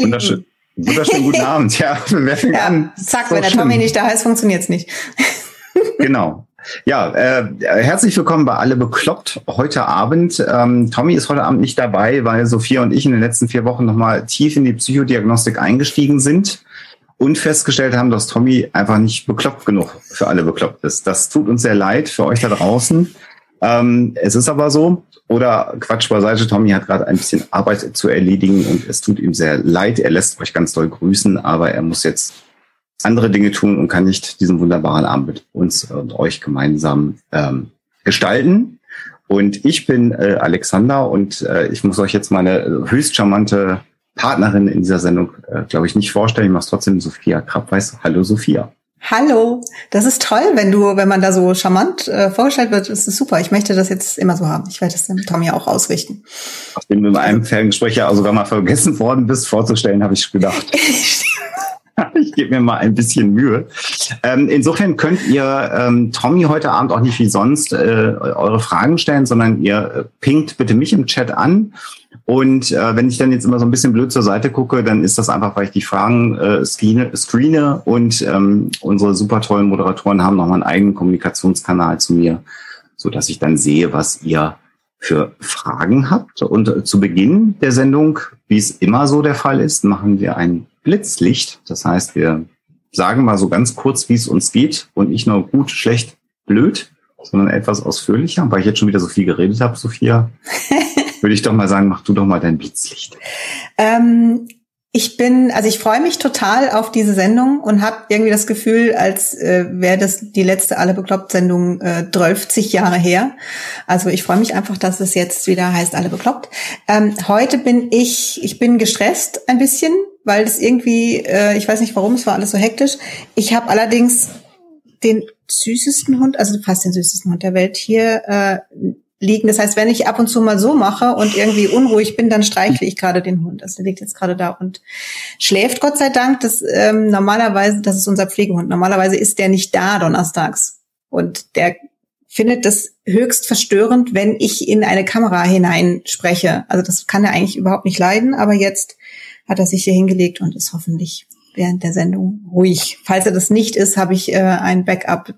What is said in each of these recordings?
ihr Wunderschön, Lieben. Wunderschönen guten Abend. Ja, wer fängt ja, an? Zack, wenn der schlimm. Tommy nicht da ist, funktioniert's nicht. genau. Ja, äh, herzlich willkommen bei Alle Bekloppt heute Abend. Ähm, Tommy ist heute Abend nicht dabei, weil Sophia und ich in den letzten vier Wochen nochmal tief in die Psychodiagnostik eingestiegen sind und festgestellt haben, dass Tommy einfach nicht bekloppt genug für alle bekloppt ist. Das tut uns sehr leid für euch da draußen. Ähm, es ist aber so. Oder Quatsch beiseite, Tommy hat gerade ein bisschen Arbeit zu erledigen und es tut ihm sehr leid. Er lässt euch ganz doll grüßen, aber er muss jetzt andere Dinge tun und kann nicht diesen wunderbaren Abend mit uns und euch gemeinsam ähm, gestalten. Und ich bin äh, Alexander und äh, ich muss euch jetzt meine höchst charmante Partnerin in dieser Sendung, äh, glaube ich, nicht vorstellen. Ich mache trotzdem Sophia Krabweis. Hallo Sophia. Hallo, das ist toll, wenn du, wenn man da so charmant äh, vorgestellt wird, das ist super. Ich möchte das jetzt immer so haben. Ich werde das dem Tommy auch ausrichten. Nachdem du in einem Ferngespräch ja sogar mal vergessen worden bist, vorzustellen, habe ich gedacht. ich gebe mir mal ein bisschen Mühe. Ähm, insofern könnt ihr ähm, Tommy heute Abend auch nicht wie sonst äh, eure Fragen stellen, sondern ihr äh, pinkt bitte mich im Chat an. Und äh, wenn ich dann jetzt immer so ein bisschen blöd zur Seite gucke, dann ist das einfach, weil ich die Fragen äh, screene, screene und ähm, unsere super tollen Moderatoren haben nochmal einen eigenen Kommunikationskanal zu mir, so dass ich dann sehe, was ihr für Fragen habt. Und äh, zu Beginn der Sendung, wie es immer so der Fall ist, machen wir ein Blitzlicht. Das heißt, wir sagen mal so ganz kurz, wie es uns geht und nicht nur gut, schlecht, blöd, sondern etwas ausführlicher, weil ich jetzt schon wieder so viel geredet habe, Sophia. würde ich doch mal sagen, mach du doch mal dein Blitzlicht. Ähm, ich bin, also ich freue mich total auf diese Sendung und habe irgendwie das Gefühl, als äh, wäre das die letzte Alle bekloppt Sendung äh, 12 Jahre her. Also ich freue mich einfach, dass es jetzt wieder heißt Alle bekloppt. Ähm, heute bin ich, ich bin gestresst ein bisschen, weil es irgendwie, äh, ich weiß nicht warum, es war alles so hektisch. Ich habe allerdings den süßesten Hund, also fast den süßesten Hund der Welt hier äh, liegen. Das heißt, wenn ich ab und zu mal so mache und irgendwie unruhig bin, dann streichle ich gerade den Hund. Also der liegt jetzt gerade da und schläft, Gott sei Dank. Das ähm, normalerweise, das ist unser Pflegehund. Normalerweise ist der nicht da donnerstags. Und der findet das höchst verstörend, wenn ich in eine Kamera hineinspreche. Also das kann er eigentlich überhaupt nicht leiden, aber jetzt hat er sich hier hingelegt und ist hoffentlich während der Sendung ruhig. Falls er das nicht ist, habe ich äh, ein Backup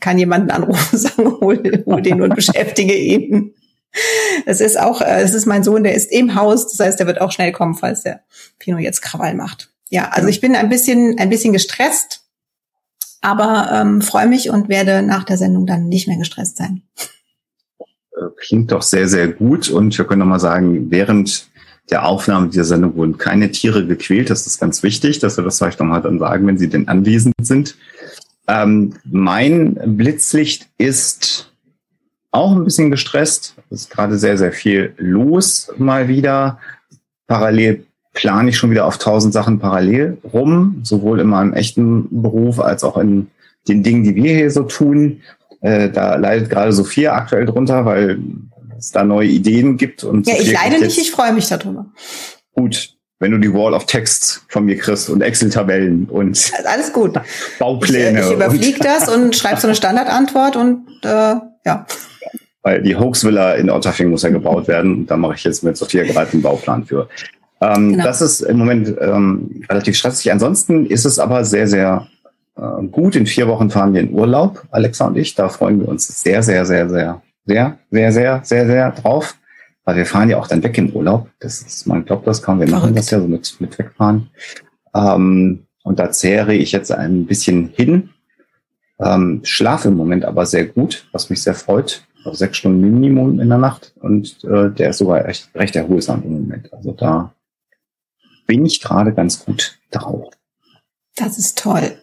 kann jemanden anrufen, sagen, hol, hol den und beschäftige ihn. Es ist auch, äh, es ist mein Sohn, der ist im Haus, das heißt, der wird auch schnell kommen, falls der Pino jetzt Krawall macht. Ja, also ich bin ein bisschen, ein bisschen gestresst, aber ähm, freue mich und werde nach der Sendung dann nicht mehr gestresst sein. Äh, klingt doch sehr, sehr gut und wir können noch mal sagen, während der Aufnahme dieser Sendung wurden keine Tiere gequält. Das ist ganz wichtig, dass wir das vielleicht nochmal dann sagen, wenn sie denn anwesend sind. Ähm, mein Blitzlicht ist auch ein bisschen gestresst. Es ist gerade sehr, sehr viel los mal wieder. Parallel plane ich schon wieder auf tausend Sachen parallel rum, sowohl in meinem echten Beruf als auch in den Dingen, die wir hier so tun. Äh, da leidet gerade Sophia aktuell drunter, weil es da neue Ideen gibt. Und ja, ich leide nicht, ich freue mich darüber. Gut, wenn du die Wall of Text von mir kriegst und Excel-Tabellen und alles gut. Baupläne. Ich, ich überfliege das und schreibe so eine Standardantwort und äh, ja. Weil die Hoax-Villa in Otterfing muss ja gebaut werden. Da mache ich jetzt mit Sophia gerade einen Bauplan für. Ähm, genau. Das ist im Moment ähm, relativ stressig. Ansonsten ist es aber sehr, sehr äh, gut. In vier Wochen fahren wir in Urlaub, Alexa und ich. Da freuen wir uns sehr, sehr, sehr, sehr, sehr, sehr, sehr, sehr, sehr drauf. Weil wir fahren ja auch dann weg in Urlaub. Das ist, man glaubt das kaum. Wir machen das ja so mit, mit wegfahren. Ähm, und da zehre ich jetzt ein bisschen hin. Ähm, schlafe im Moment aber sehr gut, was mich sehr freut. Also sechs Stunden Minimum in der Nacht. Und äh, der ist sogar recht, recht erholsam im Moment. Also da bin ich gerade ganz gut drauf. Das ist toll.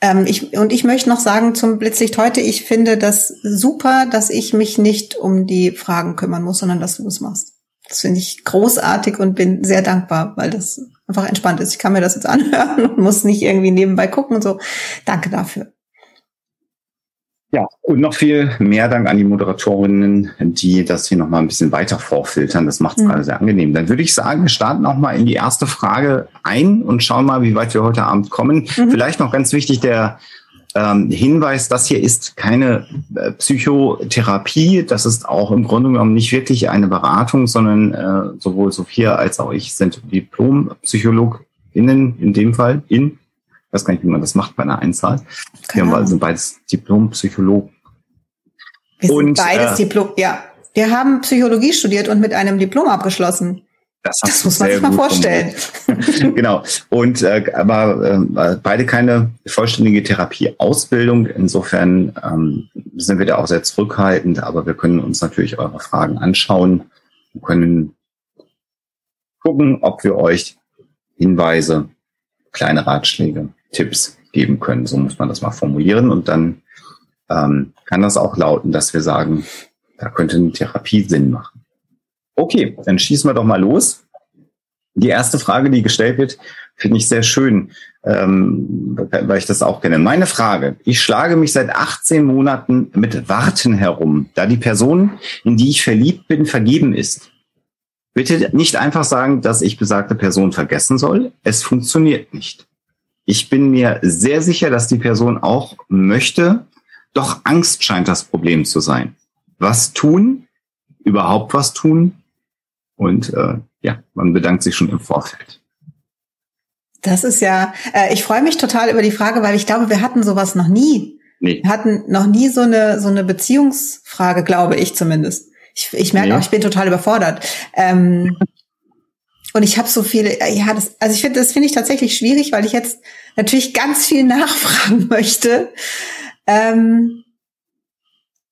Ähm, ich, und ich möchte noch sagen zum Blitzlicht heute, ich finde das super, dass ich mich nicht um die Fragen kümmern muss, sondern dass du es machst. Das finde ich großartig und bin sehr dankbar, weil das einfach entspannt ist. Ich kann mir das jetzt anhören und muss nicht irgendwie nebenbei gucken und so. Danke dafür. Ja, und noch viel mehr Dank an die Moderatorinnen, die das hier nochmal ein bisschen weiter vorfiltern. Das macht es mhm. gerade sehr angenehm. Dann würde ich sagen, wir starten auch mal in die erste Frage ein und schauen mal, wie weit wir heute Abend kommen. Mhm. Vielleicht noch ganz wichtig, der ähm, Hinweis, das hier ist keine äh, Psychotherapie, das ist auch im Grunde genommen nicht wirklich eine Beratung, sondern äh, sowohl Sophia als auch ich sind Diplompsychologinnen in dem Fall, in, ich weiß gar nicht, wie man das macht bei einer Einzahl. Wir haben also beides Diplompsychologen. Wir sind und, beides äh, Diplom, ja. Wir haben Psychologie studiert und mit einem Diplom abgeschlossen. Das, das muss man sich mal vorstellen. genau. Und äh, aber äh, beide keine vollständige Therapieausbildung. Insofern ähm, sind wir da auch sehr zurückhaltend, aber wir können uns natürlich eure Fragen anschauen und können gucken, ob wir euch Hinweise, kleine Ratschläge, Tipps geben können. So muss man das mal formulieren. Und dann ähm, kann das auch lauten, dass wir sagen, da könnte eine Therapie Sinn machen. Okay, dann schießen wir doch mal los. Die erste Frage, die gestellt wird, finde ich sehr schön, ähm, weil ich das auch kenne. Meine Frage, ich schlage mich seit 18 Monaten mit Warten herum, da die Person, in die ich verliebt bin, vergeben ist. Bitte nicht einfach sagen, dass ich besagte Person vergessen soll. Es funktioniert nicht. Ich bin mir sehr sicher, dass die Person auch möchte, doch Angst scheint das Problem zu sein. Was tun? Überhaupt was tun? Und äh, ja, man bedankt sich schon im Vorfeld. Das ist ja, äh, ich freue mich total über die Frage, weil ich glaube, wir hatten sowas noch nie. Nee. Wir hatten noch nie so eine so eine Beziehungsfrage, glaube ich zumindest. Ich, ich merke nee. auch, ich bin total überfordert. Ähm, und ich habe so viele, äh, ja, das, also ich finde, das finde ich tatsächlich schwierig, weil ich jetzt natürlich ganz viel nachfragen möchte. Ähm,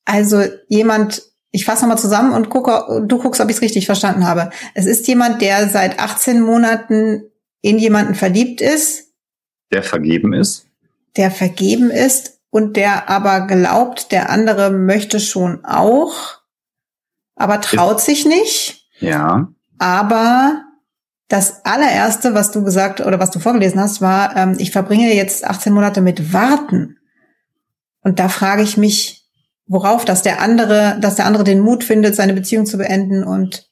also jemand ich fasse nochmal zusammen und gucke, du guckst, ob ich es richtig verstanden habe. Es ist jemand, der seit 18 Monaten in jemanden verliebt ist. Der vergeben ist. Der vergeben ist und der aber glaubt, der andere möchte schon auch, aber traut ist, sich nicht. Ja. Aber das allererste, was du gesagt oder was du vorgelesen hast, war, ähm, ich verbringe jetzt 18 Monate mit Warten. Und da frage ich mich, worauf, dass der andere, dass der andere den Mut findet, seine Beziehung zu beenden und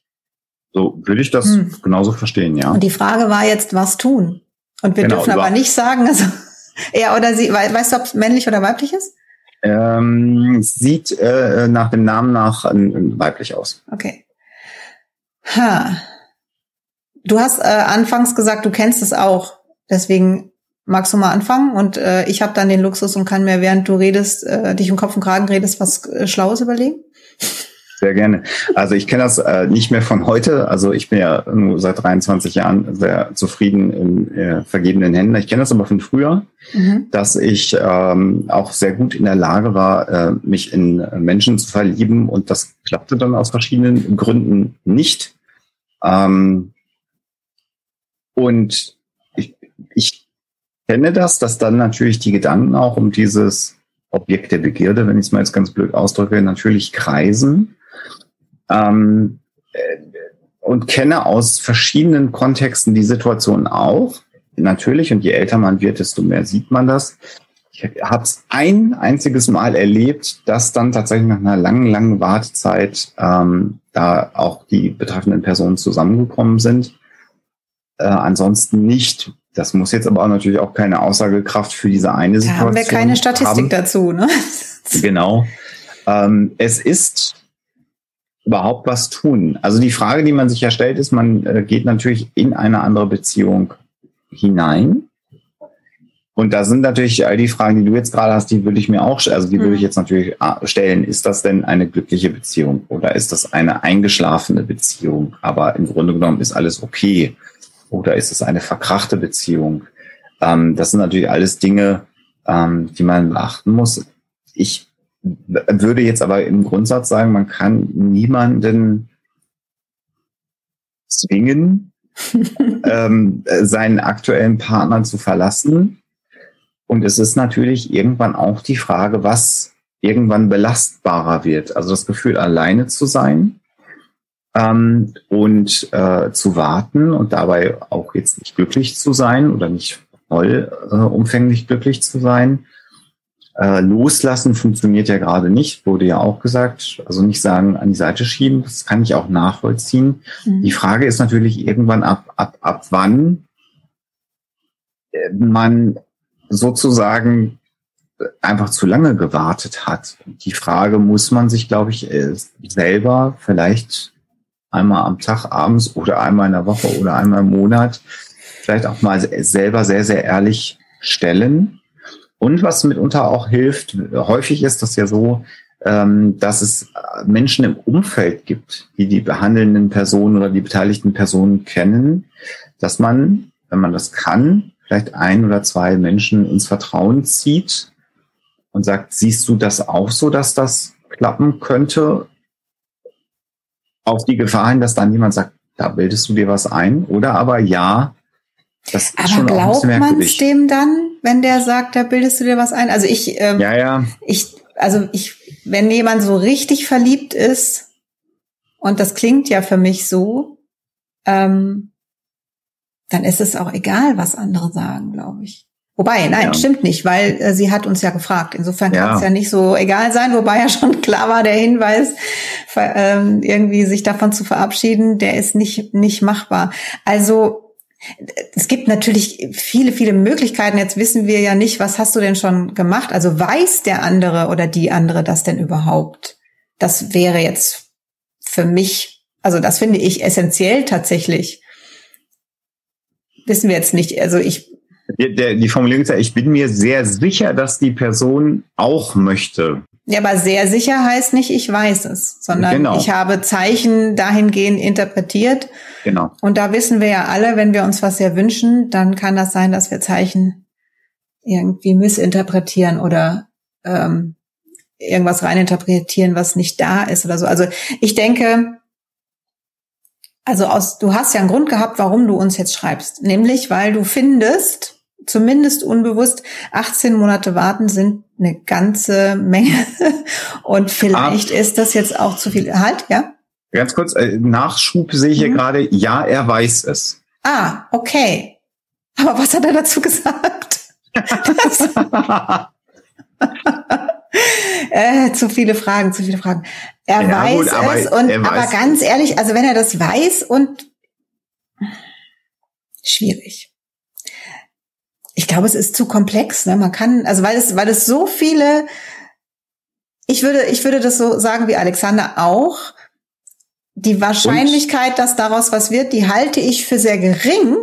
so würde ich das hm. genauso verstehen, ja. Und die Frage war jetzt, was tun? Und wir genau, dürfen aber nicht sagen, also er oder sie, weißt du, ob es männlich oder weiblich ist? Ähm, sieht äh, nach dem Namen nach äh, weiblich aus. Okay. Ha. Du hast äh, anfangs gesagt, du kennst es auch. Deswegen Magst du mal anfangen? Und äh, ich habe dann den Luxus und kann mir, während du redest, äh, dich um Kopf und Kragen redest, was äh, Schlaues überlegen. Sehr gerne. Also ich kenne das äh, nicht mehr von heute. Also ich bin ja nur seit 23 Jahren sehr zufrieden in äh, vergebenen Händen. Ich kenne das aber von früher, mhm. dass ich ähm, auch sehr gut in der Lage war, äh, mich in Menschen zu verlieben und das klappte dann aus verschiedenen Gründen nicht. Ähm, und ich, ich kenne das, dass dann natürlich die Gedanken auch um dieses Objekt der Begierde, wenn ich es mal jetzt ganz blöd ausdrücke, natürlich kreisen. Ähm, äh, und kenne aus verschiedenen Kontexten die Situation auch. Natürlich, und je älter man wird, desto mehr sieht man das. Ich habe es ein einziges Mal erlebt, dass dann tatsächlich nach einer langen, langen Wartezeit ähm, da auch die betreffenden Personen zusammengekommen sind. Äh, ansonsten nicht. Das muss jetzt aber auch natürlich auch keine Aussagekraft für diese eine Situation haben. Da haben wir keine Statistik haben. dazu, ne? Genau. Ähm, es ist überhaupt was tun. Also die Frage, die man sich ja stellt, ist, man äh, geht natürlich in eine andere Beziehung hinein. Und da sind natürlich all die Fragen, die du jetzt gerade hast, die würde ich mir auch, also die würde ich mhm. jetzt natürlich äh, stellen. Ist das denn eine glückliche Beziehung oder ist das eine eingeschlafene Beziehung? Aber im Grunde genommen ist alles okay oder ist es eine verkrachte Beziehung? Ähm, das sind natürlich alles Dinge, ähm, die man beachten muss. Ich würde jetzt aber im Grundsatz sagen, man kann niemanden zwingen, ähm, seinen aktuellen Partner zu verlassen. Und es ist natürlich irgendwann auch die Frage, was irgendwann belastbarer wird. Also das Gefühl, alleine zu sein ähm, und äh, zu warten und dabei auch jetzt nicht glücklich zu sein oder nicht voll äh, umfänglich glücklich zu sein. Äh, loslassen funktioniert ja gerade nicht, wurde ja auch gesagt. Also nicht sagen, an die Seite schieben, das kann ich auch nachvollziehen. Mhm. Die Frage ist natürlich irgendwann ab, ab, ab wann äh, man sozusagen einfach zu lange gewartet hat. Die Frage muss man sich, glaube ich, äh, selber vielleicht einmal am Tag abends oder einmal in der Woche oder einmal im Monat vielleicht auch mal selber sehr, sehr ehrlich stellen. Und was mitunter auch hilft, häufig ist das ja so, ähm, dass es Menschen im Umfeld gibt, die die behandelnden Personen oder die beteiligten Personen kennen, dass man, wenn man das kann, vielleicht ein oder zwei Menschen ins Vertrauen zieht und sagt, siehst du das auch so, dass das klappen könnte? Auf die Gefahr hin, dass dann jemand sagt, da bildest du dir was ein. Oder aber ja, das aber glaubt man es dem dann, wenn der sagt, da bildest du dir was ein? Also ich, ähm, ja, ja. ich, also ich, wenn jemand so richtig verliebt ist, und das klingt ja für mich so, ähm, dann ist es auch egal, was andere sagen, glaube ich. Wobei, nein, ja. stimmt nicht, weil äh, sie hat uns ja gefragt. Insofern kann ja. es ja nicht so egal sein, wobei ja schon klar war der Hinweis, ähm, irgendwie sich davon zu verabschieden, der ist nicht, nicht machbar. Also es gibt natürlich viele, viele Möglichkeiten. Jetzt wissen wir ja nicht, was hast du denn schon gemacht? Also weiß der andere oder die andere das denn überhaupt? Das wäre jetzt für mich, also das finde ich essentiell tatsächlich. Wissen wir jetzt nicht. Also ich die, die Formulierung ist ja, ich bin mir sehr sicher, dass die Person auch möchte. Ja, aber sehr sicher heißt nicht, ich weiß es, sondern genau. ich habe Zeichen dahingehend interpretiert. Genau. Und da wissen wir ja alle, wenn wir uns was sehr wünschen, dann kann das sein, dass wir Zeichen irgendwie missinterpretieren oder ähm, irgendwas reininterpretieren, was nicht da ist oder so. Also ich denke, also aus, du hast ja einen Grund gehabt, warum du uns jetzt schreibst, nämlich weil du findest, zumindest unbewusst, 18 Monate warten sind eine ganze Menge und vielleicht ah. ist das jetzt auch zu viel. Halt, ja? Ganz kurz, äh, Nachschub sehe ich hier mhm. gerade, ja, er weiß es. Ah, okay. Aber was hat er dazu gesagt? äh, zu viele Fragen, zu viele Fragen. Er ja, weiß gut, aber es und weiß aber ganz ehrlich, also wenn er das weiß und schwierig. Ich glaube, es ist zu komplex. Ne? Man kann, also weil es, weil es so viele, ich würde, ich würde das so sagen wie Alexander auch. Die Wahrscheinlichkeit, und? dass daraus was wird, die halte ich für sehr gering.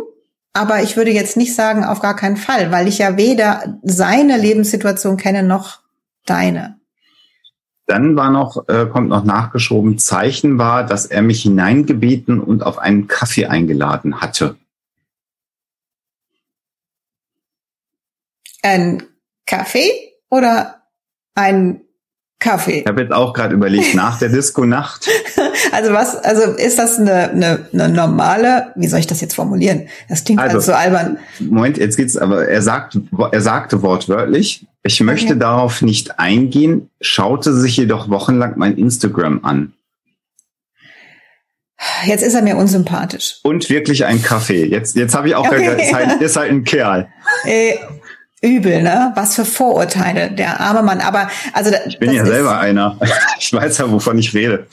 Aber ich würde jetzt nicht sagen, auf gar keinen Fall, weil ich ja weder seine Lebenssituation kenne noch deine. Dann war noch, äh, kommt noch nachgeschoben, Zeichen war, dass er mich hineingebeten und auf einen Kaffee eingeladen hatte. Ein Kaffee oder ein Kaffee? Ich habe jetzt auch gerade überlegt, nach der Disco-Nacht. also was, also ist das eine, eine, eine normale, wie soll ich das jetzt formulieren? Das klingt also, halt so albern. Moment, jetzt geht's, aber er sagt, er sagte wortwörtlich, ich möchte okay. darauf nicht eingehen, schaute sich jedoch wochenlang mein Instagram an. Jetzt ist er mir unsympathisch. Und wirklich ein Kaffee. Jetzt, jetzt habe ich auch okay. ist, halt, ist halt ein Kerl. Äh, übel, ne? Was für Vorurteile, der arme Mann. Aber also ich bin ja selber einer. Ich weiß ja, wovon ich rede.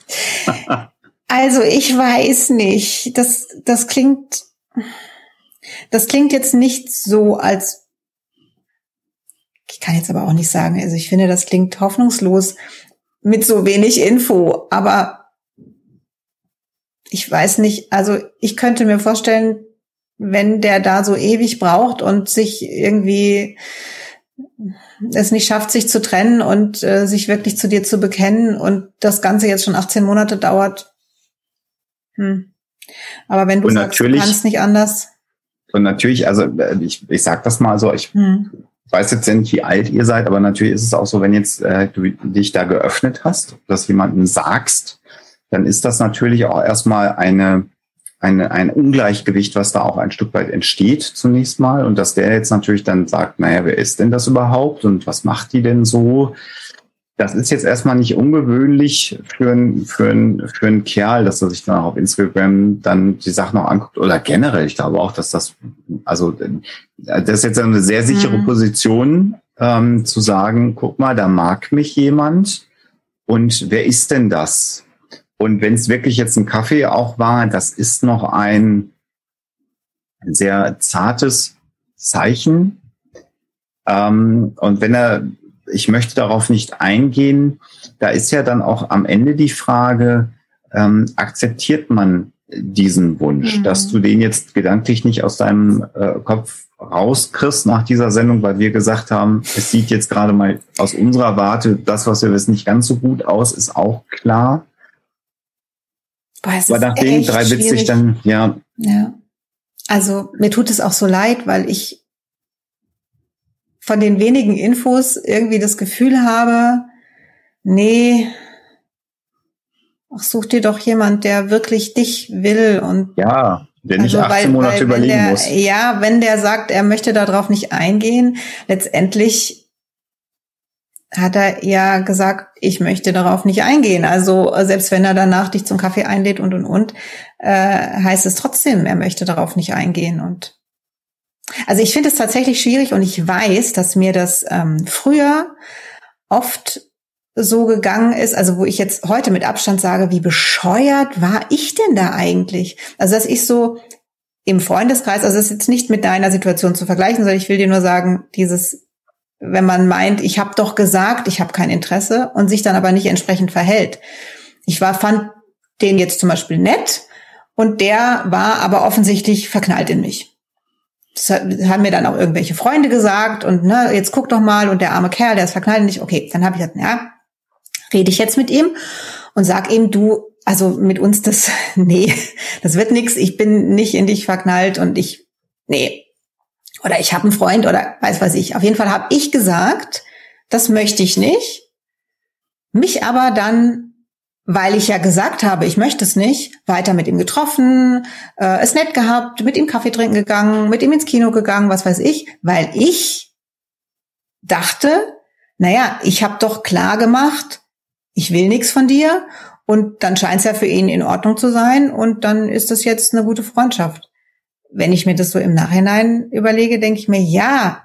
also ich weiß nicht. Das, das klingt, das klingt jetzt nicht so, als ich kann jetzt aber auch nicht sagen, also ich finde, das klingt hoffnungslos mit so wenig Info, aber ich weiß nicht, also ich könnte mir vorstellen, wenn der da so ewig braucht und sich irgendwie es nicht schafft, sich zu trennen und äh, sich wirklich zu dir zu bekennen und das Ganze jetzt schon 18 Monate dauert. Hm. Aber wenn du und sagst, du kannst nicht anders. Und natürlich, also äh, ich, ich sag das mal so, ich hm weiß jetzt nicht, wie alt ihr seid, aber natürlich ist es auch so, wenn jetzt äh, du dich da geöffnet hast, dass jemanden sagst, dann ist das natürlich auch erstmal eine, eine, ein Ungleichgewicht, was da auch ein Stück weit entsteht zunächst mal. Und dass der jetzt natürlich dann sagt, naja, wer ist denn das überhaupt und was macht die denn so? das ist jetzt erstmal nicht ungewöhnlich für einen für ein, für ein Kerl, dass er sich dann auch auf Instagram dann die Sachen noch anguckt oder generell. Ich glaube auch, dass das, also das ist jetzt eine sehr sichere mhm. Position, ähm, zu sagen, guck mal, da mag mich jemand und wer ist denn das? Und wenn es wirklich jetzt ein Kaffee auch war, das ist noch ein sehr zartes Zeichen. Ähm, und wenn er ich möchte darauf nicht eingehen. Da ist ja dann auch am Ende die Frage, ähm, akzeptiert man diesen Wunsch, mhm. dass du den jetzt gedanklich nicht aus deinem äh, Kopf rauskriegst nach dieser Sendung, weil wir gesagt haben, es sieht jetzt gerade mal aus unserer Warte, das, was wir wissen, nicht ganz so gut aus, ist auch klar. Boah, Aber nach den drei witzig dann, ja. Ja. Also mir tut es auch so leid, weil ich von den wenigen Infos irgendwie das Gefühl habe, nee, ach, such dir doch jemand, der wirklich dich will und ja, der nicht also, 18 weil, Monate weil, überlegen der, muss. Ja, wenn der sagt, er möchte darauf nicht eingehen, letztendlich hat er ja gesagt, ich möchte darauf nicht eingehen. Also selbst wenn er danach dich zum Kaffee einlädt und und und, äh, heißt es trotzdem, er möchte darauf nicht eingehen. Und also ich finde es tatsächlich schwierig und ich weiß, dass mir das ähm, früher oft so gegangen ist, also wo ich jetzt heute mit Abstand sage, wie bescheuert war ich denn da eigentlich? Also dass ich so im Freundeskreis, also es ist jetzt nicht mit deiner Situation zu vergleichen, sondern ich will dir nur sagen, dieses, wenn man meint, ich habe doch gesagt, ich habe kein Interesse und sich dann aber nicht entsprechend verhält. Ich war, fand den jetzt zum Beispiel nett und der war aber offensichtlich verknallt in mich. Das haben mir dann auch irgendwelche Freunde gesagt und ne, jetzt guck doch mal und der arme Kerl, der ist verknallt in dich. Okay, dann habe ich gesagt, ja, rede ich jetzt mit ihm und sag ihm, du, also mit uns das, nee, das wird nix, ich bin nicht in dich verknallt und ich, nee. Oder ich habe einen Freund oder weiß was ich. Auf jeden Fall habe ich gesagt, das möchte ich nicht. Mich aber dann, weil ich ja gesagt habe, ich möchte es nicht, weiter mit ihm getroffen, äh, es nett gehabt, mit ihm Kaffee trinken gegangen, mit ihm ins Kino gegangen, was weiß ich, weil ich dachte, naja, ich habe doch klar gemacht, ich will nichts von dir und dann scheint es ja für ihn in Ordnung zu sein und dann ist das jetzt eine gute Freundschaft. Wenn ich mir das so im Nachhinein überlege, denke ich mir, ja,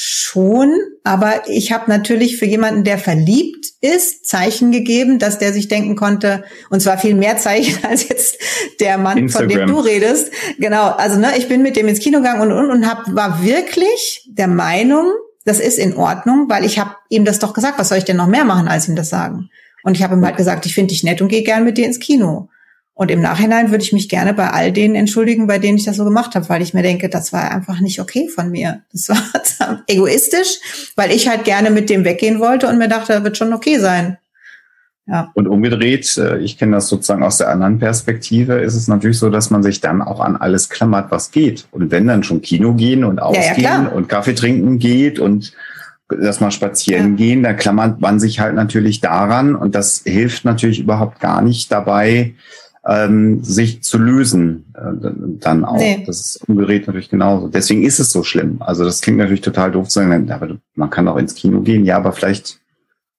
schon, aber ich habe natürlich für jemanden, der verliebt ist, Zeichen gegeben, dass der sich denken konnte, und zwar viel mehr Zeichen als jetzt der Mann, Instagram. von dem du redest. Genau, also ne, ich bin mit dem ins Kino gegangen und und und hab, war wirklich der Meinung, das ist in Ordnung, weil ich habe ihm das doch gesagt, was soll ich denn noch mehr machen, als ihm das sagen? Und ich habe ihm halt gesagt, ich finde dich nett und gehe gern mit dir ins Kino. Und im Nachhinein würde ich mich gerne bei all denen entschuldigen, bei denen ich das so gemacht habe, weil ich mir denke, das war einfach nicht okay von mir. Das war egoistisch, weil ich halt gerne mit dem weggehen wollte und mir dachte, das wird schon okay sein. Ja. Und umgedreht, äh, ich kenne das sozusagen aus der anderen Perspektive, ist es natürlich so, dass man sich dann auch an alles klammert, was geht. Und wenn dann schon Kino gehen und ausgehen ja, ja, und Kaffee trinken geht und dass mal spazieren gehen, da klammert man sich halt natürlich daran und das hilft natürlich überhaupt gar nicht dabei, ähm, sich zu lösen äh, dann auch. Nee. Das ist umgedreht natürlich genauso. Deswegen ist es so schlimm. Also das klingt natürlich total doof zu sagen, aber man kann auch ins Kino gehen, ja, aber vielleicht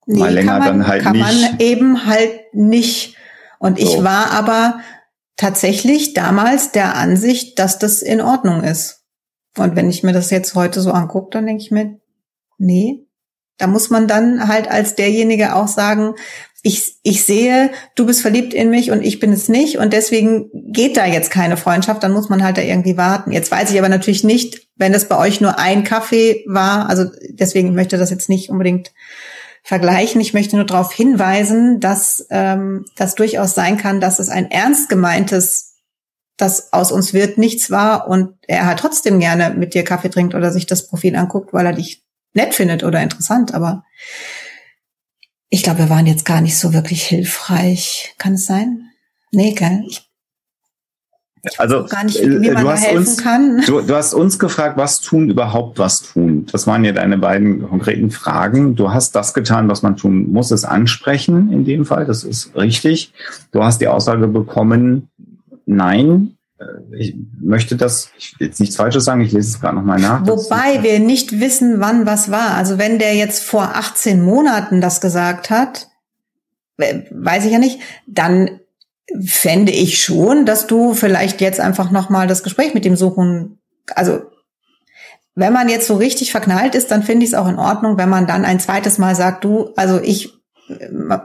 Nee, mal länger man, dann halt kann nicht. Kann man eben halt nicht. Und so. ich war aber tatsächlich damals der Ansicht, dass das in Ordnung ist. Und wenn ich mir das jetzt heute so angucke, dann denke ich mir, nee, da muss man dann halt als derjenige auch sagen, ich, ich sehe, du bist verliebt in mich und ich bin es nicht und deswegen geht da jetzt keine Freundschaft, dann muss man halt da irgendwie warten. Jetzt weiß ich aber natürlich nicht, wenn das bei euch nur ein Kaffee war, also deswegen möchte das jetzt nicht unbedingt vergleichen. Ich möchte nur darauf hinweisen, dass ähm, das durchaus sein kann, dass es ein ernst gemeintes, das aus uns wird, nichts war und er halt trotzdem gerne mit dir Kaffee trinkt oder sich das Profil anguckt, weil er dich nett findet oder interessant. Aber ich glaube, wir waren jetzt gar nicht so wirklich hilfreich. Kann es sein? Nee, gell? Ich also gar nicht, wie äh, man du, hast helfen uns, kann. Du, du, hast uns gefragt, was tun, überhaupt was tun. Das waren ja deine beiden konkreten Fragen. Du hast das getan, was man tun muss, es ansprechen in dem Fall. Das ist richtig. Du hast die Aussage bekommen, nein, ich möchte das, ich will jetzt nichts Falsches sagen, ich lese es gerade nochmal nach. Wobei wir nicht wissen, wann was war. Also wenn der jetzt vor 18 Monaten das gesagt hat, weiß ich ja nicht, dann fände ich schon, dass du vielleicht jetzt einfach nochmal das Gespräch mit dem suchen, also wenn man jetzt so richtig verknallt ist, dann finde ich es auch in Ordnung, wenn man dann ein zweites Mal sagt, du, also ich,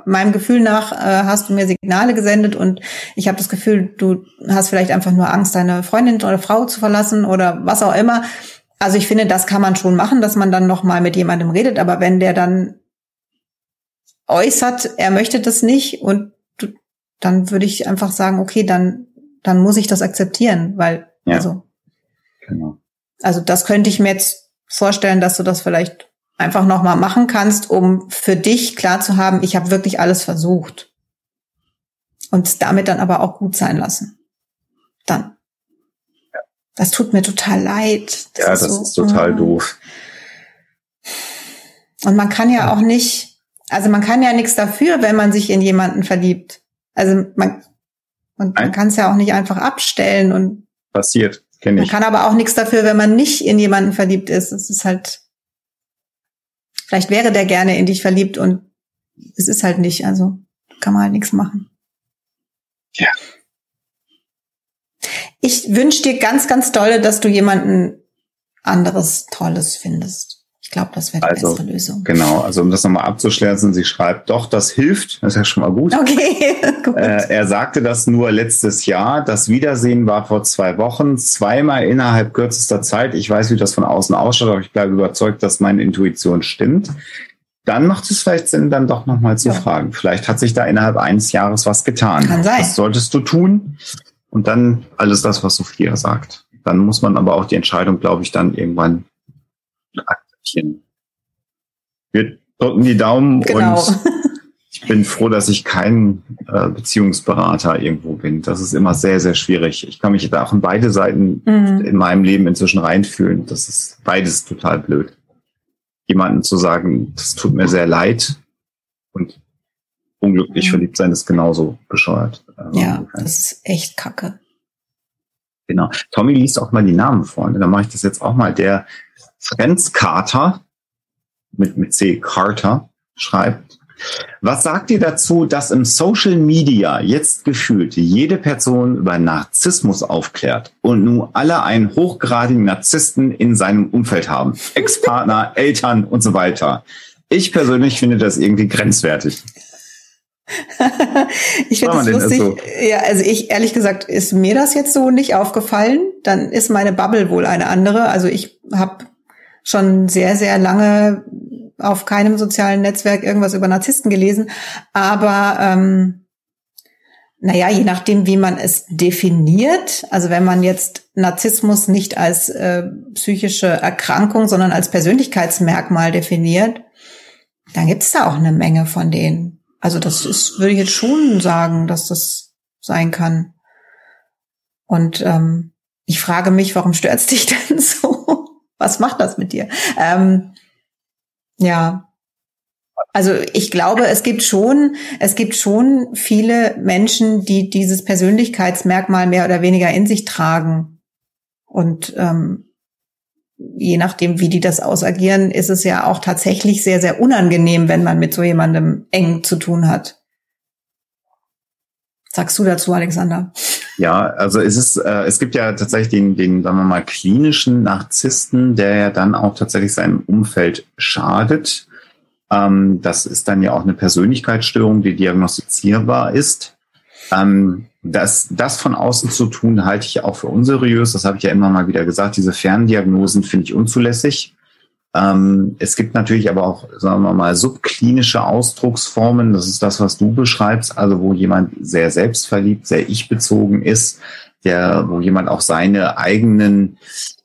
meinem Gefühl nach äh, hast du mir Signale gesendet und ich habe das Gefühl, du hast vielleicht einfach nur Angst, deine Freundin oder Frau zu verlassen oder was auch immer. Also ich finde, das kann man schon machen, dass man dann noch mal mit jemandem redet. Aber wenn der dann äußert, er möchte das nicht und du, dann würde ich einfach sagen, okay, dann dann muss ich das akzeptieren, weil ja. also genau. also das könnte ich mir jetzt vorstellen, dass du das vielleicht einfach noch mal machen kannst, um für dich klar zu haben, ich habe wirklich alles versucht und damit dann aber auch gut sein lassen. Dann. Das tut mir total leid. Das ja, ist das so, ist total oh. doof. Und man kann ja auch nicht, also man kann ja nichts dafür, wenn man sich in jemanden verliebt. Also man, und man kann es ja auch nicht einfach abstellen und passiert, kenne ich. Man kann aber auch nichts dafür, wenn man nicht in jemanden verliebt ist. Es ist halt, vielleicht wäre der gerne in dich verliebt und es ist halt nicht. Also kann man halt nichts machen. Ja. Ich wünsche dir ganz, ganz dolle, dass du jemanden anderes Tolles findest. Ich glaube, das wäre die also, bessere Lösung. Genau, also um das nochmal abzuschließen, sie schreibt, doch, das hilft, das ist ja schon mal gut. Okay, gut. Äh, er sagte das nur letztes Jahr. Das Wiedersehen war vor zwei Wochen, zweimal innerhalb kürzester Zeit. Ich weiß, wie das von außen ausschaut, aber ich bleibe überzeugt, dass meine Intuition stimmt. Dann macht es vielleicht Sinn, dann doch nochmal zu ja. fragen. Vielleicht hat sich da innerhalb eines Jahres was getan. Kann sein. Das solltest du tun. Und dann alles das, was Sophia sagt. Dann muss man aber auch die Entscheidung, glaube ich, dann irgendwann akzeptieren. Wir drücken die Daumen genau. und ich bin froh, dass ich kein äh, Beziehungsberater irgendwo bin. Das ist immer sehr, sehr schwierig. Ich kann mich da auch in beide Seiten mhm. in meinem Leben inzwischen reinfühlen. Das ist beides total blöd. Jemanden zu sagen, das tut mir sehr leid und unglücklich mhm. verliebt sein ist genauso bescheuert. Also ja, das ist echt kacke. Genau. Tommy liest auch mal die Namen vor. Da mache ich das jetzt auch mal. Der Franz Carter mit, mit C. Carter schreibt, was sagt ihr dazu, dass im Social Media jetzt gefühlt jede Person über Narzissmus aufklärt und nun alle einen hochgradigen Narzissten in seinem Umfeld haben? Ex-Partner, Eltern und so weiter. Ich persönlich finde das irgendwie grenzwertig. ich finde es lustig. So? Ja, also ich, ehrlich gesagt, ist mir das jetzt so nicht aufgefallen. Dann ist meine Bubble wohl eine andere. Also ich habe schon sehr, sehr lange auf keinem sozialen Netzwerk irgendwas über Narzissten gelesen. Aber ähm, naja, je nachdem, wie man es definiert, also wenn man jetzt Narzissmus nicht als äh, psychische Erkrankung, sondern als Persönlichkeitsmerkmal definiert, dann gibt es da auch eine Menge von denen. Also das ist, würde ich jetzt schon sagen, dass das sein kann. Und ähm, ich frage mich, warum stört's dich denn so? Was macht das mit dir? Ähm, ja. Also ich glaube, es gibt schon, es gibt schon viele Menschen, die dieses Persönlichkeitsmerkmal mehr oder weniger in sich tragen. Und ähm, je nachdem, wie die das ausagieren, ist es ja auch tatsächlich sehr, sehr unangenehm, wenn man mit so jemandem eng zu tun hat. Sagst du dazu, Alexander? Ja, also es ist, äh, es gibt ja tatsächlich den, den, sagen wir mal, klinischen Narzissten, der ja dann auch tatsächlich seinem Umfeld schadet. Ähm, das ist dann ja auch eine Persönlichkeitsstörung, die diagnostizierbar ist. Ähm, das, das von außen zu tun, halte ich auch für unseriös. Das habe ich ja immer mal wieder gesagt. Diese Ferndiagnosen finde ich unzulässig. Ähm, es gibt natürlich aber auch, sagen wir mal, subklinische Ausdrucksformen. Das ist das, was du beschreibst, also wo jemand sehr selbstverliebt, sehr ich-bezogen ist, der, wo jemand auch seine eigenen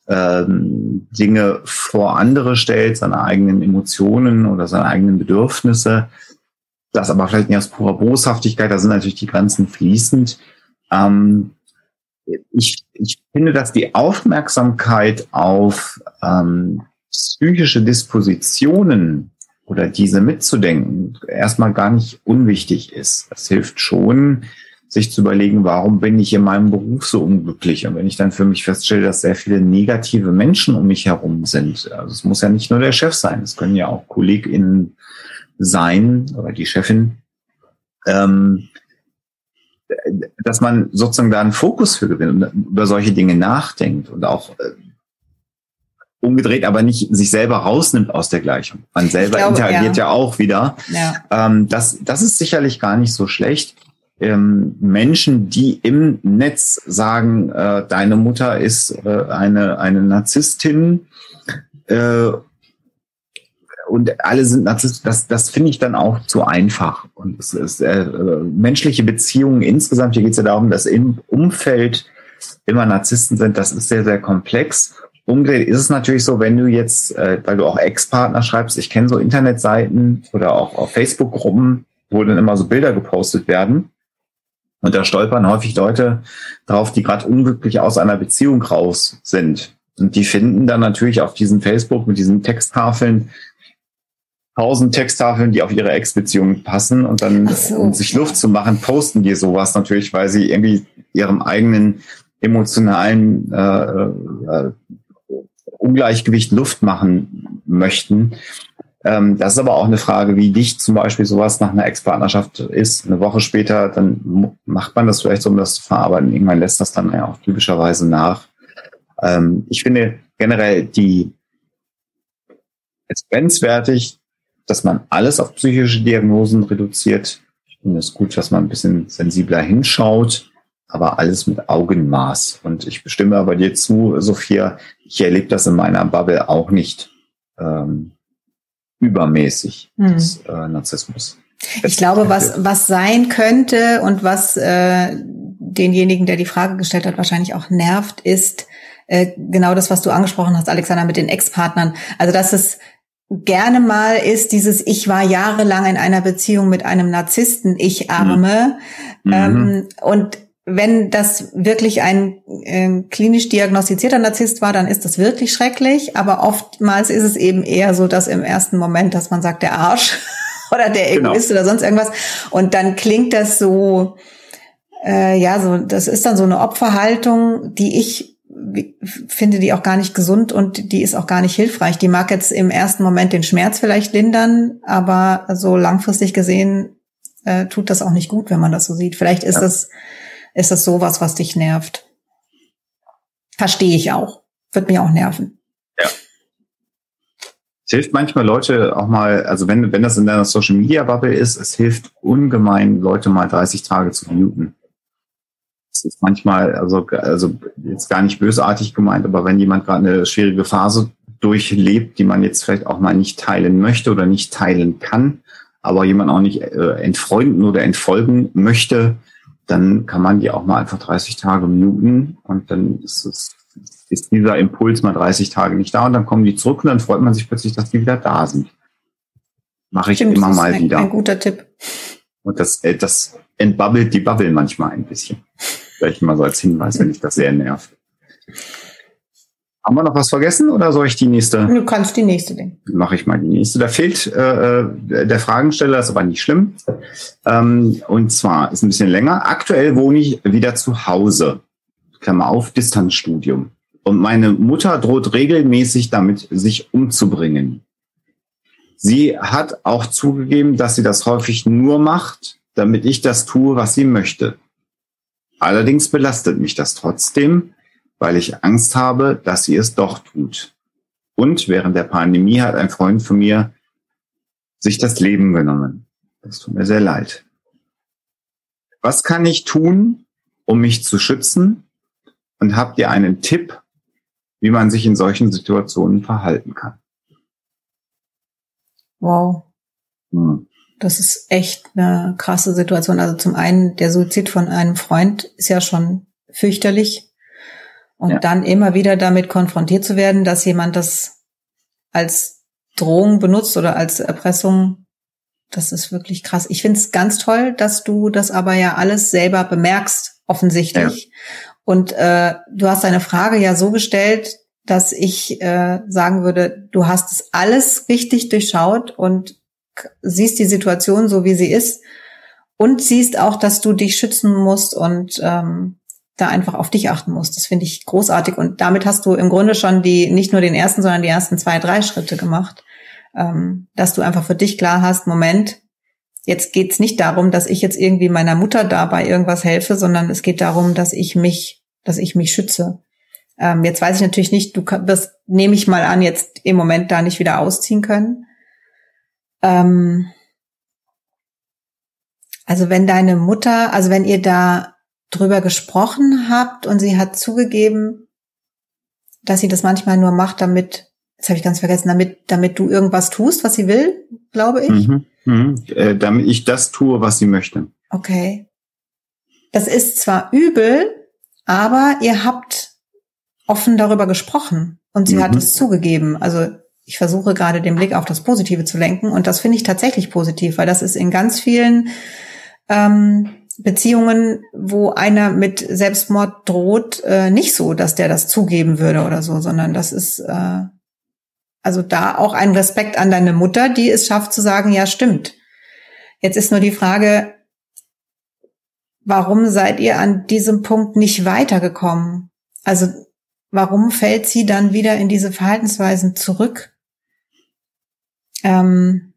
ähm, Dinge vor andere stellt, seine eigenen Emotionen oder seine eigenen Bedürfnisse das aber vielleicht nicht aus purer Boshaftigkeit, da sind natürlich die Grenzen fließend. Ähm, ich, ich finde, dass die Aufmerksamkeit auf ähm, psychische Dispositionen oder diese mitzudenken erstmal gar nicht unwichtig ist. Das hilft schon, sich zu überlegen, warum bin ich in meinem Beruf so unglücklich? Und wenn ich dann für mich feststelle, dass sehr viele negative Menschen um mich herum sind, also es muss ja nicht nur der Chef sein, es können ja auch KollegInnen sein oder die Chefin, ähm, dass man sozusagen da einen Fokus für gewinnt und über solche Dinge nachdenkt und auch äh, umgedreht, aber nicht sich selber rausnimmt aus der Gleichung. Man selber glaube, interagiert ja. ja. auch wieder. Ja. Ähm, das, das ist sicherlich gar nicht so schlecht. ähm, Menschen, die im Netz sagen, äh, deine Mutter ist äh, eine, eine Narzisstin äh, und alle sind Narzissten, das, das finde ich dann auch zu einfach. Und es ist äh, menschliche Beziehungen insgesamt, hier geht es ja darum, dass im Umfeld immer Narzissten sind, das ist sehr, sehr komplex. Umgedreht ist es natürlich so, wenn du jetzt, äh, weil du auch Ex-Partner schreibst, ich kenne so Internetseiten oder auch auf Facebook-Gruppen, wo dann immer so Bilder gepostet werden. Und da stolpern häufig Leute drauf, die gerade unglücklich aus einer Beziehung raus sind. Und die finden dann natürlich auf diesem Facebook mit diesen Texttafeln tausend Texttafeln, die auf ihre Ex-Beziehung passen und dann, so. um sich Luft zu machen, posten die sowas natürlich, weil sie irgendwie ihrem eigenen emotionalen äh, äh, Ungleichgewicht Luft machen möchten. Ähm, das ist aber auch eine Frage, wie dicht zum Beispiel sowas nach einer Ex-Partnerschaft ist. Eine Woche später, dann macht man das vielleicht so, um das zu verarbeiten. Irgendwann lässt das dann ja auch typischerweise nach. Ähm, ich finde generell die es grenzwertig, dass man alles auf psychische Diagnosen reduziert. Ich finde es gut, dass man ein bisschen sensibler hinschaut, aber alles mit Augenmaß. Und ich bestimme aber dir zu, Sophia, ich erlebe das in meiner Bubble auch nicht ähm, übermäßig, hm. das äh, Narzissmus. Ich glaube, was, was sein könnte und was äh, denjenigen, der die Frage gestellt hat, wahrscheinlich auch nervt, ist äh, genau das, was du angesprochen hast, Alexander, mit den Ex-Partnern. Also, dass es gerne mal ist dieses, ich war jahrelang in einer Beziehung mit einem Narzissten, ich arme. Mhm. Ähm, und wenn das wirklich ein äh, klinisch diagnostizierter Narzisst war, dann ist das wirklich schrecklich. Aber oftmals ist es eben eher so, dass im ersten Moment, dass man sagt, der Arsch oder der genau. Egoist genau. oder sonst irgendwas. Und dann klingt das so, äh, ja, so, das ist dann so eine Opferhaltung, die ich finde die auch gar nicht gesund und die ist auch gar nicht hilfreich. Die mag jetzt im ersten Moment den Schmerz vielleicht lindern, aber so langfristig gesehen äh, tut das auch nicht gut, wenn man das so sieht. Vielleicht ist ja. das ist das sowas, was dich nervt. Verstehe ich auch. Wird mir auch nerven. Ja. Es hilft manchmal Leute auch mal, also wenn, wenn das in deiner Social Media Bubble ist, es hilft ungemein, Leute mal 30 Tage zu muten. Es ist manchmal, also, also jetzt gar nicht bösartig gemeint, aber wenn jemand gerade eine schwierige Phase durchlebt, die man jetzt vielleicht auch mal nicht teilen möchte oder nicht teilen kann, aber jemand auch nicht äh, entfreunden oder entfolgen möchte, dann kann man die auch mal einfach 30 Tage muten und dann ist es ist dieser Impuls mal 30 Tage nicht da und dann kommen die zurück und dann freut man sich plötzlich, dass die wieder da sind. Mache ich Stimmt, immer mal ein, wieder. Ein guter Tipp. Und das, äh, das entbubbelt die Bubble manchmal ein bisschen. Vielleicht mal so als Hinweis, wenn ich das sehr nervt. Haben wir noch was vergessen oder soll ich die nächste? Du kannst die nächste nehmen. Mache ich mal die nächste. Da fehlt äh, äh, der Fragensteller, ist aber nicht schlimm. Ähm, und zwar ist ein bisschen länger. Aktuell wohne ich wieder zu Hause. Klammer auf, Distanzstudium. Und meine Mutter droht regelmäßig damit, sich umzubringen. Sie hat auch zugegeben, dass sie das häufig nur macht, damit ich das tue, was sie möchte. Allerdings belastet mich das trotzdem, weil ich Angst habe, dass sie es doch tut. Und während der Pandemie hat ein Freund von mir sich das Leben genommen. Das tut mir sehr leid. Was kann ich tun, um mich zu schützen? Und habt ihr einen Tipp, wie man sich in solchen Situationen verhalten kann? Wow. Hm. Das ist echt eine krasse Situation. Also zum einen, der Suizid von einem Freund ist ja schon fürchterlich. Und ja. dann immer wieder damit konfrontiert zu werden, dass jemand das als Drohung benutzt oder als Erpressung, das ist wirklich krass. Ich finde es ganz toll, dass du das aber ja alles selber bemerkst, offensichtlich. Ja. Und äh, du hast deine Frage ja so gestellt, dass ich äh, sagen würde, du hast es alles richtig durchschaut und siehst die Situation so, wie sie ist und siehst auch, dass du dich schützen musst und ähm, da einfach auf dich achten musst. Das finde ich großartig. Und damit hast du im Grunde schon die, nicht nur den ersten, sondern die ersten zwei, drei Schritte gemacht. Ähm, dass du einfach für dich klar hast, Moment, jetzt geht's nicht darum, dass ich jetzt irgendwie meiner Mutter dabei irgendwas helfe, sondern es geht darum, dass ich mich, dass ich mich schütze. Ähm, jetzt weiß ich natürlich nicht, du wirst, nehme ich mal an, jetzt im Moment da nicht wieder ausziehen können. Ähm, Also wenn deine Mutter, also wenn ihr da drüber gesprochen habt und sie hat zugegeben, dass sie das manchmal nur macht, damit, jetzt habe ich ganz vergessen, damit, damit du irgendwas tust, was sie will, glaube ich. Mhm, mh, äh, damit ich das tue, was sie möchte. Okay. Das ist zwar übel, aber ihr habt offen darüber gesprochen und sie mhm. hat es zugegeben. Also ich versuche gerade den Blick auf das Positive zu lenken und das finde ich tatsächlich positiv, weil das ist in ganz vielen ähm, Beziehungen, wo einer mit Selbstmord droht, äh, nicht so, dass der das zugeben würde oder so, sondern das ist äh, also da auch ein Respekt an deine Mutter, die es schafft zu sagen, ja stimmt. Jetzt ist nur die Frage, warum seid ihr an diesem Punkt nicht weitergekommen? Also warum fällt sie dann wieder in diese Verhaltensweisen zurück? Ähm,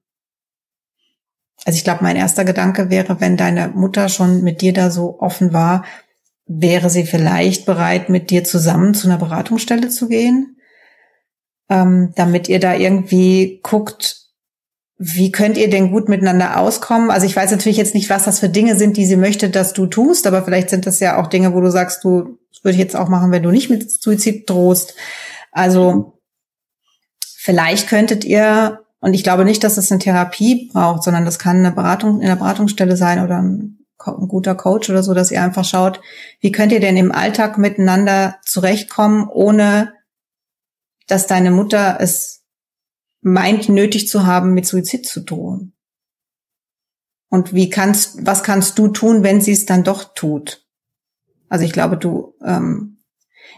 also ich glaube, mein erster Gedanke wäre, wenn deine Mutter schon mit dir da so offen war, wäre sie vielleicht bereit, mit dir zusammen zu einer Beratungsstelle zu gehen, ähm, damit ihr da irgendwie guckt, wie könnt ihr denn gut miteinander auskommen? Also ich weiß natürlich jetzt nicht, was das für Dinge sind, die sie möchte, dass du tust, aber vielleicht sind das ja auch Dinge, wo du sagst, du, würde ich jetzt auch machen, wenn du nicht mit Suizid drohst. Also vielleicht könntet ihr und ich glaube nicht, dass es eine Therapie braucht, sondern das kann eine Beratung in der Beratungsstelle sein oder ein, guter Coach oder so, dass ihr einfach schaut, wie könnt ihr denn im Alltag miteinander zurechtkommen, ohne dass deine Mutter es meint, nötig zu haben, mit Suizid zu drohen. Und wie kannst, was kannst du tun, wenn sie es dann doch tut? Also ich glaube, du, ähm,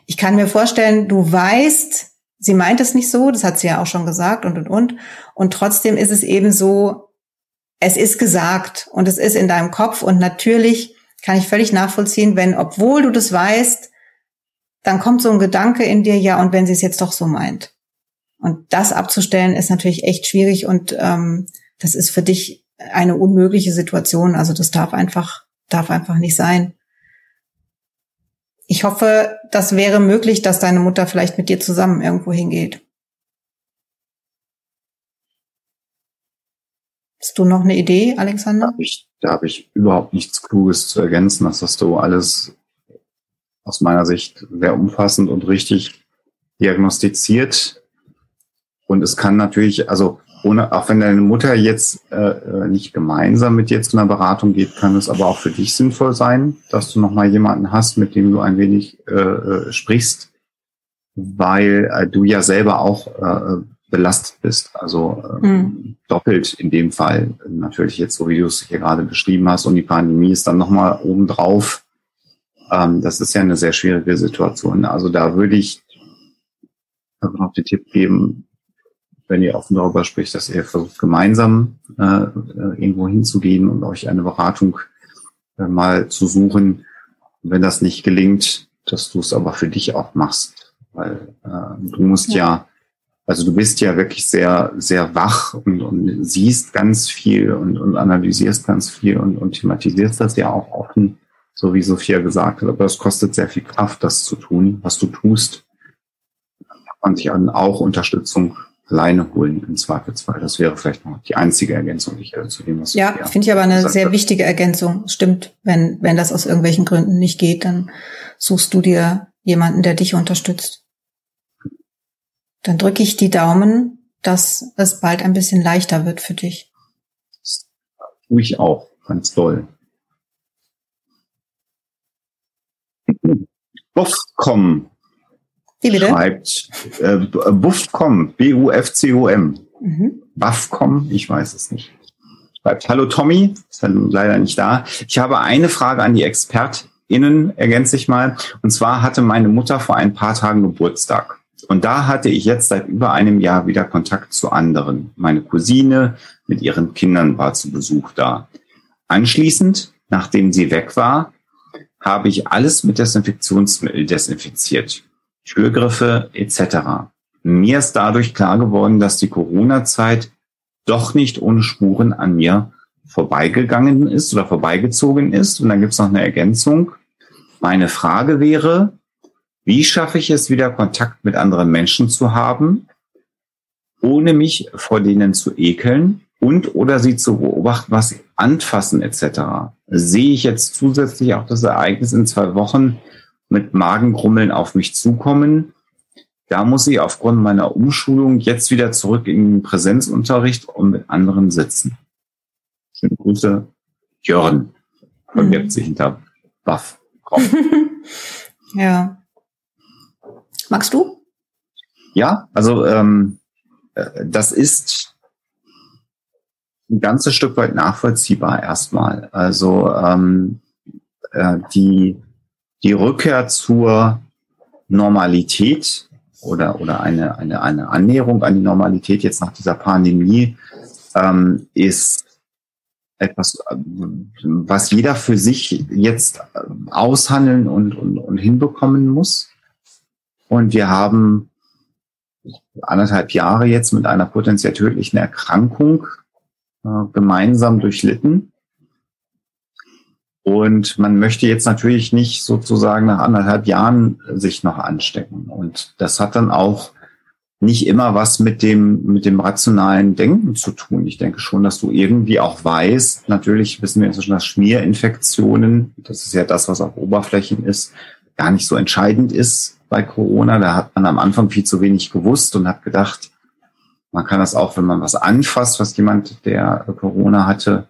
ich kann mir vorstellen, du weißt, sie meint es nicht so, das hat sie ja auch schon gesagt und und und. Und trotzdem ist es eben so, es ist gesagt und es ist in deinem Kopf und natürlich kann ich völlig nachvollziehen, wenn, obwohl du das weißt, dann kommt so ein Gedanke in dir, ja, und wenn sie es jetzt doch so meint. Und das abzustellen ist natürlich echt schwierig und ähm, das ist für dich eine unmögliche Situation. Also das darf einfach, darf einfach nicht sein ich hoffe, das wäre möglich, dass deine Mutter vielleicht mit dir zusammen irgendwo hingeht. Hast du noch eine Idee, Alexander? Da habe ich, hab ich überhaupt nichts Kluges zu ergänzen. Das hast du alles aus meiner Sicht sehr umfassend und richtig diagnostiziert. Und es kann natürlich, also ohne, auch wenn deine Mutter jetzt äh, äh, nicht gemeinsam mit dir zu einer Beratung geht, kann es aber auch für dich sinnvoll sein, dass du nochmal jemanden hast, mit dem du ein wenig äh, äh, sprichst, weil äh, du ja selber auch äh, belastet bist. Also äh, mhm. doppelt in dem Fall. Natürlich jetzt, so wie du es hier gerade beschrieben hast, und die Pandemie ist dann nochmal obendrauf. Ähm, das ist ja eine sehr schwierige Situation. Also da würde ich noch den Tipp geben, wenn ihr offen darüber spricht, dass ihr versucht, gemeinsam äh, äh, irgendwo hinzugehen und euch eine Beratung äh, mal zu suchen. Und wenn das nicht gelingt, dass du es aber für dich auch machst. Weil äh, du musst ja. ja, also du bist ja wirklich sehr, sehr wach und, und siehst ganz viel und, und analysierst ganz viel und, und thematisierst das ja auch offen, so wie Sophia gesagt hat. Aber es kostet sehr viel Kraft, das zu tun, was du tust. Da hat man sich dann auch Unterstützung alleine holen im Zweifelsfall. Das wäre vielleicht noch die einzige Ergänzung, die ich zu dem was Ja, finde ich aber eine sehr hat. wichtige Ergänzung. Stimmt, wenn wenn das aus irgendwelchen Gründen nicht geht, dann suchst du dir jemanden, der dich unterstützt. Dann drücke ich die Daumen, dass es bald ein bisschen leichter wird für dich. Das tue ich auch, ganz toll. Buffcom wie bitte? Schreibt äh, Buffcom, B-U-F-C-O-M. Mhm. Buffcom, ich weiß es nicht. Schreibt, hallo Tommy, ist dann leider nicht da. Ich habe eine Frage an die ExpertInnen, ergänze ich mal. Und zwar hatte meine Mutter vor ein paar Tagen Geburtstag. Und da hatte ich jetzt seit über einem Jahr wieder Kontakt zu anderen. Meine Cousine mit ihren Kindern war zu Besuch da. Anschließend, nachdem sie weg war, habe ich alles mit Desinfektionsmittel desinfiziert. Türgriffe etc. Mir ist dadurch klar geworden, dass die Corona-Zeit doch nicht ohne Spuren an mir vorbeigegangen ist oder vorbeigezogen ist. Und dann gibt es noch eine Ergänzung. Meine Frage wäre, wie schaffe ich es wieder, Kontakt mit anderen Menschen zu haben, ohne mich vor denen zu ekeln und oder sie zu beobachten, was sie anfassen etc. Sehe ich jetzt zusätzlich auch das Ereignis in zwei Wochen mit Magengrummeln auf mich zukommen, da muss ich aufgrund meiner Umschulung jetzt wieder zurück in den Präsenzunterricht und mit anderen sitzen. Schöne Grüße, Jörn. Verbirgt mhm. sich hinter Buff. ja. Magst du? Ja, also ähm, äh, das ist ein ganzes Stück weit nachvollziehbar erstmal. Also ähm, äh, die, die Rückkehr zur Normalität oder, oder eine, eine, eine Annäherung an die Normalität jetzt nach dieser Pandemie ähm, ist etwas, was jeder für sich jetzt aushandeln und, und, und hinbekommen muss. Und wir haben anderthalb Jahre jetzt mit einer potenziell tödlichen Erkrankung äh, gemeinsam durchlitten. Und man möchte jetzt natürlich nicht sozusagen nach anderthalb Jahren sich noch anstecken. Und das hat dann auch nicht immer was mit dem, mit dem rationalen Denken zu tun. Ich denke schon, dass du irgendwie auch weißt, natürlich wissen wir inzwischen, dass Schmierinfektionen, das ist ja das, was auf Oberflächen ist, gar nicht so entscheidend ist bei Corona. Da hat man am Anfang viel zu wenig gewusst und hat gedacht, man kann das auch, wenn man was anfasst, was jemand, der Corona hatte,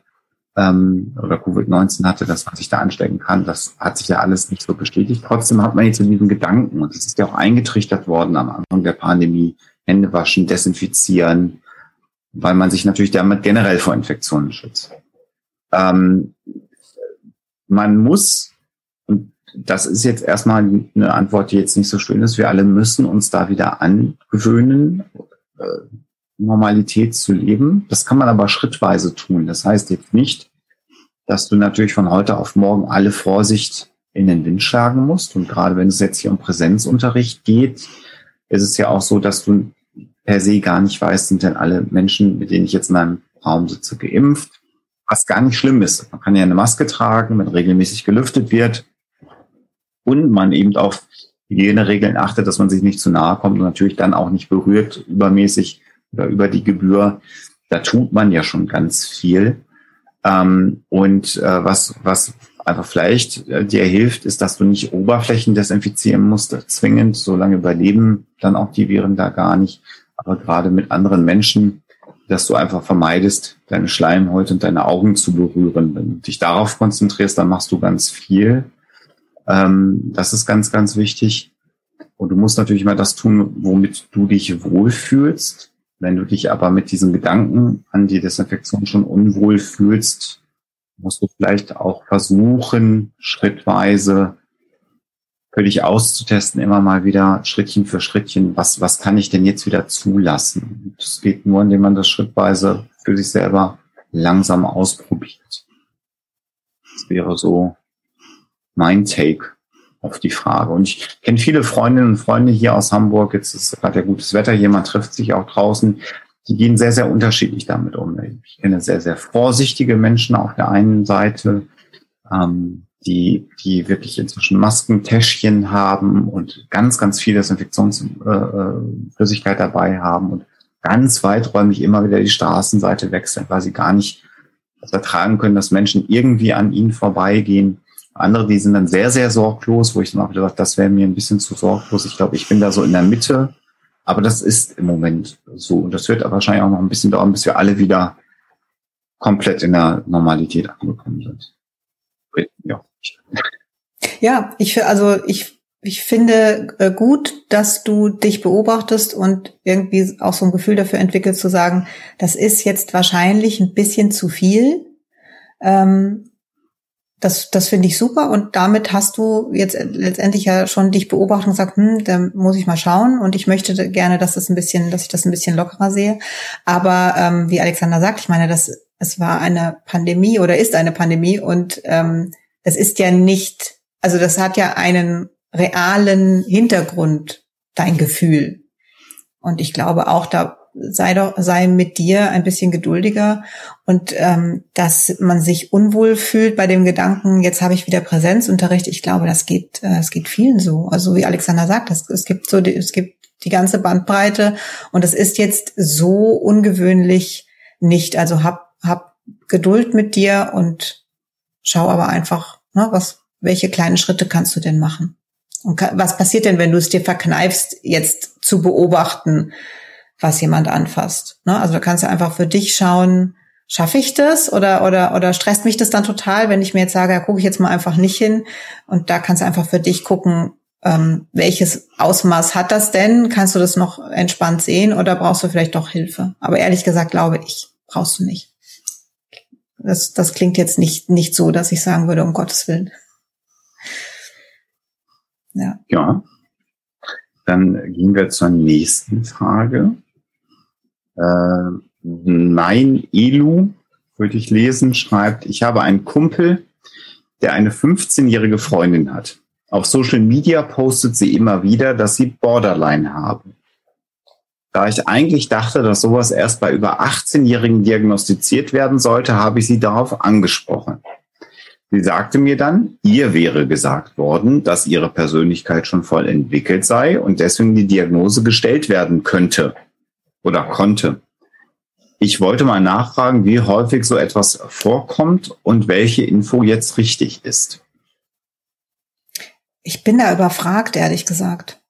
ähm, oder Covid-19 hatte, dass man sich da anstecken kann. Das hat sich ja alles nicht so bestätigt. Trotzdem hat man jetzt in diesen Gedanken, und das ist ja auch eingetrichtert worden am Anfang der Pandemie, Hände waschen, desinfizieren, weil man sich natürlich damit generell vor Infektionen schützt. Ähm, man muss, und das ist jetzt erstmal eine Antwort, die jetzt nicht so schön ist, wir alle müssen uns da wieder angewöhnen, äh, Normalität zu leben. Das kann man aber schrittweise tun. Das heißt jetzt nicht, dass du natürlich von heute auf morgen alle Vorsicht in den Wind schlagen musst. Und gerade wenn es jetzt hier um Präsenzunterricht geht, ist es ja auch so, dass du per se gar nicht weißt, sind denn alle Menschen, mit denen ich jetzt in einem Raum sitze, geimpft. Was gar nicht schlimm ist. Man kann ja eine Maske tragen, wenn regelmäßig gelüftet wird und man eben auf Hygieneregeln achtet, dass man sich nicht zu nahe kommt und natürlich dann auch nicht berührt übermäßig oder über die Gebühr, da tut man ja schon ganz viel. Ähm, und äh, was, was einfach vielleicht äh, dir hilft, ist, dass du nicht Oberflächen desinfizieren musst, zwingend, so lange überleben dann auch die Viren da gar nicht. Aber gerade mit anderen Menschen, dass du einfach vermeidest, deine Schleimhäute und deine Augen zu berühren. Wenn du dich darauf konzentrierst, dann machst du ganz viel. Ähm, das ist ganz, ganz wichtig. Und du musst natürlich mal das tun, womit du dich wohlfühlst. Wenn du dich aber mit diesen Gedanken an die Desinfektion schon unwohl fühlst, musst du vielleicht auch versuchen, schrittweise für dich auszutesten, immer mal wieder Schrittchen für Schrittchen, was, was kann ich denn jetzt wieder zulassen? Das geht nur, indem man das schrittweise für sich selber langsam ausprobiert. Das wäre so mein Take auf die Frage. Und ich kenne viele Freundinnen und Freunde hier aus Hamburg. Jetzt ist gerade ja gutes Wetter hier, man trifft sich auch draußen. Die gehen sehr, sehr unterschiedlich damit um. Ich kenne sehr, sehr vorsichtige Menschen auf der einen Seite, ähm, die, die wirklich inzwischen Maskentäschchen haben und ganz, ganz viel Desinfektionsflüssigkeit äh, dabei haben und ganz weiträumig immer wieder die Straßenseite wechseln, weil sie gar nicht ertragen können, dass Menschen irgendwie an ihnen vorbeigehen. Andere, die sind dann sehr, sehr sorglos, wo ich dann auch gedacht, das wäre mir ein bisschen zu sorglos. Ich glaube, ich bin da so in der Mitte. Aber das ist im Moment so. Und das wird aber wahrscheinlich auch noch ein bisschen dauern, bis wir alle wieder komplett in der Normalität angekommen sind. Ja, ja ich, also ich, ich finde äh, gut, dass du dich beobachtest und irgendwie auch so ein Gefühl dafür entwickelst zu sagen, das ist jetzt wahrscheinlich ein bisschen zu viel. Ähm, das, das finde ich super und damit hast du jetzt letztendlich ja schon dich beobachtet und gesagt, hm, da muss ich mal schauen und ich möchte gerne, dass das ein bisschen, dass ich das ein bisschen lockerer sehe. Aber ähm, wie Alexander sagt, ich meine, das es war eine Pandemie oder ist eine Pandemie und ähm, das ist ja nicht, also das hat ja einen realen Hintergrund, dein Gefühl. Und ich glaube auch, da sei doch, sei mit dir ein bisschen geduldiger und ähm, dass man sich unwohl fühlt bei dem Gedanken, jetzt habe ich wieder Präsenzunterricht. Ich glaube, das geht, äh, es geht vielen so. Also wie Alexander sagt, das, es gibt so, es gibt die ganze Bandbreite und es ist jetzt so ungewöhnlich, nicht. Also hab, hab Geduld mit dir und schau aber einfach, ne, was, welche kleinen Schritte kannst du denn machen? Und was passiert denn, wenn du es dir verkneifst, jetzt zu beobachten, was jemand anfasst? Ne? Also da kannst du einfach für dich schauen, schaffe ich das oder oder oder stresst mich das dann total, wenn ich mir jetzt sage, ja, gucke ich jetzt mal einfach nicht hin und da kannst du einfach für dich gucken, ähm, welches Ausmaß hat das denn? Kannst du das noch entspannt sehen oder brauchst du vielleicht doch Hilfe? Aber ehrlich gesagt glaube ich, brauchst du nicht. Das, das klingt jetzt nicht, nicht so, dass ich sagen würde, um Gottes Willen. Ja. ja. Dann gehen wir zur nächsten Frage. Äh, Nein Elu, würde ich lesen, schreibt, ich habe einen Kumpel, der eine 15-jährige Freundin hat. Auf Social Media postet sie immer wieder, dass sie Borderline haben. Da ich eigentlich dachte, dass sowas erst bei über 18-Jährigen diagnostiziert werden sollte, habe ich sie darauf angesprochen. Sie sagte mir dann, ihr wäre gesagt worden, dass ihre Persönlichkeit schon voll entwickelt sei und deswegen die Diagnose gestellt werden könnte oder konnte. Ich wollte mal nachfragen, wie häufig so etwas vorkommt und welche Info jetzt richtig ist. Ich bin da überfragt, ehrlich gesagt.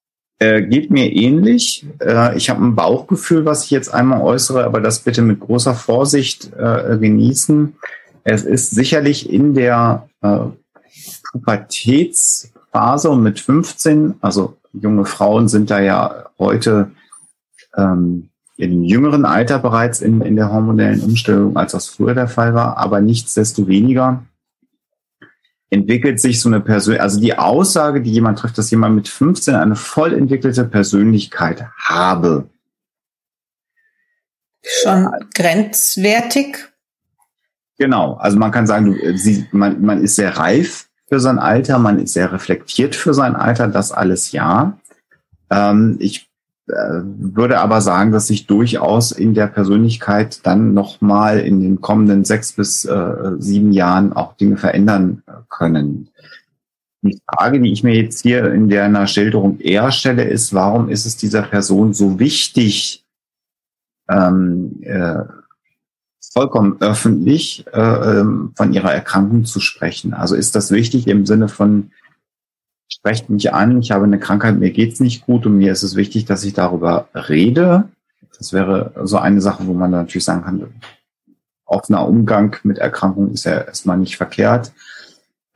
Äh, geht mir ähnlich. Äh, ich habe ein Bauchgefühl, was ich jetzt einmal äußere, aber das bitte mit großer Vorsicht äh, genießen. Es ist sicherlich in der äh, Pubertätsphase und mit 15, also junge Frauen sind da ja heute ähm, in jüngeren Alter bereits in, in der hormonellen Umstellung, als das früher der Fall war, aber nichtsdestoweniger entwickelt sich so eine Person, also die Aussage, die jemand trifft, dass jemand mit 15 eine voll entwickelte Persönlichkeit habe. Schon grenzwertig. Genau, also man kann sagen, sie, man, man ist sehr reif für sein Alter, man ist sehr reflektiert für sein Alter, das alles ja. Ähm, ich äh, würde aber sagen, dass sich durchaus in der Persönlichkeit dann nochmal in den kommenden sechs bis äh, sieben Jahren auch Dinge verändern können. Die Frage, die ich mir jetzt hier in der Schilderung eher stelle, ist, warum ist es dieser Person so wichtig, ähm, äh, vollkommen öffentlich äh, ähm, von ihrer Erkrankung zu sprechen? Also ist das wichtig im Sinne von, sprecht mich an, ich habe eine Krankheit, mir geht's nicht gut und mir ist es wichtig, dass ich darüber rede. Das wäre so eine Sache, wo man natürlich sagen kann, offener Umgang mit Erkrankungen ist ja erstmal nicht verkehrt.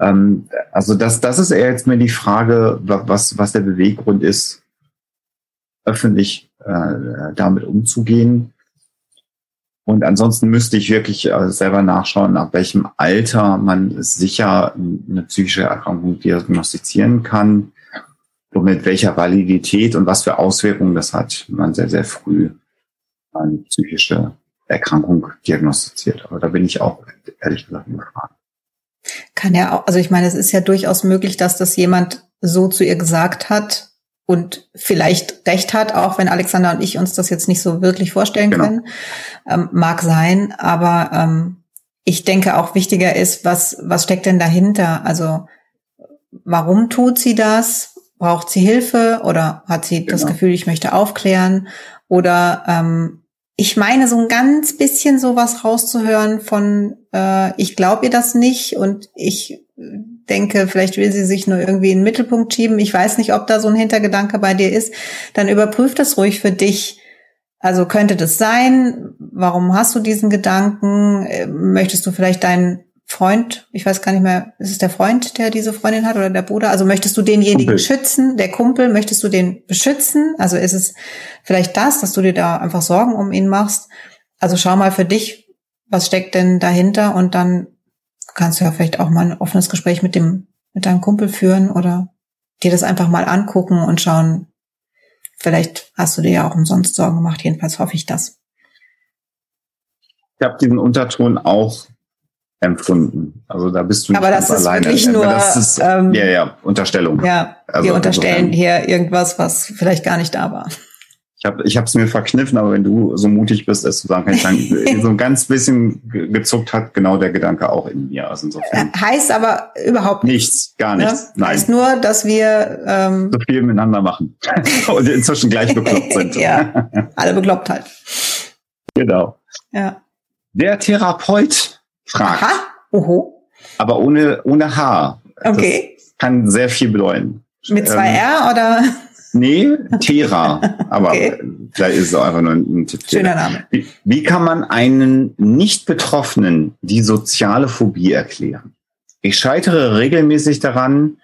Ähm, also das, das ist eher jetzt mir die Frage, was, was der Beweggrund ist, öffentlich äh, damit umzugehen. Und ansonsten müsste ich wirklich äh, selber nachschauen, ab welchem Alter man sicher eine psychische Erkrankung diagnostizieren kann und mit welcher Validität und was für Auswirkungen das hat, wenn man sehr, sehr früh eine psychische Erkrankung diagnostiziert. Aber da bin ich auch ehrlich gesagt gefragt. Kann ja auch, also ich meine, es ist ja durchaus möglich, dass das jemand so zu ihr gesagt hat, und vielleicht recht hat, auch wenn Alexander und ich uns das jetzt nicht so wirklich vorstellen genau. können. Ähm, mag sein, aber ähm, ich denke auch wichtiger ist, was, was steckt denn dahinter? Also warum tut sie das? Braucht sie Hilfe oder hat sie genau. das Gefühl, ich möchte aufklären? Oder ähm, ich meine, so ein ganz bisschen sowas rauszuhören von, äh, ich glaube ihr das nicht und ich denke, vielleicht will sie sich nur irgendwie in den Mittelpunkt schieben. Ich weiß nicht, ob da so ein Hintergedanke bei dir ist. Dann überprüf das ruhig für dich. Also könnte das sein? Warum hast du diesen Gedanken? Äh, möchtest du vielleicht deinen Freund, ich weiß gar nicht mehr, ist es der Freund, der diese Freundin hat oder der Bruder? Also möchtest du denjenigen Kumpel. schützen, der Kumpel, möchtest du den beschützen? Also ist es vielleicht das, dass du dir da einfach Sorgen um ihn machst? Also schau mal für dich, was steckt denn dahinter und dann kannst du ja vielleicht auch mal ein offenes Gespräch mit dem, mit deinem Kumpel führen oder dir das einfach mal angucken und schauen. Vielleicht hast du dir ja auch umsonst Sorgen gemacht. Jedenfalls hoffe ich das. Ich habe diesen Unterton auch empfunden. Also da bist du nicht Aber das ist alleine. wirklich nur, das ist, ähm, ja, ja, Unterstellung. Ja, also, wir unterstellen also, hier irgendwas, was vielleicht gar nicht da war. Ich habe ich es mir verkniffen, aber wenn du so mutig bist, es zu sagen, kann ich sagen, so ein ganz bisschen gezuckt hat genau der Gedanke auch in mir. Also insofern. Äh, heißt aber überhaupt nichts. gar nichts. Ne? Nein. Heißt nur, dass wir ähm, so viel miteinander machen und inzwischen gleich bekloppt sind. ja, alle bekloppt halt. Genau. Ja. Der Therapeut fragt. Aha. Oho. Aber ohne, ohne H. Okay. Das kann sehr viel bedeuten. Mit zwei ähm, R oder? Nee, Thera. Aber okay. vielleicht ist es auch einfach nur ein Tipp. Schöner Name. Wie, wie kann man einen Nicht-Betroffenen die soziale Phobie erklären? Ich scheitere regelmäßig daran,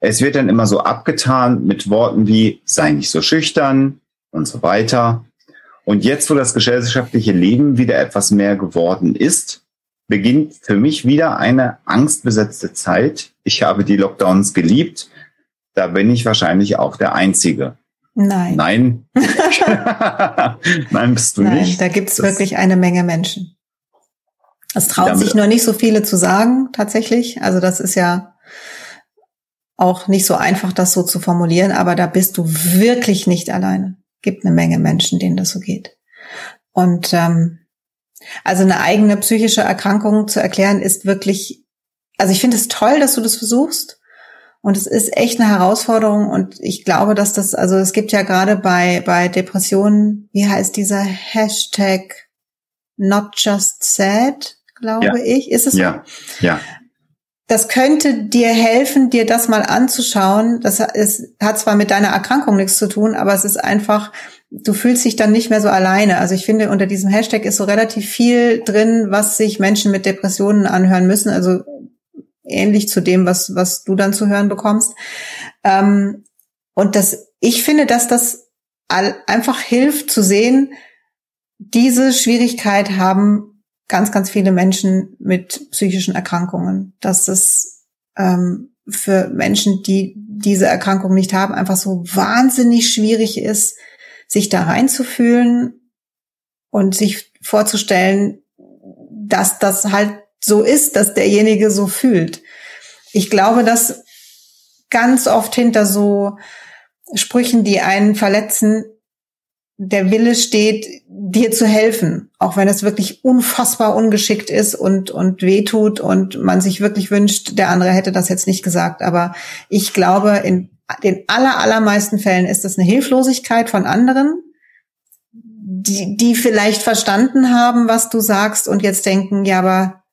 es wird dann immer so abgetan mit Worten wie sei nicht so schüchtern und so weiter. Und jetzt, wo das gesellschaftliche Leben wieder etwas mehr geworden ist, beginnt für mich wieder eine angstbesetzte Zeit. Ich habe die Lockdowns geliebt. Da bin ich wahrscheinlich auch der Einzige. Nein. Nein. Nein, bist du Nein, nicht. Da gibt es wirklich eine Menge Menschen. Es traut sich nur nicht so viele zu sagen, tatsächlich. Also das ist ja auch nicht so einfach, das so zu formulieren, aber da bist du wirklich nicht alleine. Gibt eine Menge Menschen, denen das so geht. Und ähm, also eine eigene psychische Erkrankung zu erklären, ist wirklich, also ich finde es toll, dass du das versuchst. Und es ist echt eine Herausforderung. Und ich glaube, dass das, also es gibt ja gerade bei, bei Depressionen, wie heißt dieser Hashtag not just sad, glaube ja. ich. Ist es ja. so? Ja das könnte dir helfen, dir das mal anzuschauen. Das ist, hat zwar mit deiner Erkrankung nichts zu tun, aber es ist einfach, du fühlst dich dann nicht mehr so alleine. Also ich finde, unter diesem Hashtag ist so relativ viel drin, was sich Menschen mit Depressionen anhören müssen. Also ähnlich zu dem, was, was du dann zu hören bekommst. Ähm, und das, ich finde, dass das einfach hilft zu sehen, diese Schwierigkeit haben ganz, ganz viele Menschen mit psychischen Erkrankungen. Dass es ähm, für Menschen, die diese Erkrankung nicht haben, einfach so wahnsinnig schwierig ist, sich da reinzufühlen und sich vorzustellen, dass das halt so ist, dass derjenige so fühlt. Ich glaube, dass ganz oft hinter so Sprüchen, die einen verletzen, der Wille steht, dir zu helfen, auch wenn es wirklich unfassbar ungeschickt ist und, und wehtut und man sich wirklich wünscht, der andere hätte das jetzt nicht gesagt. Aber ich glaube, in den aller, allermeisten Fällen ist das eine Hilflosigkeit von anderen, die, die vielleicht verstanden haben, was du sagst und jetzt denken, ja, aber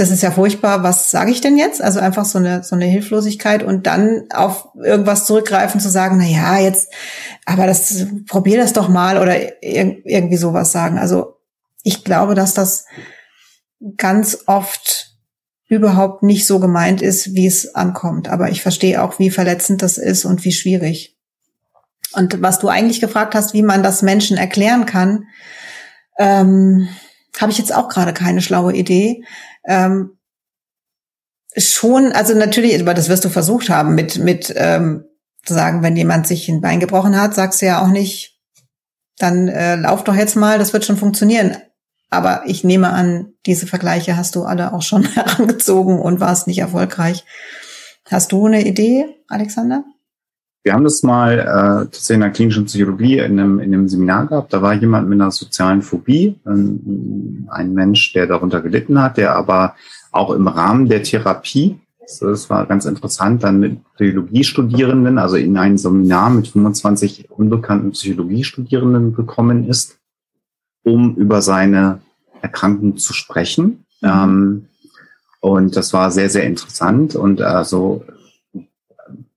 das ist ja furchtbar, was sage ich denn jetzt? Also einfach so eine, so eine Hilflosigkeit und dann auf irgendwas zurückgreifen zu sagen, na ja, jetzt, aber das, probier das doch mal oder irgendwie sowas sagen. Also ich glaube, dass das ganz oft überhaupt nicht so gemeint ist, wie es ankommt. Aber ich verstehe auch, wie verletzend das ist und wie schwierig. Und was du eigentlich gefragt hast, wie man das Menschen erklären kann, ähm, habe ich jetzt auch gerade keine schlaue Idee ähm, schon, also natürlich, aber das wirst du versucht haben, mit, mit ähm, zu sagen, wenn jemand sich ein Bein gebrochen hat, sagst du ja auch nicht, dann äh, lauf doch jetzt mal, das wird schon funktionieren. Aber ich nehme an, diese Vergleiche hast du alle auch schon herangezogen und warst nicht erfolgreich. Hast du eine Idee, Alexander? Wir haben das mal äh, tatsächlich in der klinischen Psychologie in einem, in einem Seminar gehabt. Da war jemand mit einer sozialen Phobie, ähm, ein Mensch, der darunter gelitten hat, der aber auch im Rahmen der Therapie, das war ganz interessant, dann mit Psychologiestudierenden, also in ein Seminar mit 25 unbekannten Psychologiestudierenden gekommen ist, um über seine Erkrankung zu sprechen. Mhm. Ähm, und das war sehr, sehr interessant. Und also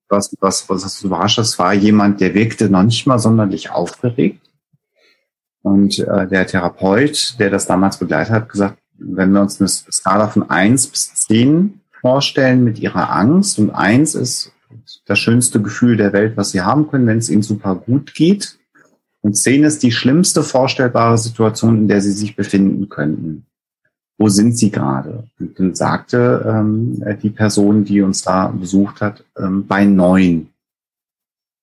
was, was, was das überrascht, das war jemand, der wirkte noch nicht mal sonderlich aufgeregt. Und äh, der Therapeut, der das damals begleitet hat, gesagt, wenn wir uns eine Skala von eins bis zehn vorstellen mit ihrer Angst und eins ist das schönste Gefühl der Welt, was sie haben können, wenn es ihnen super gut geht. Und zehn ist die schlimmste vorstellbare Situation, in der sie sich befinden könnten wo sind Sie gerade? Und dann sagte ähm, die Person, die uns da besucht hat, ähm, bei neun.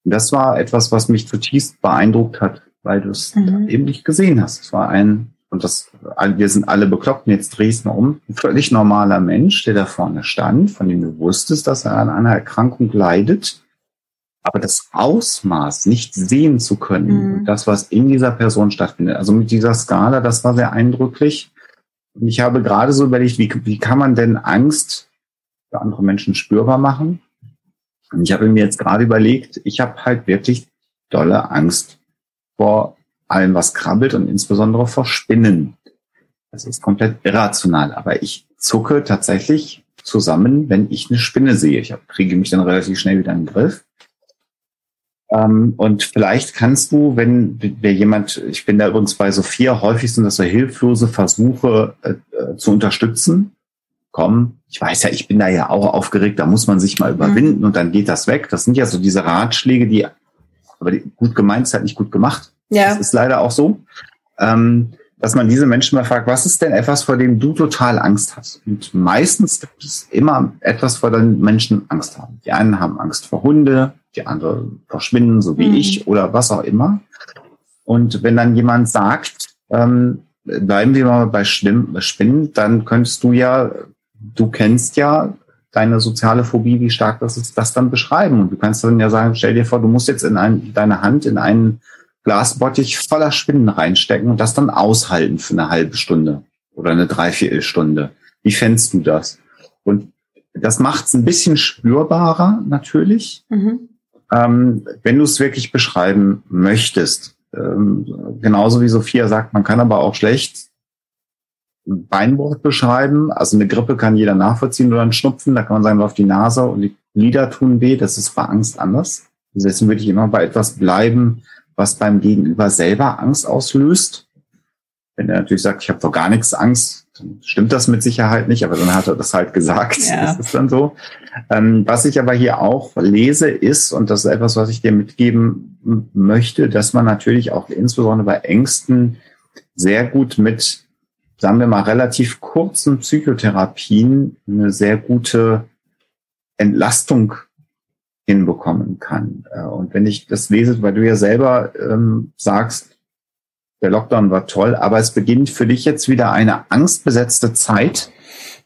Und das war etwas, was mich zutiefst beeindruckt hat, weil du es mhm. eben nicht gesehen hast. Es war ein, und das, wir sind alle bekloppt, jetzt drehst du um, ein völlig normaler Mensch, der da vorne stand, von dem du wusstest, dass er an einer Erkrankung leidet, aber das Ausmaß nicht sehen zu können, mhm. das, was in dieser Person stattfindet, also mit dieser Skala, das war sehr eindrücklich. Und ich habe gerade so überlegt, wie, wie kann man denn Angst für andere Menschen spürbar machen? Und ich habe mir jetzt gerade überlegt, ich habe halt wirklich dolle Angst vor allem, was krabbelt und insbesondere vor Spinnen. Das ist komplett irrational. Aber ich zucke tatsächlich zusammen, wenn ich eine Spinne sehe. Ich kriege mich dann relativ schnell wieder in den Griff. Ähm, und vielleicht kannst du, wenn wer jemand, ich bin da übrigens bei Sophia, häufig sind das so hilflose Versuche äh, äh, zu unterstützen. Komm, ich weiß ja, ich bin da ja auch aufgeregt, da muss man sich mal überwinden mhm. und dann geht das weg. Das sind ja so diese Ratschläge, die, aber die, gut gemeint ist halt nicht gut gemacht. Ja. Das ist leider auch so. Ähm, dass man diese Menschen mal fragt, was ist denn etwas, vor dem du total Angst hast? Und meistens gibt es immer etwas, vor dem Menschen Angst haben. Die einen haben Angst vor Hunde, die anderen verschwinden, so wie mhm. ich oder was auch immer. Und wenn dann jemand sagt, ähm, bleiben wir mal bei Spinnen, dann könntest du ja, du kennst ja deine soziale Phobie, wie stark das ist, das dann beschreiben. Und du kannst dann ja sagen, stell dir vor, du musst jetzt in ein, deine Hand in einen Glasbottich voller Spinnen reinstecken und das dann aushalten für eine halbe Stunde oder eine Dreiviertelstunde. Wie fändst du das? Und das macht es ein bisschen spürbarer natürlich. Mhm. Ähm, wenn du es wirklich beschreiben möchtest. Ähm, genauso wie Sophia sagt, man kann aber auch schlecht ein Beinwort beschreiben. Also eine Grippe kann jeder nachvollziehen oder ein Schnupfen. Da kann man sagen, läuft die Nase und die Lieder tun weh. Das ist bei Angst anders. Deswegen würde ich immer bei etwas bleiben, was beim Gegenüber selber Angst auslöst. Wenn er natürlich sagt, ich habe doch gar nichts Angst, dann stimmt das mit Sicherheit nicht, aber dann hat er das halt gesagt. Ja. Das ist dann so. Ähm, was ich aber hier auch lese, ist, und das ist etwas, was ich dir mitgeben möchte, dass man natürlich auch insbesondere bei Ängsten sehr gut mit, sagen wir mal, relativ kurzen Psychotherapien eine sehr gute Entlastung hinbekommen kann. Äh, und wenn ich das lese, weil du ja selber ähm, sagst, der Lockdown war toll, aber es beginnt für dich jetzt wieder eine angstbesetzte Zeit,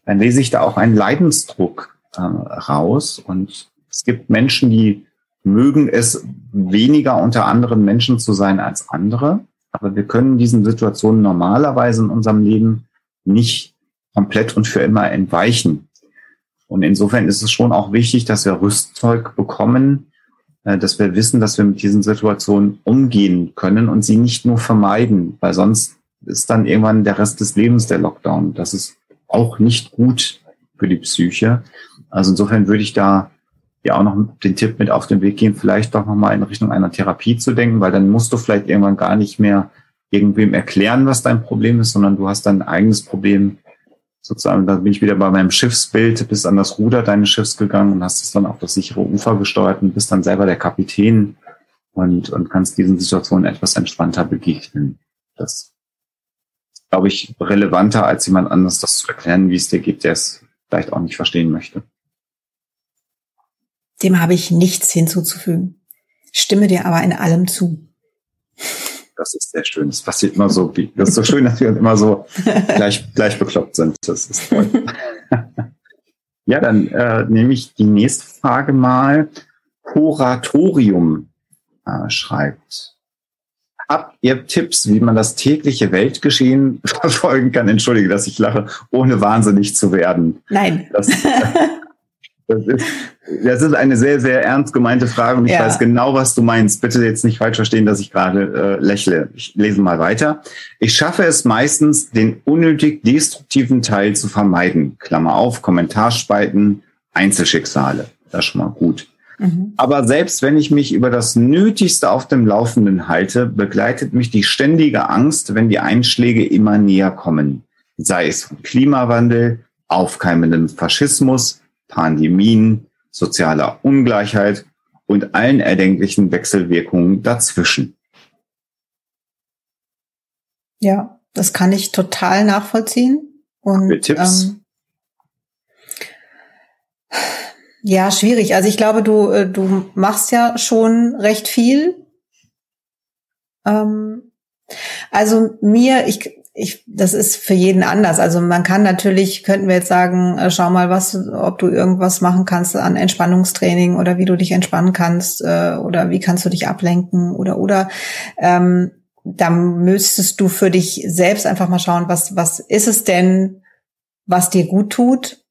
dann lese ich da auch einen Leidensdruck äh, raus. Und es gibt Menschen, die mögen es weniger unter anderen Menschen zu sein als andere. Aber wir können diesen Situationen normalerweise in unserem Leben nicht komplett und für immer entweichen. Und insofern ist es schon auch wichtig, dass wir Rüstzeug bekommen, äh, dass wir wissen, dass wir mit diesen Situationen umgehen können und sie nicht nur vermeiden, weil sonst ist dann irgendwann der Rest des Lebens der Lockdown. Das ist auch nicht gut für die Psyche. Also insofern würde ich da ja auch noch den Tipp mit auf den Weg gehen, vielleicht doch nochmal in Richtung einer Therapie zu denken, weil dann musst du vielleicht irgendwann gar nicht mehr irgendwem erklären, was dein Problem ist, sondern du hast dein eigenes Problem sozusagen, da bin ich wieder bei meinem Schiffsbild, bist an das Ruder deines Schiffs gegangen und hast es dann auf das sichere Ufer gesteuert und bist dann selber der Kapitän und, und kannst diesen Situationen etwas entspannter begegnen. Das glaube ich, relevanter, als jemand anderes das zu erklären, wie es dir geht, der es vielleicht auch nicht verstehen möchte. Dem habe ich nichts hinzuzufügen. Stimme dir aber in allem zu. Das ist sehr schön. Das passiert immer so, wie, das ist so schön, dass wir immer so gleich, gleich bekloppt sind. Das ist toll. ja, dann äh, nehme ich die nächste Frage mal. Kuratorium äh, schreibt. Habt ihr Tipps, wie man das tägliche Weltgeschehen verfolgen kann? Entschuldige, dass ich lache, ohne wahnsinnig zu werden. Nein. Das, das ist, das ist eine sehr, sehr ernst gemeinte Frage und ich ja. weiß genau, was du meinst. Bitte jetzt nicht falsch verstehen, dass ich gerade äh, lächle. Ich lese mal weiter. Ich schaffe es meistens, den unnötig destruktiven Teil zu vermeiden. Klammer auf, Kommentarspalten, Einzelschicksale. Das ist schon mal gut. Mhm. Aber selbst wenn ich mich über das Nötigste auf dem Laufenden halte, begleitet mich die ständige Angst, wenn die Einschläge immer näher kommen. Sei es vom Klimawandel, aufkeimendem Faschismus, Pandemien, sozialer Ungleichheit und allen erdenklichen Wechselwirkungen dazwischen. Ja, das kann ich total nachvollziehen. Und Für Tipps? Ähm, ja, schwierig. Also ich glaube, du, äh, du machst ja schon recht viel. Ähm, also mir, ich, ich, das ist für jeden anders. Also man kann natürlich, könnten wir jetzt sagen, äh, schau mal, was, ob du irgendwas machen kannst an Entspannungstraining oder wie du dich entspannen kannst äh, oder wie kannst du dich ablenken oder oder. Ähm, da müsstest du für dich selbst einfach mal schauen, was was ist es denn, was dir gut tut.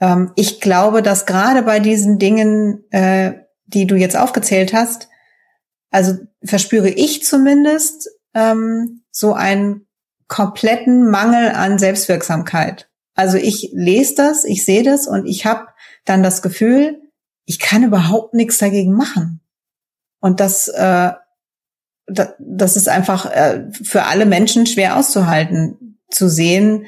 Ähm, ich glaube, dass gerade bei diesen Dingen, äh, die du jetzt aufgezählt hast, also verspüre ich zumindest ähm, so ein kompletten Mangel an Selbstwirksamkeit. Also ich lese das, ich sehe das und ich habe dann das Gefühl, ich kann überhaupt nichts dagegen machen. Und das, äh, das, ist einfach äh, für alle Menschen schwer auszuhalten, zu sehen,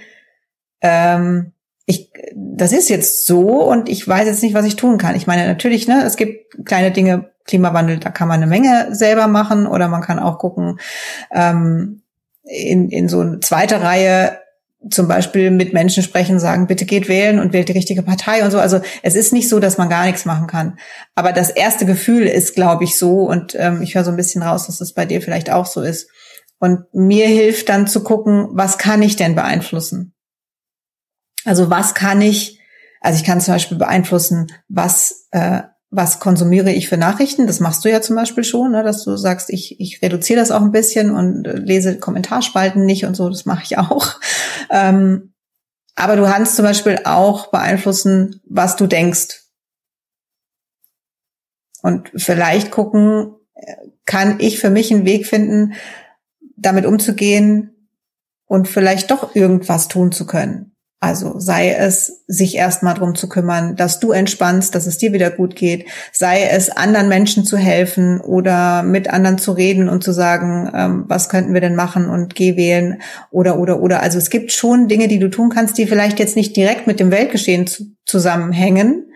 ähm, ich, das ist jetzt so und ich weiß jetzt nicht, was ich tun kann. Ich meine, natürlich, ne, es gibt kleine Dinge, Klimawandel, da kann man eine Menge selber machen oder man kann auch gucken, ähm, in, in so eine zweite Reihe zum Beispiel mit Menschen sprechen, sagen, bitte geht wählen und wählt die richtige Partei und so. Also es ist nicht so, dass man gar nichts machen kann. Aber das erste Gefühl ist, glaube ich, so und ähm, ich höre so ein bisschen raus, dass das bei dir vielleicht auch so ist. Und mir hilft dann zu gucken, was kann ich denn beeinflussen? Also was kann ich, also ich kann zum Beispiel beeinflussen, was, äh, was konsumiere ich für Nachrichten. Das machst du ja zum Beispiel schon, ne, dass du sagst, ich, ich reduziere das auch ein bisschen und äh, lese Kommentarspalten nicht und so, das mache ich auch. Ähm, aber du kannst zum Beispiel auch beeinflussen, was du denkst. Und vielleicht gucken, äh, kann ich für mich einen Weg finden, damit umzugehen und vielleicht doch irgendwas tun zu können. Also sei es, sich erstmal drum zu kümmern, dass du entspannst, dass es dir wieder gut geht, sei es, anderen Menschen zu helfen oder mit anderen zu reden und zu sagen, ähm, was könnten wir denn machen und geh wählen oder, oder, oder. Also es gibt schon Dinge, die du tun kannst, die vielleicht jetzt nicht direkt mit dem Weltgeschehen zu, zusammenhängen,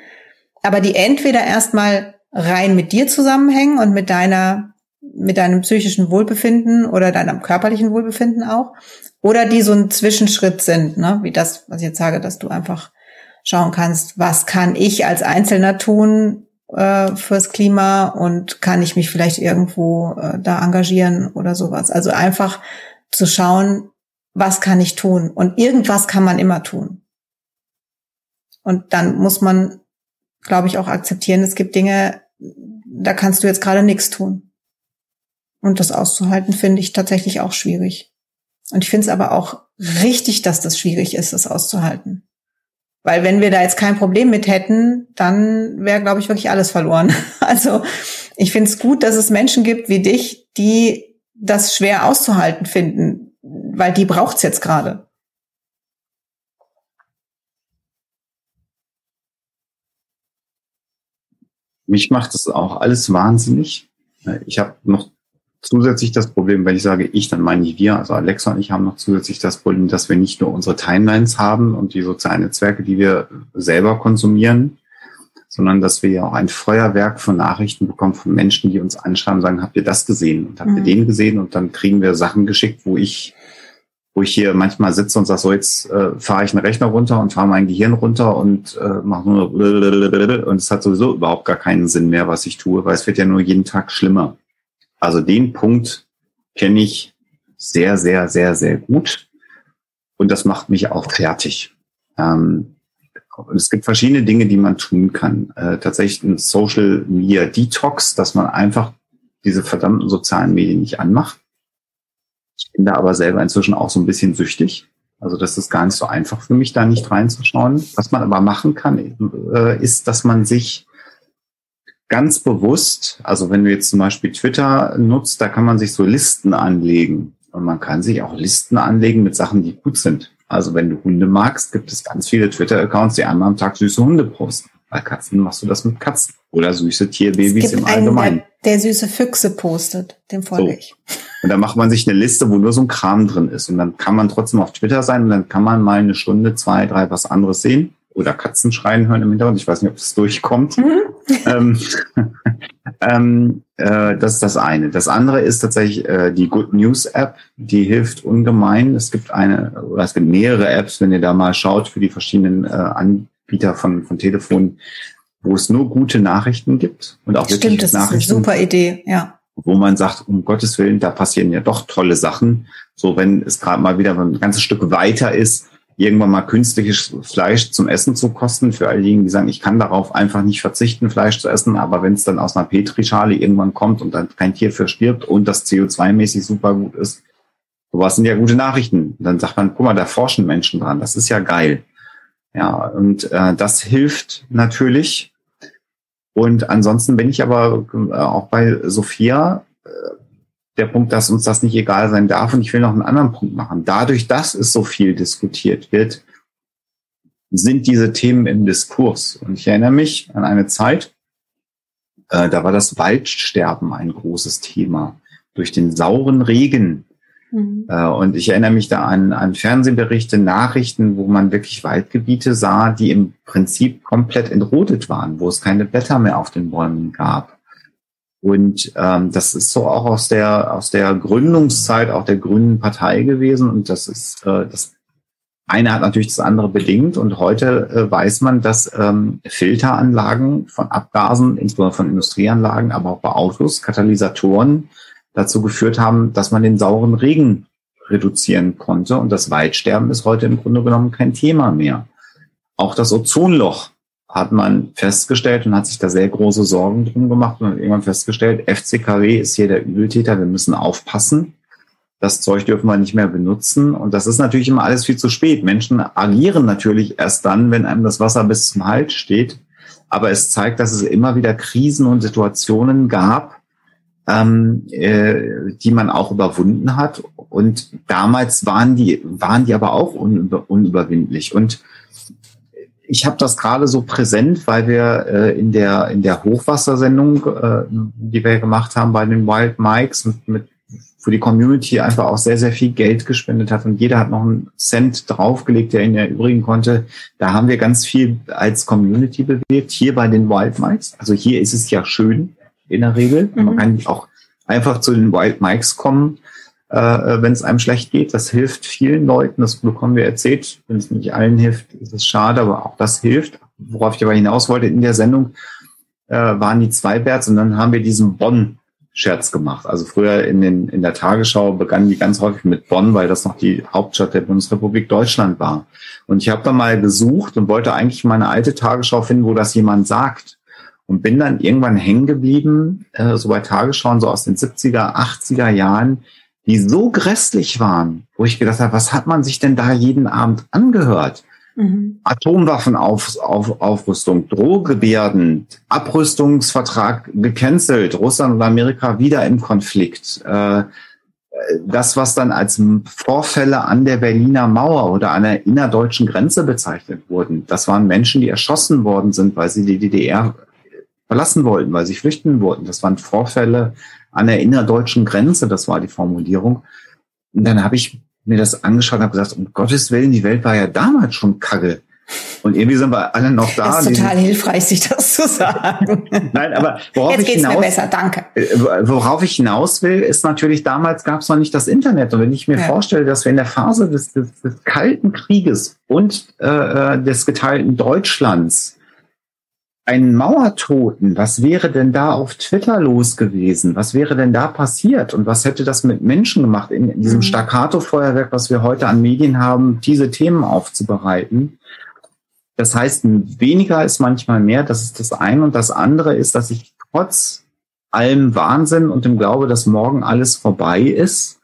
aber die entweder erstmal rein mit dir zusammenhängen und mit deiner mit deinem psychischen Wohlbefinden oder deinem körperlichen Wohlbefinden auch oder die so ein Zwischenschritt sind, ne? wie das, was ich jetzt sage, dass du einfach schauen kannst, was kann ich als Einzelner tun äh, fürs Klima und kann ich mich vielleicht irgendwo äh, da engagieren oder sowas. Also einfach zu schauen, was kann ich tun und irgendwas kann man immer tun. Und dann muss man, glaube ich, auch akzeptieren, es gibt Dinge, da kannst du jetzt gerade nichts tun. Und das auszuhalten, finde ich tatsächlich auch schwierig. Und ich finde es aber auch richtig, dass das schwierig ist, das auszuhalten. Weil wenn wir da jetzt kein Problem mit hätten, dann wäre, glaube ich, wirklich alles verloren. Also ich finde es gut, dass es Menschen gibt wie dich, die das schwer auszuhalten finden, weil die braucht's jetzt gerade. Mich macht das auch alles wahnsinnig. Ich habe noch zusätzlich das Problem, wenn ich sage ich, dann meine ich wir, also Alexa und ich haben noch zusätzlich das Problem, dass wir nicht nur unsere Timelines haben und die sozialen Netzwerke, die wir selber konsumieren, sondern dass wir ja auch ein Feuerwerk von Nachrichten bekommen von Menschen, die uns anschreiben, sagen, habt ihr das gesehen und habt mhm. ihr den gesehen und dann kriegen wir Sachen geschickt, wo ich wo ich hier manchmal sitze und sage, so jetzt äh, fahre ich einen Rechner runter und fahre mein Gehirn runter und äh, mache nur und es hat sowieso überhaupt gar keinen Sinn mehr, was ich tue, weil es wird ja nur jeden Tag schlimmer. Also den Punkt kenne ich sehr, sehr, sehr, sehr gut. Und das macht mich auch fertig. Ähm, es gibt verschiedene Dinge, die man tun kann. Äh, tatsächlich ein Social Media Detox, dass man einfach diese verdammten sozialen Medien nicht anmacht. Ich bin da aber selber inzwischen auch so ein bisschen süchtig. Also das ist gar nicht so einfach für mich, da nicht reinzuschauen. Was man aber machen kann, äh, ist, dass man sich ganz bewusst, also wenn du jetzt zum Beispiel Twitter nutzt, da kann man sich so Listen anlegen. Und man kann sich auch Listen anlegen mit Sachen, die gut sind. Also wenn du Hunde magst, gibt es ganz viele Twitter-Accounts, die einmal am Tag süße Hunde posten. Bei Katzen machst du das mit Katzen oder süße Tierbabys im Allgemeinen. Der, der süße Füchse postet, dem folge so. ich. Und dann macht man sich eine Liste, wo nur so ein Kram drin ist. Und dann kann man trotzdem auf Twitter sein und dann kann man mal eine Stunde, zwei, drei was anderes sehen oder Katzen schreien hören im Hintergrund. Ich weiß nicht, ob das durchkommt. Mhm. ähm, ähm, äh, das ist das eine. Das andere ist tatsächlich äh, die Good News App. Die hilft ungemein. Es gibt eine oder es gibt mehrere Apps, wenn ihr da mal schaut für die verschiedenen äh, Anbieter von, von Telefonen, wo es nur gute Nachrichten gibt und auch Stimmt, wirklich das Nachrichten. Ist eine super Idee, ja wo man sagt, um Gottes Willen, da passieren ja doch tolle Sachen. So, wenn es gerade mal wieder ein ganzes Stück weiter ist, irgendwann mal künstliches Fleisch zum Essen zu kosten. Für all diejenigen, die sagen, ich kann darauf einfach nicht verzichten, Fleisch zu essen. Aber wenn es dann aus einer Petrischale irgendwann kommt und dann kein Tier für stirbt und das CO2-mäßig super gut ist, sowas sind ja gute Nachrichten. dann sagt man, guck mal, da forschen Menschen dran. Das ist ja geil. Ja, und äh, das hilft natürlich. Und ansonsten bin ich aber äh, auch bei Sophia. Der Punkt, dass uns das nicht egal sein darf. Und ich will noch einen anderen Punkt machen. Dadurch, dass es so viel diskutiert wird, sind diese Themen im Diskurs. Und ich erinnere mich an eine Zeit, äh, da war das Waldsterben ein großes Thema. Durch den sauren Regen. Mhm. Äh, und ich erinnere mich da an, an Fernsehberichte, Nachrichten, wo man wirklich Waldgebiete sah, die im Prinzip komplett entrodet waren, wo es keine Blätter mehr auf den Bäumen gab. Und ähm, das ist so auch aus der aus der Gründungszeit auch der Grünen Partei gewesen. Und das ist äh, das eine hat natürlich das andere bedingt und heute äh, weiß man, dass ähm, Filteranlagen von Abgasen, insbesondere von Industrieanlagen, aber auch bei Autos, Katalysatoren dazu geführt haben, dass man den sauren Regen reduzieren konnte und das Waldsterben ist heute im Grunde genommen kein Thema mehr. Auch das Ozonloch hat man festgestellt und hat sich da sehr große Sorgen drum gemacht und hat irgendwann festgestellt, FCKW ist hier der Übeltäter, wir müssen aufpassen das Zeug dürfen wir nicht mehr benutzen. Und das ist natürlich immer alles viel zu spät. Menschen agieren natürlich erst dann, wenn einem das Wasser bis zum Hals steht. Aber es zeigt, dass es immer wieder Krisen und Situationen gab, ähm, äh, die man auch überwunden hat. Und damals waren die, waren die aber auch unüber, unüberwindlich. Und ich habe das gerade so präsent, weil wir äh, in der in der Hochwassersendung, äh, die wir gemacht haben bei den Wild Mikes mit, mit für die Community einfach auch sehr, sehr viel Geld gespendet hat und jeder hat noch einen Cent draufgelegt, der ihn erübrigen konnte. Da haben wir ganz viel als Community bewegt, hier bei den Wild Mikes. Also hier ist es ja schön in der Regel. Mhm. Man kann auch einfach zu den Wild Mikes kommen, äh, wenn es einem schlecht geht. Das hilft vielen Leuten, das bekommen wir erzählt. Wenn es nicht allen hilft, ist es schade, aber auch das hilft. Worauf ich aber hinaus wollte, in der Sendung äh, waren die Zweiberts und dann haben wir diesen Bonn Scherz gemacht. Also früher in, den, in der Tagesschau begannen die ganz häufig mit Bonn, weil das noch die Hauptstadt der Bundesrepublik Deutschland war. Und ich habe da mal gesucht und wollte eigentlich meine alte Tagesschau finden, wo das jemand sagt. Und bin dann irgendwann hängen geblieben, äh, so bei Tagesschauen, so aus den 70er, 80er Jahren, die so grässlich waren, wo ich gedacht habe, was hat man sich denn da jeden Abend angehört? Mhm. Atomwaffenaufrüstung, Drohgebärden, Abrüstungsvertrag gecancelt, Russland und Amerika wieder im Konflikt. Äh, das, was dann als Vorfälle an der Berliner Mauer oder an der innerdeutschen Grenze bezeichnet wurden, das waren Menschen, die erschossen worden sind, weil sie die DDR verlassen wollten, weil sie flüchten wollten. Das waren Vorfälle an der innerdeutschen Grenze, das war die Formulierung. Und dann habe ich mir das angeschaut und habe gesagt, um Gottes Willen, die Welt war ja damals schon kacke. Und irgendwie sind wir alle noch da. Das ist total hilfreich, sich das zu sagen. Nein, aber worauf Jetzt ich geht's hinaus, mir besser, danke. Äh, worauf ich hinaus will, ist natürlich, damals gab es noch nicht das Internet. Und wenn ich mir ja. vorstelle, dass wir in der Phase des, des, des Kalten Krieges und äh, äh des geteilten Deutschlands einen Mauertoten, was wäre denn da auf Twitter los gewesen? Was wäre denn da passiert? Und was hätte das mit Menschen gemacht, in diesem mhm. Staccato-Feuerwerk, was wir heute an Medien haben, diese Themen aufzubereiten? Das heißt, weniger ist manchmal mehr. Das ist das eine. Und das andere ist, dass ich trotz allem Wahnsinn und dem Glaube, dass morgen alles vorbei ist,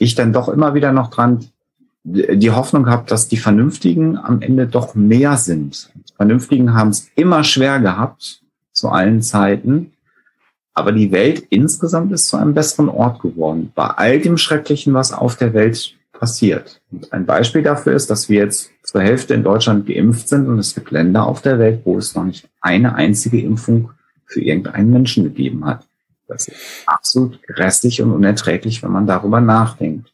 ich dann doch immer wieder noch dran die Hoffnung habe, dass die Vernünftigen am Ende doch mehr sind. Die Vernünftigen haben es immer schwer gehabt, zu allen Zeiten. Aber die Welt insgesamt ist zu einem besseren Ort geworden. Bei all dem Schrecklichen, was auf der Welt passiert. Und ein Beispiel dafür ist, dass wir jetzt zur Hälfte in Deutschland geimpft sind und es gibt Länder auf der Welt, wo es noch nicht eine einzige Impfung für irgendeinen Menschen gegeben hat. Das ist absolut grässlich und unerträglich, wenn man darüber nachdenkt.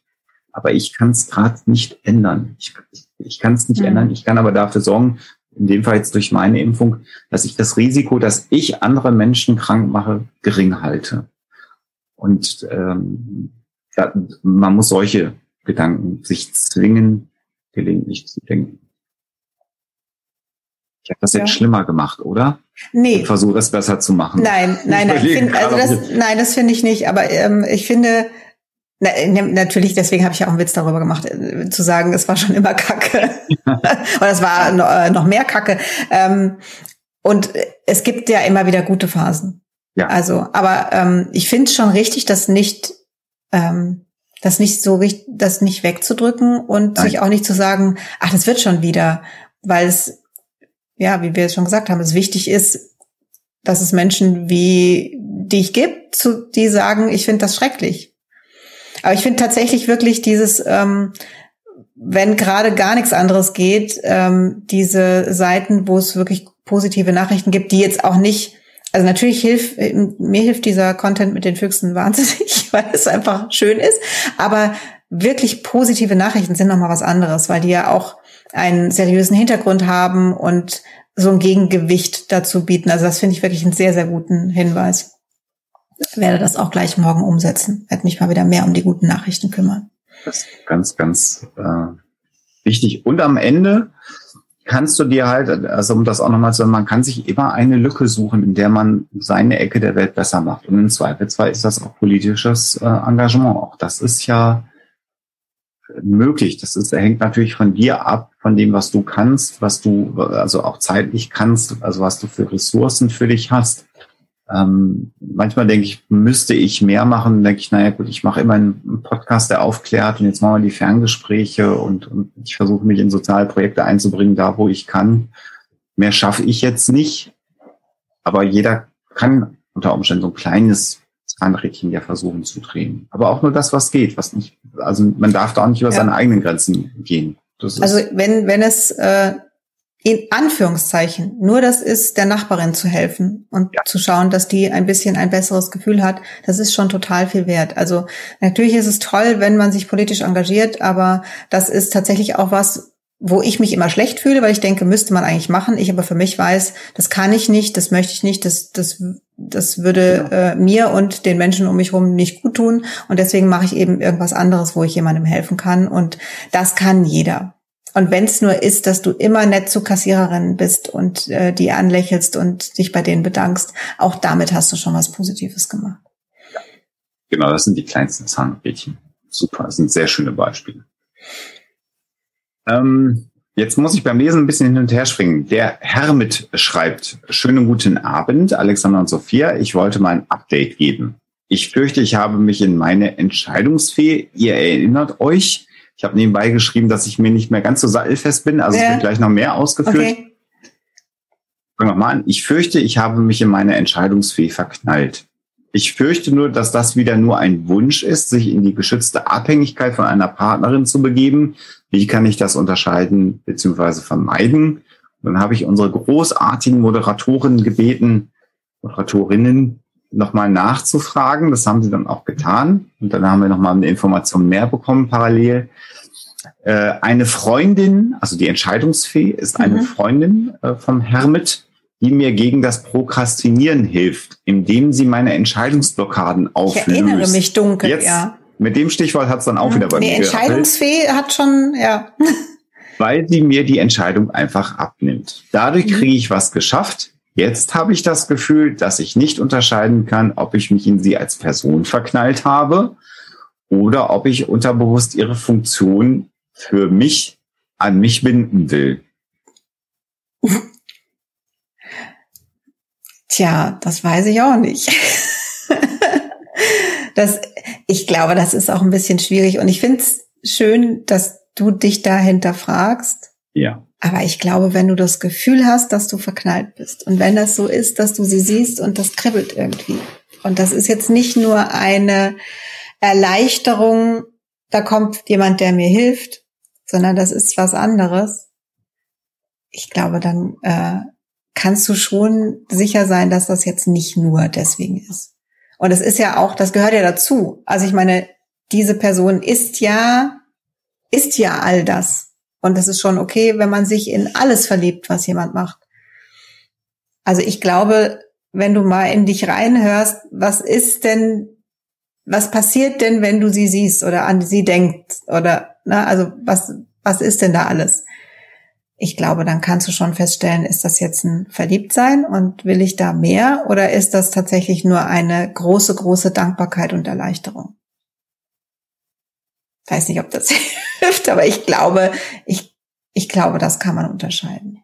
Aber ich kann es gerade nicht ändern. Ich, ich kann es nicht mhm. ändern. Ich kann aber dafür sorgen, in dem Fall jetzt durch meine Impfung, dass ich das Risiko, dass ich andere Menschen krank mache, gering halte. Und ähm, da, man muss solche Gedanken sich zwingen, gelegentlich zu denken. Ich habe das ja. jetzt schlimmer gemacht, oder? Nee. Ich versuche das besser zu machen. Nein, nein, nein. Find, also das, nein, das finde ich nicht. Aber ähm, ich finde, na, ne, natürlich, deswegen habe ich ja auch einen Witz darüber gemacht, äh, zu sagen, es war schon immer Kacke. Oder es war noch, äh, noch mehr Kacke. Ähm, und es gibt ja immer wieder gute Phasen. Ja. Also, aber ähm, ich finde es schon richtig, das nicht, ähm, das nicht so richtig, das nicht wegzudrücken und Nein. sich auch nicht zu sagen, ach, das wird schon wieder, weil es, ja, wie wir es schon gesagt haben, es wichtig ist, dass es Menschen wie dich gibt, zu, die sagen, ich finde das schrecklich Aber ich finde tatsächlich wirklich dieses, ähm, wenn gerade gar nichts anderes geht, ähm, diese Seiten, wo es wirklich positive Nachrichten gibt, die jetzt auch nicht, also natürlich hilft, mir hilft dieser Content mit den Füchsen wahnsinnig, weil es einfach schön ist, aber wirklich positive Nachrichten sind nochmal was anderes, weil die ja auch einen seriösen Hintergrund haben und so ein Gegengewicht dazu bieten. Also das finde ich wirklich einen sehr, sehr guten Hinweis. Werde das auch gleich morgen umsetzen. Werde mich mal wieder mehr um die guten Nachrichten kümmern. Das ist ganz, ganz äh, wichtig. Und am Ende kannst du dir halt, also um das auch nochmal zu sagen, man kann sich immer eine Lücke suchen, in der man seine Ecke der Welt besser macht. Und im Zweifelsfall ist das auch politisches äh, Engagement. Auch das ist ja möglich. Das ist, hängt natürlich von dir ab, von dem, was du kannst, was du also auch zeitlich kannst, also was du für Ressourcen für dich hast. Ähm, manchmal denke ich, müsste ich mehr machen. denke ich, naja gut, ich mache immer einen Podcast, der aufklärt und jetzt machen wir die Ferngespräche und, und ich versuche mich in soziale Projekte einzubringen, da wo ich kann. Mehr schaffe ich jetzt nicht, aber jeder kann unter Umständen so ein kleines Zahnrädchen ja versuchen zu drehen. Aber auch nur das, was geht, was nicht, also man darf da auch nicht über ja. seine eigenen Grenzen gehen. also wenn, wenn es äh, in Anführungszeichen nur das ist, der Nachbarin zu helfen und ja. zu schauen, dass die ein bisschen ein besseres Gefühl hat, das ist schon total viel wert. Also natürlich ist es toll, wenn man sich politisch engagiert, aber das ist tatsächlich auch was, wo ich mich immer schlecht fühle, weil ich denke, müsste man eigentlich machen. Ich aber für mich weiß, das kann ich nicht, das möchte ich nicht, das, das, das würde ja. äh, mir und den Menschen um mich herum nicht gut tun. Und deswegen mache ich eben irgendwas anderes, wo ich jemandem helfen kann. Und das kann jeder. Und wenn es nur ist, dass du immer nett zu Kassiererinnen bist und äh, die anlächelst und dich bei denen bedankst, auch damit hast du schon was Positives gemacht. Ja. Genau, das sind die kleinsten Zahnrädchen. Super, das sind sehr schöne Beispiele. Ähm, jetzt muss ich beim Lesen ein bisschen hin und her springen. Der Hermit schreibt, schönen guten Abend, Alexander und Sophia. Ich wollte mal ein Update geben. Ich fürchte, ich habe mich in meine Entscheidungsfähigkeit, ihr erinnert euch, ich habe nebenbei geschrieben, dass ich mir nicht mehr ganz so sattelfest bin. Also ja. es wird gleich noch mehr ausgeführt. Okay. Fangen wir mal an. Ich fürchte, ich habe mich in meine Entscheidungsfähigkeit verknallt. Ich fürchte nur, dass das wieder nur ein Wunsch ist, sich in die geschützte Abhängigkeit von einer Partnerin zu begeben. Wie kann ich das unterscheiden bzw. vermeiden? Und dann habe ich unsere großartigen Moderatoren gebeten, Moderatorinnen, nochmal nachzufragen. Das haben sie dann auch getan. Und dann haben wir nochmal eine Information mehr bekommen parallel. Äh, eine Freundin, also die Entscheidungsfee, ist eine mhm. Freundin äh, vom Hermit, die mir gegen das Prokrastinieren hilft, indem sie meine Entscheidungsblockaden auflöst. Ich erinnere mich dunkel, Jetzt, ja. Mit dem Stichwort hat es dann auch mhm. wieder bei nee, mir. Die Entscheidungsfee hat schon, ja. Weil sie mir die Entscheidung einfach abnimmt. Dadurch mhm. kriege ich was geschafft, Jetzt habe ich das Gefühl, dass ich nicht unterscheiden kann, ob ich mich in sie als Person verknallt habe oder ob ich unterbewusst ihre Funktion für mich an mich binden will. Tja, das weiß ich auch nicht. das, ich glaube, das ist auch ein bisschen schwierig und ich finde es schön, dass du dich dahinter fragst. Ja. Aber ich glaube, wenn du das Gefühl hast, dass du verknallt bist und wenn das so ist, dass du sie siehst und das kribbelt irgendwie. Und das ist jetzt nicht nur eine Erleichterung, da kommt jemand, der mir hilft, sondern das ist was anderes. Ich glaube, dann äh, kannst du schon sicher sein, dass das jetzt nicht nur deswegen ist. Und es ist ja auch, das gehört ja dazu. Also ich meine, diese Person ist ja, ist ja all das. Und es ist schon okay, wenn man sich in alles verliebt, was jemand macht. Also ich glaube, wenn du mal in dich reinhörst, was ist denn, was passiert denn, wenn du sie siehst oder an sie denkst oder, na, ne, also was, was ist denn da alles? Ich glaube, dann kannst du schon feststellen, ist das jetzt ein Verliebtsein und will ich da mehr oder ist das tatsächlich nur eine große, große Dankbarkeit und Erleichterung? Weiß nicht, ob das hilft, aber ich glaube, ich, ich glaube, das kann man unterscheiden.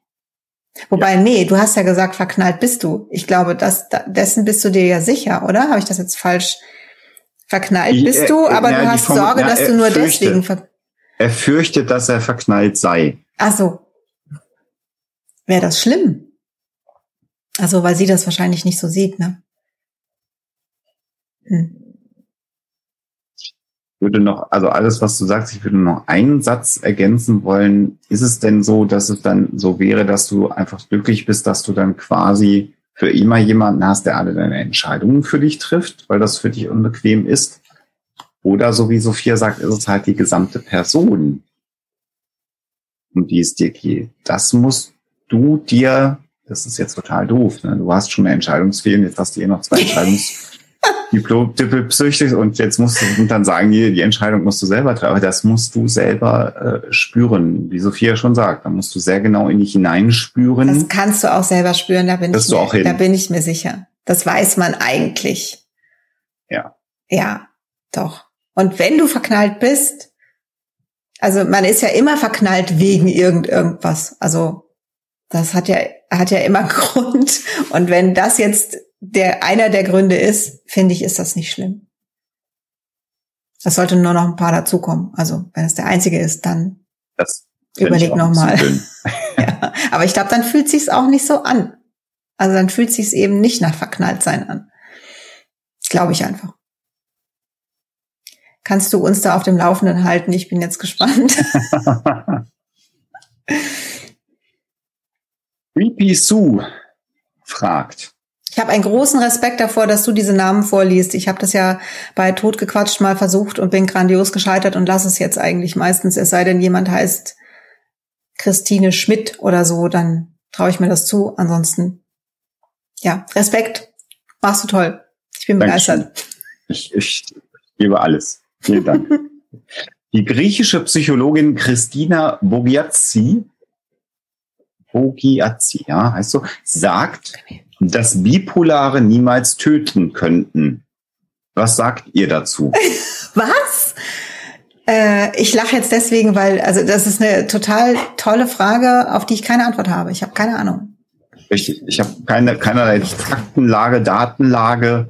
Wobei, ja. nee, du hast ja gesagt, verknallt bist du. Ich glaube, das, dessen bist du dir ja sicher, oder? Habe ich das jetzt falsch? Verknallt bist du, aber ja, du hast Form, Sorge, ja, dass du nur fürchte, deswegen ver Er fürchtet, dass er verknallt sei. Ach so. Wäre das schlimm? Also, weil sie das wahrscheinlich nicht so sieht, ne? Hm. Würde noch, also alles, was du sagst, ich würde noch einen Satz ergänzen wollen. Ist es denn so, dass es dann so wäre, dass du einfach glücklich bist, dass du dann quasi für immer jemanden hast, der alle deine Entscheidungen für dich trifft, weil das für dich unbequem ist? Oder so wie Sophia sagt, ist es halt die gesamte Person, um die es dir geht. Das musst du dir, das ist jetzt total doof, ne? du hast schon eine Entscheidungsfehlen, jetzt hast du eh noch zwei Entscheidungs Diplom-Psychisch und jetzt musst du und dann sagen die, die Entscheidung musst du selber treffen. Aber das musst du selber äh, spüren, wie Sophia schon sagt. Da musst du sehr genau in dich hineinspüren. Das kannst du auch selber spüren, da bin, ich mir, auch da bin ich mir sicher. Das weiß man eigentlich. Ja. Ja, doch. Und wenn du verknallt bist, also man ist ja immer verknallt wegen irgend irgendwas. Also das hat ja hat ja immer Grund. Und wenn das jetzt der einer der Gründe ist, finde ich, ist das nicht schlimm. Das sollte nur noch ein paar dazukommen. Also wenn es der einzige ist, dann das überleg nochmal. ja, aber ich glaube, dann fühlt sich's auch nicht so an. Also dann fühlt sich's eben nicht nach Verknalltsein an. Glaube ich einfach. Kannst du uns da auf dem Laufenden halten? Ich bin jetzt gespannt. Creepy Sue fragt, ich habe einen großen Respekt davor, dass du diese Namen vorliest. Ich habe das ja bei Totgequatscht mal versucht und bin grandios gescheitert und lass es jetzt eigentlich meistens. Es sei denn, jemand heißt Christine Schmidt oder so, dann traue ich mir das zu. Ansonsten, ja, Respekt. Machst du toll. Ich bin Dankeschön. begeistert. Ich, ich gebe alles. Vielen Dank. Die griechische Psychologin Christina Bogiazzi, Bogiazzi, ja, heißt so, sagt, dass Bipolare niemals töten könnten. Was sagt ihr dazu? Was? Äh, ich lache jetzt deswegen, weil, also das ist eine total tolle Frage, auf die ich keine Antwort habe. Ich habe keine Ahnung. Richtig, ich habe keine, keinerlei Faktenlage, Datenlage.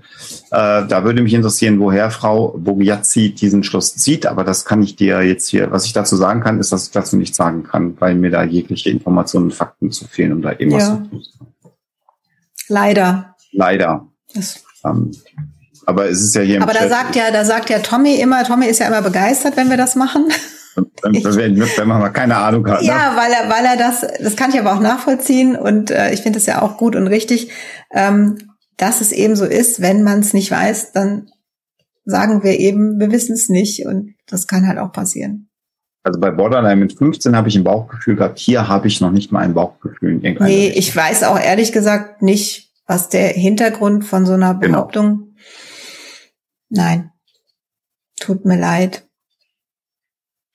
Äh, da würde mich interessieren, woher Frau Bogiazzi diesen Schluss zieht. Aber das kann ich dir jetzt hier, was ich dazu sagen kann, ist, dass ich dazu nichts sagen kann, weil mir da jegliche Informationen und Fakten zu fehlen, um da irgendwas ja. zu tun. Leider. Leider. Ähm, aber es ist ja hier. Aber da sagt ja, da sagt ja Tommy immer, Tommy ist ja immer begeistert, wenn wir das machen. Wenn, wenn, wenn man mal keine Ahnung hat. Ne? Ja, weil er, weil er das, das kann ich aber auch nachvollziehen und äh, ich finde es ja auch gut und richtig, ähm, dass es eben so ist, wenn man es nicht weiß, dann sagen wir eben, wir wissen es nicht und das kann halt auch passieren. Also bei Borderline mit 15 habe ich ein Bauchgefühl gehabt. Hier habe ich noch nicht mal ein Bauchgefühl. In nee, Richtung. ich weiß auch ehrlich gesagt nicht, was der Hintergrund von so einer genau. Behauptung. Genau. Nein. Tut mir leid.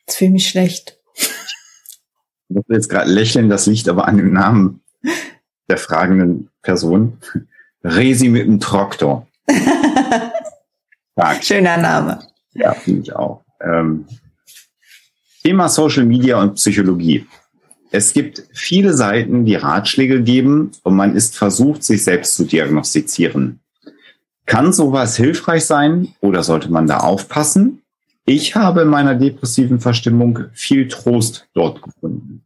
Jetzt fühle mich schlecht. Ich muss jetzt gerade lächeln, das liegt aber an dem Namen der fragenden Person. Resi mit dem Traktor. Schöner Name. Ja, finde ich auch. Ähm, Thema Social Media und Psychologie. Es gibt viele Seiten, die Ratschläge geben und man ist versucht, sich selbst zu diagnostizieren. Kann sowas hilfreich sein oder sollte man da aufpassen? Ich habe in meiner depressiven Verstimmung viel Trost dort gefunden.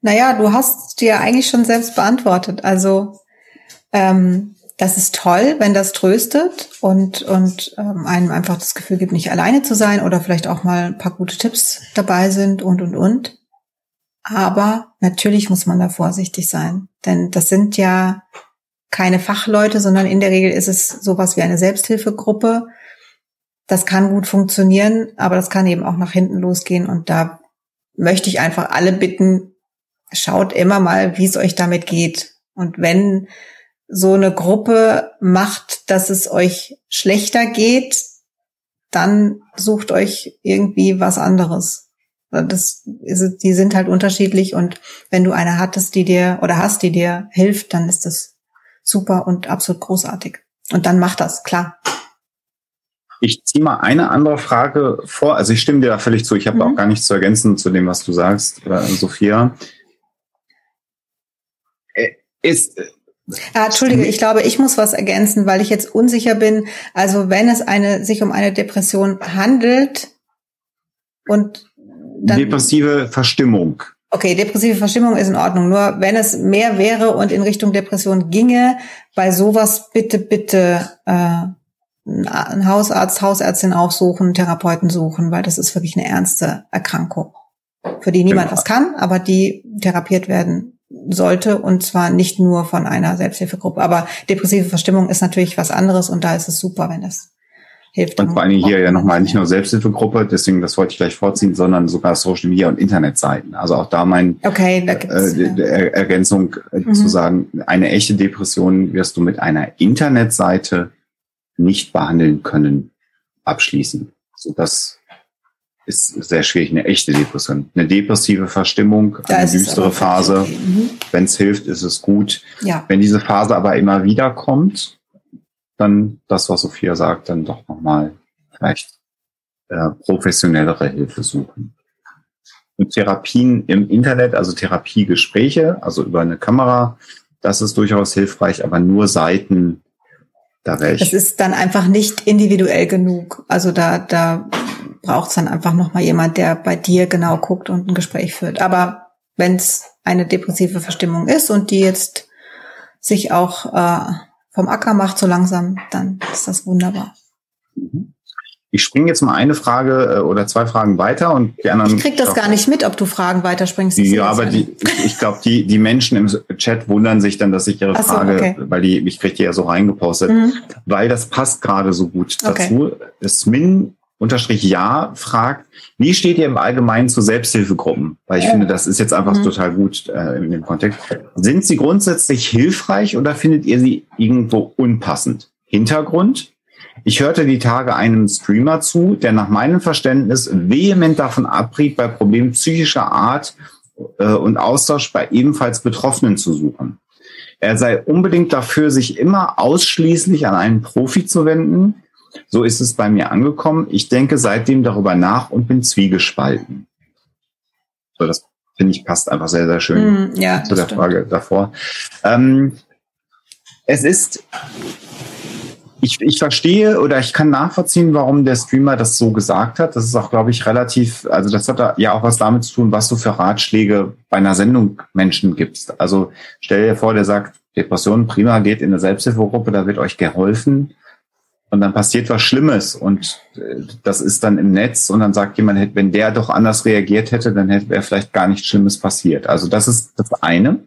Naja, du hast dir eigentlich schon selbst beantwortet. Also ähm, das ist toll, wenn das tröstet und, und ähm, einem einfach das Gefühl gibt, nicht alleine zu sein oder vielleicht auch mal ein paar gute Tipps dabei sind und, und, und. Aber natürlich muss man da vorsichtig sein, denn das sind ja keine Fachleute, sondern in der Regel ist es sowas wie eine Selbsthilfegruppe. Das kann gut funktionieren, aber das kann eben auch nach hinten losgehen und da möchte ich einfach alle bitten, schaut immer mal, wie es euch damit geht. Und wenn so eine Gruppe macht, dass es euch schlechter geht, dann sucht euch irgendwie was anderes. Das ist, die sind halt unterschiedlich und wenn du eine hattest, die dir oder hast, die dir hilft, dann ist das super und absolut großartig. Und dann mach das, klar. Ich ziehe mal eine andere Frage vor. Also ich stimme dir da völlig zu. Ich habe mhm. auch gar nichts zu ergänzen zu dem, was du sagst, äh, Sophia. Äh, ist, Ah, Entschuldige, ich glaube, ich muss was ergänzen, weil ich jetzt unsicher bin. Also wenn es eine, sich um eine Depression handelt und dann, Depressive Verstimmung. Okay, depressive Verstimmung ist in Ordnung. Nur wenn es mehr wäre und in Richtung Depression ginge, bei sowas bitte, bitte äh, einen Hausarzt, Hausärztin aufsuchen, Therapeuten suchen, weil das ist wirklich eine ernste Erkrankung, für die niemand genau. was kann, aber die therapiert werden sollte und zwar nicht nur von einer Selbsthilfegruppe. Aber depressive Verstimmung ist natürlich was anderes und da ist es super, wenn das hilft. Und vor allem hier ja nochmal nicht nur Selbsthilfegruppe, deswegen das wollte ich gleich vorziehen, sondern sogar Social Media und Internetseiten. Also auch da mein okay, da gibt's, äh, ja. Ergänzung äh, mhm. zu sagen, eine echte Depression wirst du mit einer Internetseite nicht behandeln können, abschließen. So das ist sehr schwierig, eine echte Depression. Eine depressive Verstimmung, da eine düstere Phase. Mhm. Wenn es hilft, ist es gut. Ja. Wenn diese Phase aber immer wieder kommt, dann das, was Sophia sagt, dann doch nochmal vielleicht äh, professionellere Hilfe suchen. Und Therapien im Internet, also Therapiegespräche, also über eine Kamera, das ist durchaus hilfreich, aber nur Seiten, da wäre ich. Das ist dann einfach nicht individuell genug. Also da, da braucht es dann einfach nochmal jemand, der bei dir genau guckt und ein Gespräch führt. Aber wenn es eine depressive Verstimmung ist und die jetzt sich auch äh, vom Acker macht so langsam, dann ist das wunderbar. Ich springe jetzt mal eine Frage äh, oder zwei Fragen weiter und die anderen. Ich krieg das gar nicht mit, ob du Fragen weiterspringst. Ja, aber die, ich glaube, die, die Menschen im Chat wundern sich dann, dass ich ihre so, Frage, okay. weil die, ich kriege die ja so reingepostet, mhm. weil das passt gerade so gut dazu. Okay. Smin unterstrich ja fragt, wie steht ihr im Allgemeinen zu Selbsthilfegruppen? Weil ich finde, das ist jetzt einfach mhm. total gut äh, in dem Kontext. Sind sie grundsätzlich hilfreich oder findet ihr sie irgendwo unpassend? Hintergrund? Ich hörte die Tage einem Streamer zu, der nach meinem Verständnis vehement davon abriet, bei Problemen psychischer Art äh, und Austausch bei ebenfalls Betroffenen zu suchen. Er sei unbedingt dafür, sich immer ausschließlich an einen Profi zu wenden, so ist es bei mir angekommen. Ich denke seitdem darüber nach und bin zwiegespalten. So, das finde ich passt einfach sehr, sehr schön mm, ja, zu der stimmt. Frage davor. Ähm, es ist, ich, ich verstehe oder ich kann nachvollziehen, warum der Streamer das so gesagt hat. Das ist auch, glaube ich, relativ, also das hat ja auch was damit zu tun, was du für Ratschläge bei einer Sendung Menschen gibst. Also stell dir vor, der sagt, Depression prima, geht in eine Selbsthilfegruppe, da wird euch geholfen und dann passiert was Schlimmes und äh, das ist dann im Netz und dann sagt jemand, wenn der doch anders reagiert hätte, dann hätte wäre vielleicht gar nichts Schlimmes passiert. Also das ist das eine.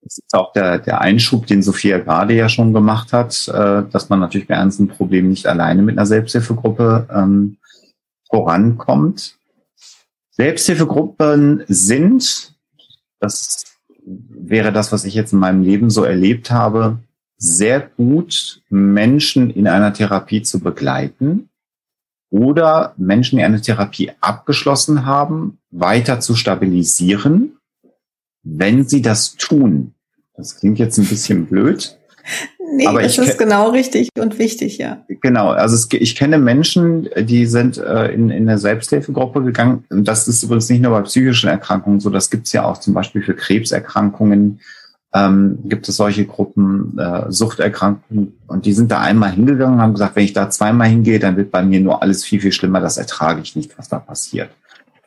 Das ist auch der, der Einschub, den Sophia gerade ja schon gemacht hat, äh, dass man natürlich bei ernsten Problemen nicht alleine mit einer Selbsthilfegruppe ähm, vorankommt. Selbsthilfegruppen sind, das wäre das, was ich jetzt in meinem Leben so erlebt habe, sehr gut, Menschen in einer Therapie zu begleiten oder Menschen, die eine Therapie abgeschlossen haben, weiter zu stabilisieren, wenn sie das tun. Das klingt jetzt ein bisschen blöd. Nee, aber das ist genau richtig und wichtig, ja. Genau, also es, ich kenne Menschen, die sind äh, in, in eine Selbsthilfegruppe gegangen. Das ist übrigens nicht nur bei psychischen Erkrankungen so, das gibt's ja auch zum Beispiel für Krebserkrankungen ähm, gibt es solche Gruppen, äh, Suchterkrankungen, und die sind da einmal hingegangen und haben gesagt, wenn ich da zweimal hingehe, dann wird bei mir nur alles viel, viel schlimmer, das ertrage ich nicht, was da passiert.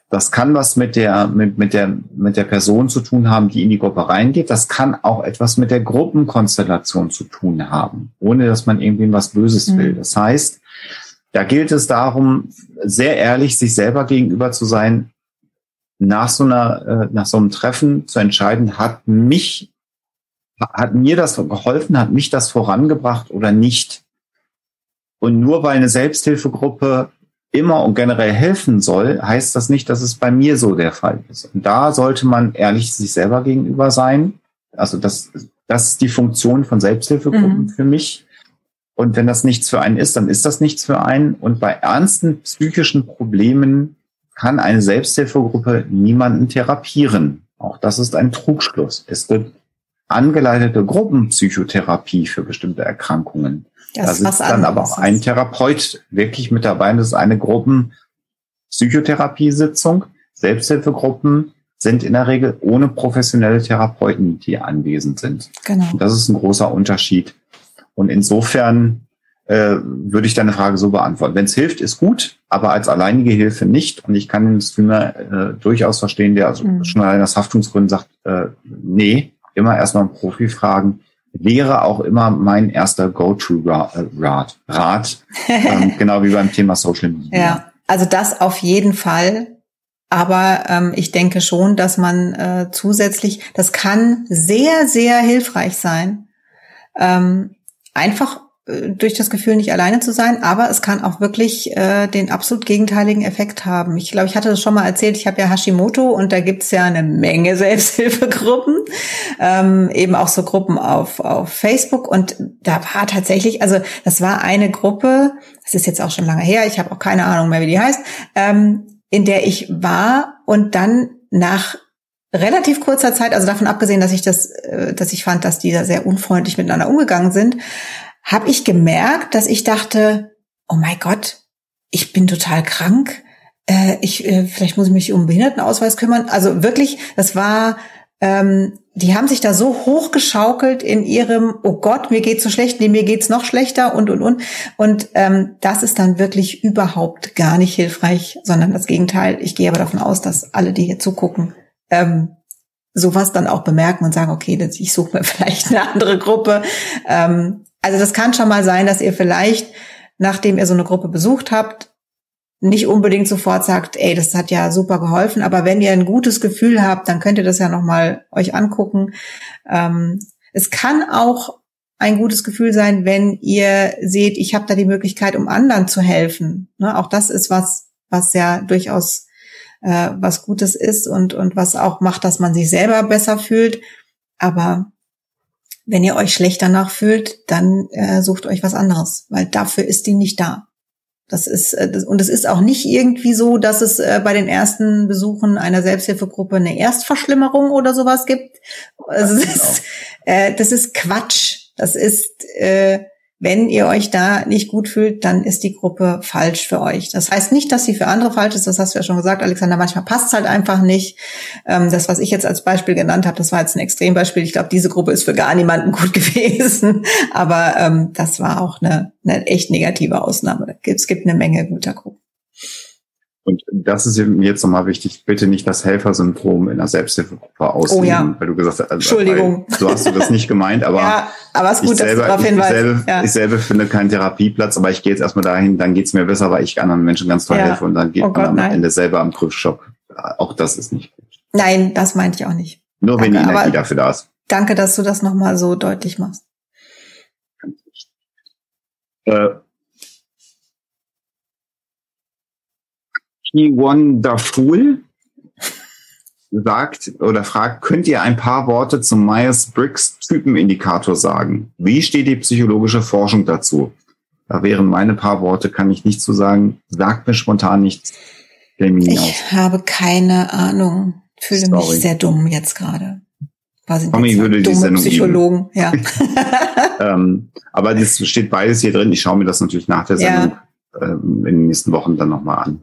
Das kann was mit der, mit, mit der, mit der Person zu tun haben, die in die Gruppe reingeht. Das kann auch etwas mit der Gruppenkonstellation zu tun haben, ohne dass man irgendwie was Böses mhm. will. Das heißt, da gilt es darum, sehr ehrlich sich selber gegenüber zu sein, nach so einer, äh, nach so einem Treffen zu entscheiden, hat mich hat mir das geholfen, hat mich das vorangebracht oder nicht? Und nur weil eine Selbsthilfegruppe immer und generell helfen soll, heißt das nicht, dass es bei mir so der Fall ist. Und da sollte man ehrlich sich selber gegenüber sein. Also das, das ist die Funktion von Selbsthilfegruppen mhm. für mich. Und wenn das nichts für einen ist, dann ist das nichts für einen. Und bei ernsten psychischen Problemen kann eine Selbsthilfegruppe niemanden therapieren. Auch das ist ein Trugschluss. Es wird angeleitete Gruppenpsychotherapie für bestimmte Erkrankungen. Das da ist dann aber auch ein Therapeut wirklich mit dabei. Das ist eine Gruppenpsychotherapiesitzung. Selbsthilfegruppen sind in der Regel ohne professionelle Therapeuten, die anwesend sind. Genau. Und das ist ein großer Unterschied. Und insofern äh, würde ich deine Frage so beantworten. Wenn es hilft, ist gut, aber als alleinige Hilfe nicht. Und ich kann den Streamer äh, durchaus verstehen, der also mhm. schon allein aus Haftungsgründen sagt, äh, nee, immer erstmal einen Profi fragen, wäre auch immer mein erster Go-to-Rat. Rat, ähm, genau wie beim Thema Social Media. Ja, also das auf jeden Fall. Aber ähm, ich denke schon, dass man äh, zusätzlich, das kann sehr, sehr hilfreich sein, ähm, einfach durch das Gefühl, nicht alleine zu sein, aber es kann auch wirklich äh, den absolut gegenteiligen Effekt haben. Ich glaube, ich hatte das schon mal erzählt, ich habe ja Hashimoto und da gibt's ja eine Menge Selbsthilfegruppen, ähm, eben auch so Gruppen auf, auf Facebook und da war tatsächlich, also das war eine Gruppe, das ist jetzt auch schon lange her, ich habe auch keine Ahnung mehr, wie die heißt, ähm, in der ich war und dann nach relativ kurzer Zeit, also davon abgesehen, dass ich das, äh, dass ich fand, dass die da sehr unfreundlich miteinander umgegangen sind, habe ich gemerkt, dass ich dachte, oh mein Gott, ich bin total krank. Äh, ich, äh, vielleicht muss ich mich um Behindertenausweis kümmern. Also wirklich, das war, ähm, die haben sich da so hochgeschaukelt in ihrem, oh Gott, mir geht's so schlecht, nee, mir geht's noch schlechter und und und. Und ähm, das ist dann wirklich überhaupt gar nicht hilfreich, sondern das Gegenteil. Ich gehe aber davon aus, dass alle, die hier zugucken, ähm, sowas dann auch bemerken und sagen, okay, ich suche mir vielleicht eine andere Gruppe. Ähm, also das kann schon mal sein, dass ihr vielleicht, nachdem ihr so eine Gruppe besucht habt, nicht unbedingt sofort sagt, ey, das hat ja super geholfen, aber wenn ihr ein gutes Gefühl habt, dann könnt ihr das ja nochmal euch angucken. Ähm, es kann auch ein gutes Gefühl sein, wenn ihr seht, ich habe da die Möglichkeit, um anderen zu helfen. Ne? Auch das ist was, was ja durchaus äh, was Gutes ist und, und was auch macht, dass man sich selber besser fühlt. Aber wenn ihr euch schlecht danach fühlt, dann äh, sucht euch was anderes, weil dafür ist die nicht da. Das ist äh, das, und es ist auch nicht irgendwie so, dass es äh, bei den ersten Besuchen einer Selbsthilfegruppe eine Erstverschlimmerung oder sowas gibt. Also das, ist, äh, das ist Quatsch. Das ist äh, wenn ihr euch da nicht gut fühlt, dann ist die Gruppe falsch für euch. Das heißt nicht, dass sie für andere falsch ist, das hast du ja schon gesagt, Alexander, manchmal passt es halt einfach nicht. Ähm, das, was ich jetzt als Beispiel genannt habe, das war jetzt ein Extrembeispiel. Ich glaube, diese Gruppe ist für gar niemanden gut gewesen. Aber ähm, das war auch eine, eine echt negative Ausnahme. Es gibt eine Menge guter Gruppen. Und das ist mir jetzt nochmal wichtig, bitte nicht das Helfersyndrom in der Selbsthilfegruppe ausleben, oh ja. weil du gesagt hast, also, Entschuldigung. So hast du das nicht gemeint, aber, ja, aber es ist gut, ich, selber, dass du ich, selber, ja. ich selber finde keinen Therapieplatz, aber ich gehe jetzt erstmal dahin, dann geht's mir besser, weil ich anderen Menschen ganz toll helfe und dann geht oh Gott, man am nein. Ende selber am Prüfstock. Auch das ist nicht gut. Nein, das meinte ich auch nicht. Nur danke, wenn die Energie dafür da ist. Danke, dass du das nochmal so deutlich machst. Äh, Wonderful sagt oder fragt, könnt ihr ein paar Worte zum Myers-Briggs Typenindikator sagen? Wie steht die psychologische Forschung dazu? Da wären meine paar Worte, kann ich nicht zu sagen. Sagt mir spontan nichts. Ich aus. habe keine Ahnung. Fühle Sorry. mich sehr dumm jetzt gerade. Tommy würde die Sendung Psychologen, ja. ähm, aber das steht beides hier drin. Ich schaue mir das natürlich nach der Sendung ja. ähm, in den nächsten Wochen dann nochmal an.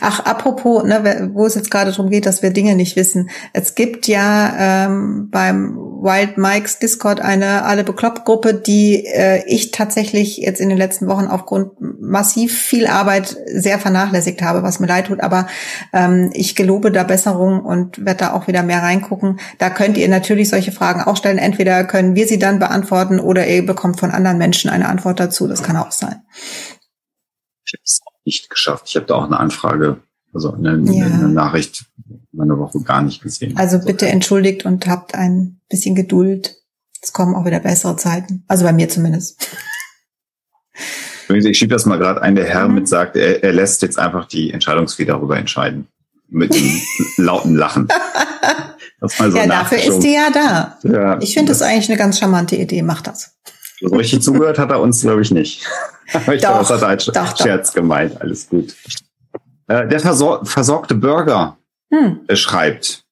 Ach, apropos, ne, wo es jetzt gerade darum geht, dass wir Dinge nicht wissen. Es gibt ja ähm, beim Wild Mikes Discord eine alle bekloppt Gruppe, die äh, ich tatsächlich jetzt in den letzten Wochen aufgrund massiv viel Arbeit sehr vernachlässigt habe, was mir leid tut. Aber ähm, ich gelobe da Besserung und werde da auch wieder mehr reingucken. Da könnt ihr natürlich solche Fragen auch stellen. Entweder können wir sie dann beantworten oder ihr bekommt von anderen Menschen eine Antwort dazu. Das kann auch sein nicht geschafft. Ich habe da auch eine Anfrage, also eine, ja. eine Nachricht meine Woche gar nicht gesehen. Also bitte entschuldigt und habt ein bisschen Geduld. Es kommen auch wieder bessere Zeiten. Also bei mir zumindest. Ich schiebe das mal gerade ein. Der Herr mhm. mit sagt, er, er lässt jetzt einfach die Entscheidungsfee darüber entscheiden. Mit einem lauten Lachen. Das mal so ja, dafür ist die ja da. Ja, ich finde das, das eigentlich eine ganz charmante Idee. Macht das. So richtig zugehört hat er uns, glaube ich, nicht. Aber ich glaube, das hat er als doch, Scherz doch. gemeint. Alles gut. Äh, der Versor versorgte Burger hm. Äh, schreibt,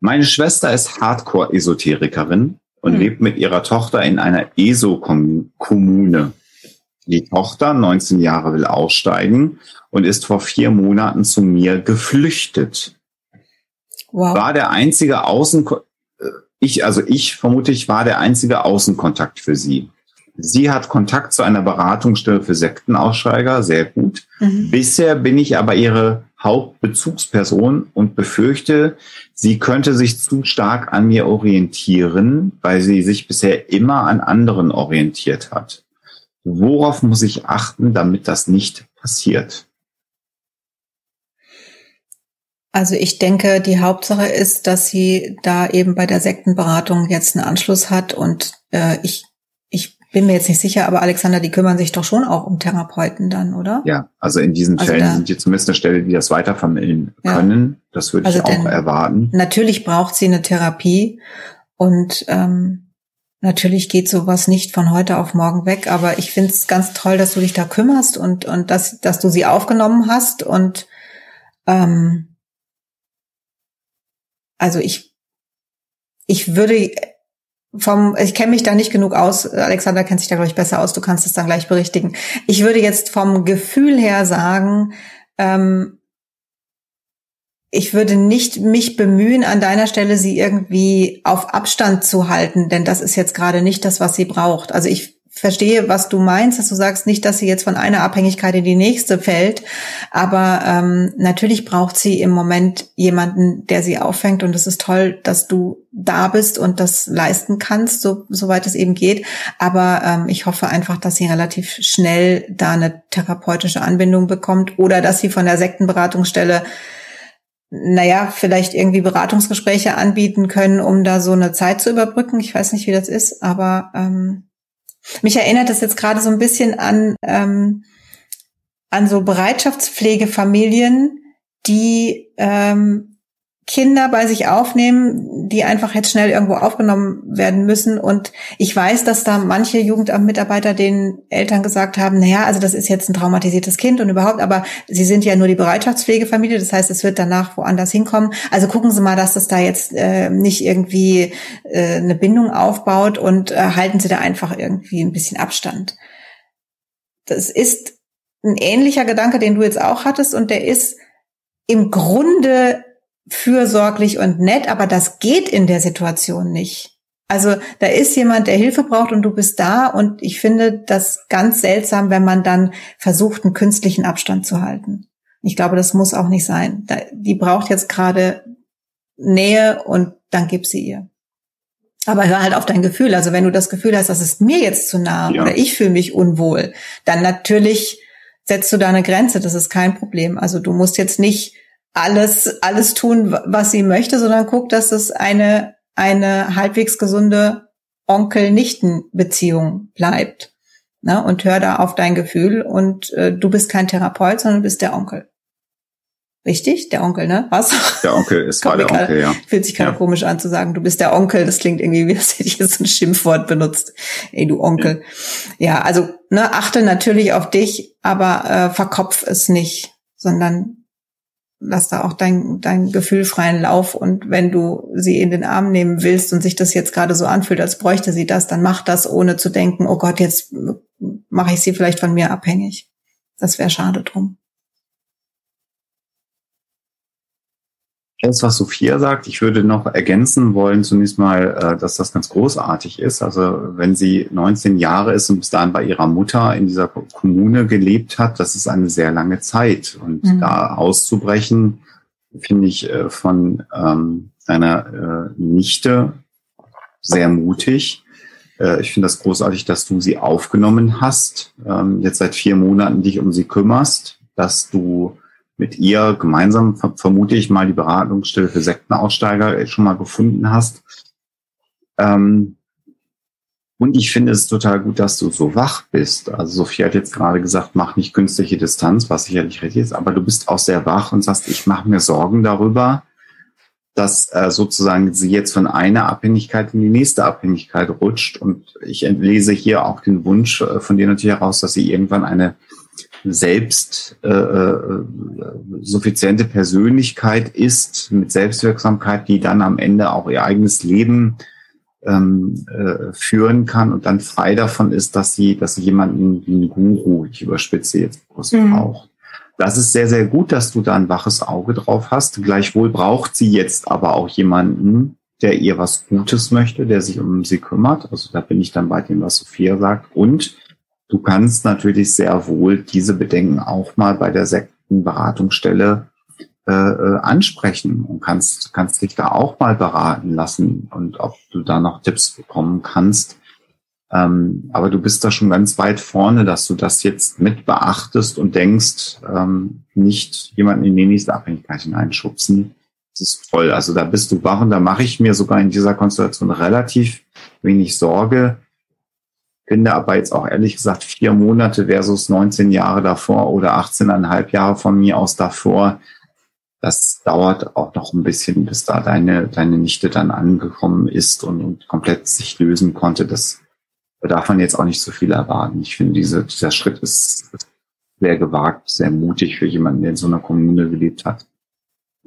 meine Schwester ist Hardcore-Esoterikerin und hm. lebt mit ihrer Tochter in einer ESO-Kommune. Die Tochter, 19 Jahre, will aussteigen und ist vor vier Monaten zu mir geflüchtet. Wow. War der einzige Außen, äh, ich, also ich vermute, ich war der einzige Außenkontakt für sie. Sie hat Kontakt zu einer Beratungsstelle für Sektenaussteiger, sehr gut. Mhm. Bisher bin ich aber ihre Hauptbezugsperson und befürchte, sie könnte sich zu stark an mir orientieren, weil sie sich bisher immer an anderen orientiert hat. Worauf muss ich achten, damit das nicht passiert? Also ich denke, die Hauptsache ist, dass sie da eben bei der Sektenberatung jetzt einen Anschluss hat und äh, ich bin mir jetzt nicht sicher, aber Alexander, die kümmern sich doch schon auch um Therapeuten dann, oder? Ja, also in diesen also Fällen sind die zumindest eine Stelle, die das weitervermitteln ja. können. Das würde also ich auch erwarten. Natürlich braucht sie eine Therapie und ähm, natürlich geht sowas nicht von heute auf morgen weg, aber ich finde es ganz toll, dass du dich da kümmerst und, und dass, dass du sie aufgenommen hast und ähm, also ich, ich würde vom, ich kenne mich da nicht genug aus, Alexander kennt sich da, glaube ich, besser aus, du kannst es dann gleich berichtigen. Ich würde jetzt vom Gefühl her sagen, ähm, ich würde nicht mich bemühen, an deiner Stelle sie irgendwie auf Abstand zu halten, denn das ist jetzt gerade nicht das, was sie braucht. Also ich verstehe, was du meinst, dass du sagst nicht, dass sie jetzt von einer Abhängigkeit in die nächste fällt, aber ähm, natürlich braucht sie im Moment jemanden, der sie auffängt und es ist toll, dass du da bist und das leisten kannst, so, soweit es eben geht. Aber ähm, ich hoffe einfach, dass sie relativ schnell da eine therapeutische Anbindung bekommt oder dass sie von der Sektenberatungsstelle naja, vielleicht irgendwie Beratungsgespräche anbieten können, um da so eine Zeit zu überbrücken. Ich weiß nicht, wie das ist, aber ähm, mich erinnert das jetzt gerade so ein bisschen an, ähm, an so Bereitschaftspflegefamilien, die ähm, Kinder bei sich aufnehmen, die einfach jetzt schnell irgendwo aufgenommen werden müssen. Und ich weiß, dass da manche Jugendamtmitarbeiter den Eltern gesagt haben, naja, also das ist jetzt ein traumatisiertes Kind und überhaupt, aber sie sind ja nur die Bereitschaftspflegefamilie, das heißt, es wird danach woanders hinkommen. Also gucken Sie mal, dass das da jetzt äh, nicht irgendwie äh, eine Bindung aufbaut und äh, halten Sie da einfach irgendwie ein bisschen Abstand. Das ist ein ähnlicher Gedanke, den du jetzt auch hattest und der ist im Grunde fürsorglich und nett, aber das geht in der Situation nicht. Also da ist jemand, der Hilfe braucht und du bist da und ich finde das ganz seltsam, wenn man dann versucht, einen künstlichen Abstand zu halten. Ich glaube, das muss auch nicht sein. Die braucht jetzt gerade Nähe und dann gib sie ihr. Aber hör halt auf dein Gefühl. Also wenn du das Gefühl hast, das ist mir jetzt zu nah ja. oder ich fühle mich unwohl, dann natürlich setzt du da eine Grenze. Das ist kein Problem. Also du musst jetzt nicht alles, alles tun, was sie möchte, sondern guckt, dass es eine, eine halbwegs gesunde Onkel-Nichten-Beziehung bleibt. Ne? Und hör da auf dein Gefühl und äh, du bist kein Therapeut, sondern bist der Onkel. Richtig? Der Onkel, ne? Was? Der Onkel ist war der Onkel, ja. Fühlt sich gerade ja. komisch an zu sagen, du bist der Onkel. Das klingt irgendwie, wie als hätte ich jetzt ein Schimpfwort benutzt. Ey, du Onkel. Ja, ja also, ne, achte natürlich auf dich, aber äh, verkopf es nicht, sondern lass da auch dein, dein Gefühl freien Lauf und wenn du sie in den Arm nehmen willst und sich das jetzt gerade so anfühlt, als bräuchte sie das, dann mach das, ohne zu denken, oh Gott, jetzt mache ich sie vielleicht von mir abhängig. Das wäre schade drum. Das, was Sophia sagt, ich würde noch ergänzen wollen, zunächst mal, äh, dass das ganz großartig ist. Also wenn sie 19 Jahre ist und bis dahin bei ihrer Mutter in dieser Kommune gelebt hat, das ist eine sehr lange Zeit. Und mhm. da auszubrechen, finde ich äh, von ähm, einer äh, Nichte sehr mutig. Ich finde das großartig, dass du sie aufgenommen hast, ähm, jetzt seit vier Monaten dich um sie kümmerst, dass du mit ihr gemeinsam vermute ich mal die Beratungsstelle für Sektenaussteiger schon mal gefunden hast. Ähm, und ich finde es total gut, dass du so wach bist. Also Sophie hat jetzt gerade gesagt, mach nicht künstliche Distanz, was sicherlich richtig ist, aber du bist auch sehr wach und sagst, ich mache mir Sorgen darüber, dass äh, sozusagen sie jetzt von einer Abhängigkeit in die nächste Abhängigkeit rutscht. Und ich entlese hier auch den Wunsch äh, von dir natürlich heraus, dass sie irgendwann eine selbst äh, äh, suffiziente Persönlichkeit ist, mit Selbstwirksamkeit, die dann am Ende auch ihr eigenes Leben ähm, äh, führen kann und dann frei davon ist, dass sie, dass sie jemanden wie einen Guru, ich überspitze jetzt bewusst, mhm. braucht. Das ist sehr, sehr gut, dass du da ein waches Auge drauf hast. Gleichwohl braucht sie jetzt aber auch jemanden, der ihr was Gutes möchte, der sich um sie kümmert. Also da bin ich dann bei dem, was Sophia sagt. Und Du kannst natürlich sehr wohl diese Bedenken auch mal bei der Sektenberatungsstelle äh, äh, ansprechen und kannst, kannst dich da auch mal beraten lassen und ob du da noch Tipps bekommen kannst. Ähm, aber du bist da schon ganz weit vorne, dass du das jetzt mit beachtest und denkst, ähm, nicht jemanden in die nächste Abhängigkeit hineinschubsen. Das ist toll. Also da bist du wach und da mache ich mir sogar in dieser Konstellation relativ wenig Sorge. Finde aber jetzt auch ehrlich gesagt vier Monate versus 19 Jahre davor oder 18,5 Jahre von mir aus davor das dauert auch noch ein bisschen, bis da deine, deine Nichte dann angekommen ist und, und komplett sich lösen konnte. Das da darf man jetzt auch nicht so viel erwarten. Ich finde, diese, dieser Schritt ist sehr gewagt, sehr mutig für jemanden, der in so einer Kommune gelebt hat.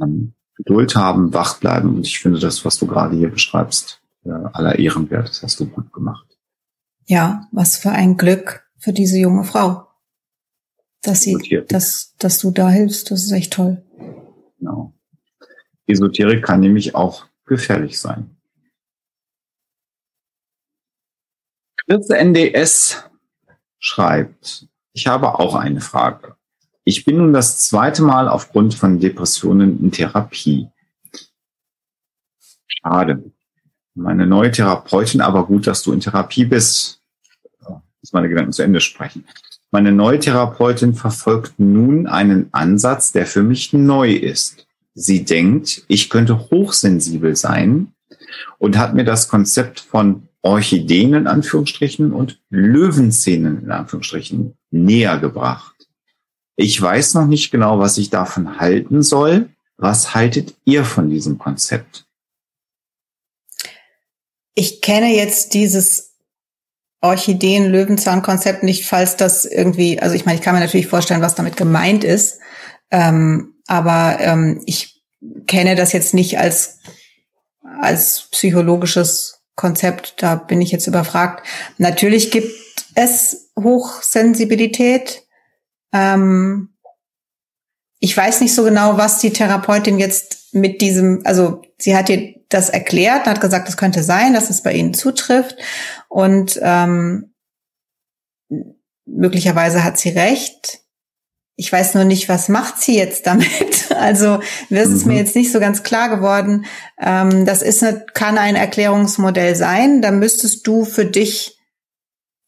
Ähm, Geduld haben, wach bleiben. Und ich finde das, was du gerade hier beschreibst, äh, aller Ehren wert. Das hast du gut gemacht. Ja, was für ein Glück für diese junge Frau, dass sie, dass, dass du da hilfst. Das ist echt toll. Genau. Esoterik kann nämlich auch gefährlich sein. Chris NDS schreibt, ich habe auch eine Frage. Ich bin nun das zweite Mal aufgrund von Depressionen in Therapie. Schade. Meine neue Therapeutin, aber gut, dass du in Therapie bist. muss meine Gedanken zu Ende sprechen. Meine neue Therapeutin verfolgt nun einen Ansatz, der für mich neu ist. Sie denkt, ich könnte hochsensibel sein und hat mir das Konzept von Orchideen in Anführungsstrichen und Löwenzähnen in Anführungsstrichen näher gebracht. Ich weiß noch nicht genau, was ich davon halten soll. Was haltet ihr von diesem Konzept? Ich kenne jetzt dieses Orchideen-Löwenzahn-Konzept nicht, falls das irgendwie, also ich meine, ich kann mir natürlich vorstellen, was damit gemeint ist, ähm, aber ähm, ich kenne das jetzt nicht als, als psychologisches Konzept, da bin ich jetzt überfragt. Natürlich gibt es Hochsensibilität. Ähm, ich weiß nicht so genau, was die Therapeutin jetzt mit diesem, also sie hat dir das erklärt, hat gesagt, es könnte sein, dass es bei ihnen zutrifft. Und ähm, möglicherweise hat sie recht. Ich weiß nur nicht, was macht sie jetzt damit. Also das ist mir mhm. jetzt nicht so ganz klar geworden. Ähm, das ist eine, kann ein Erklärungsmodell sein. Da müsstest du für dich,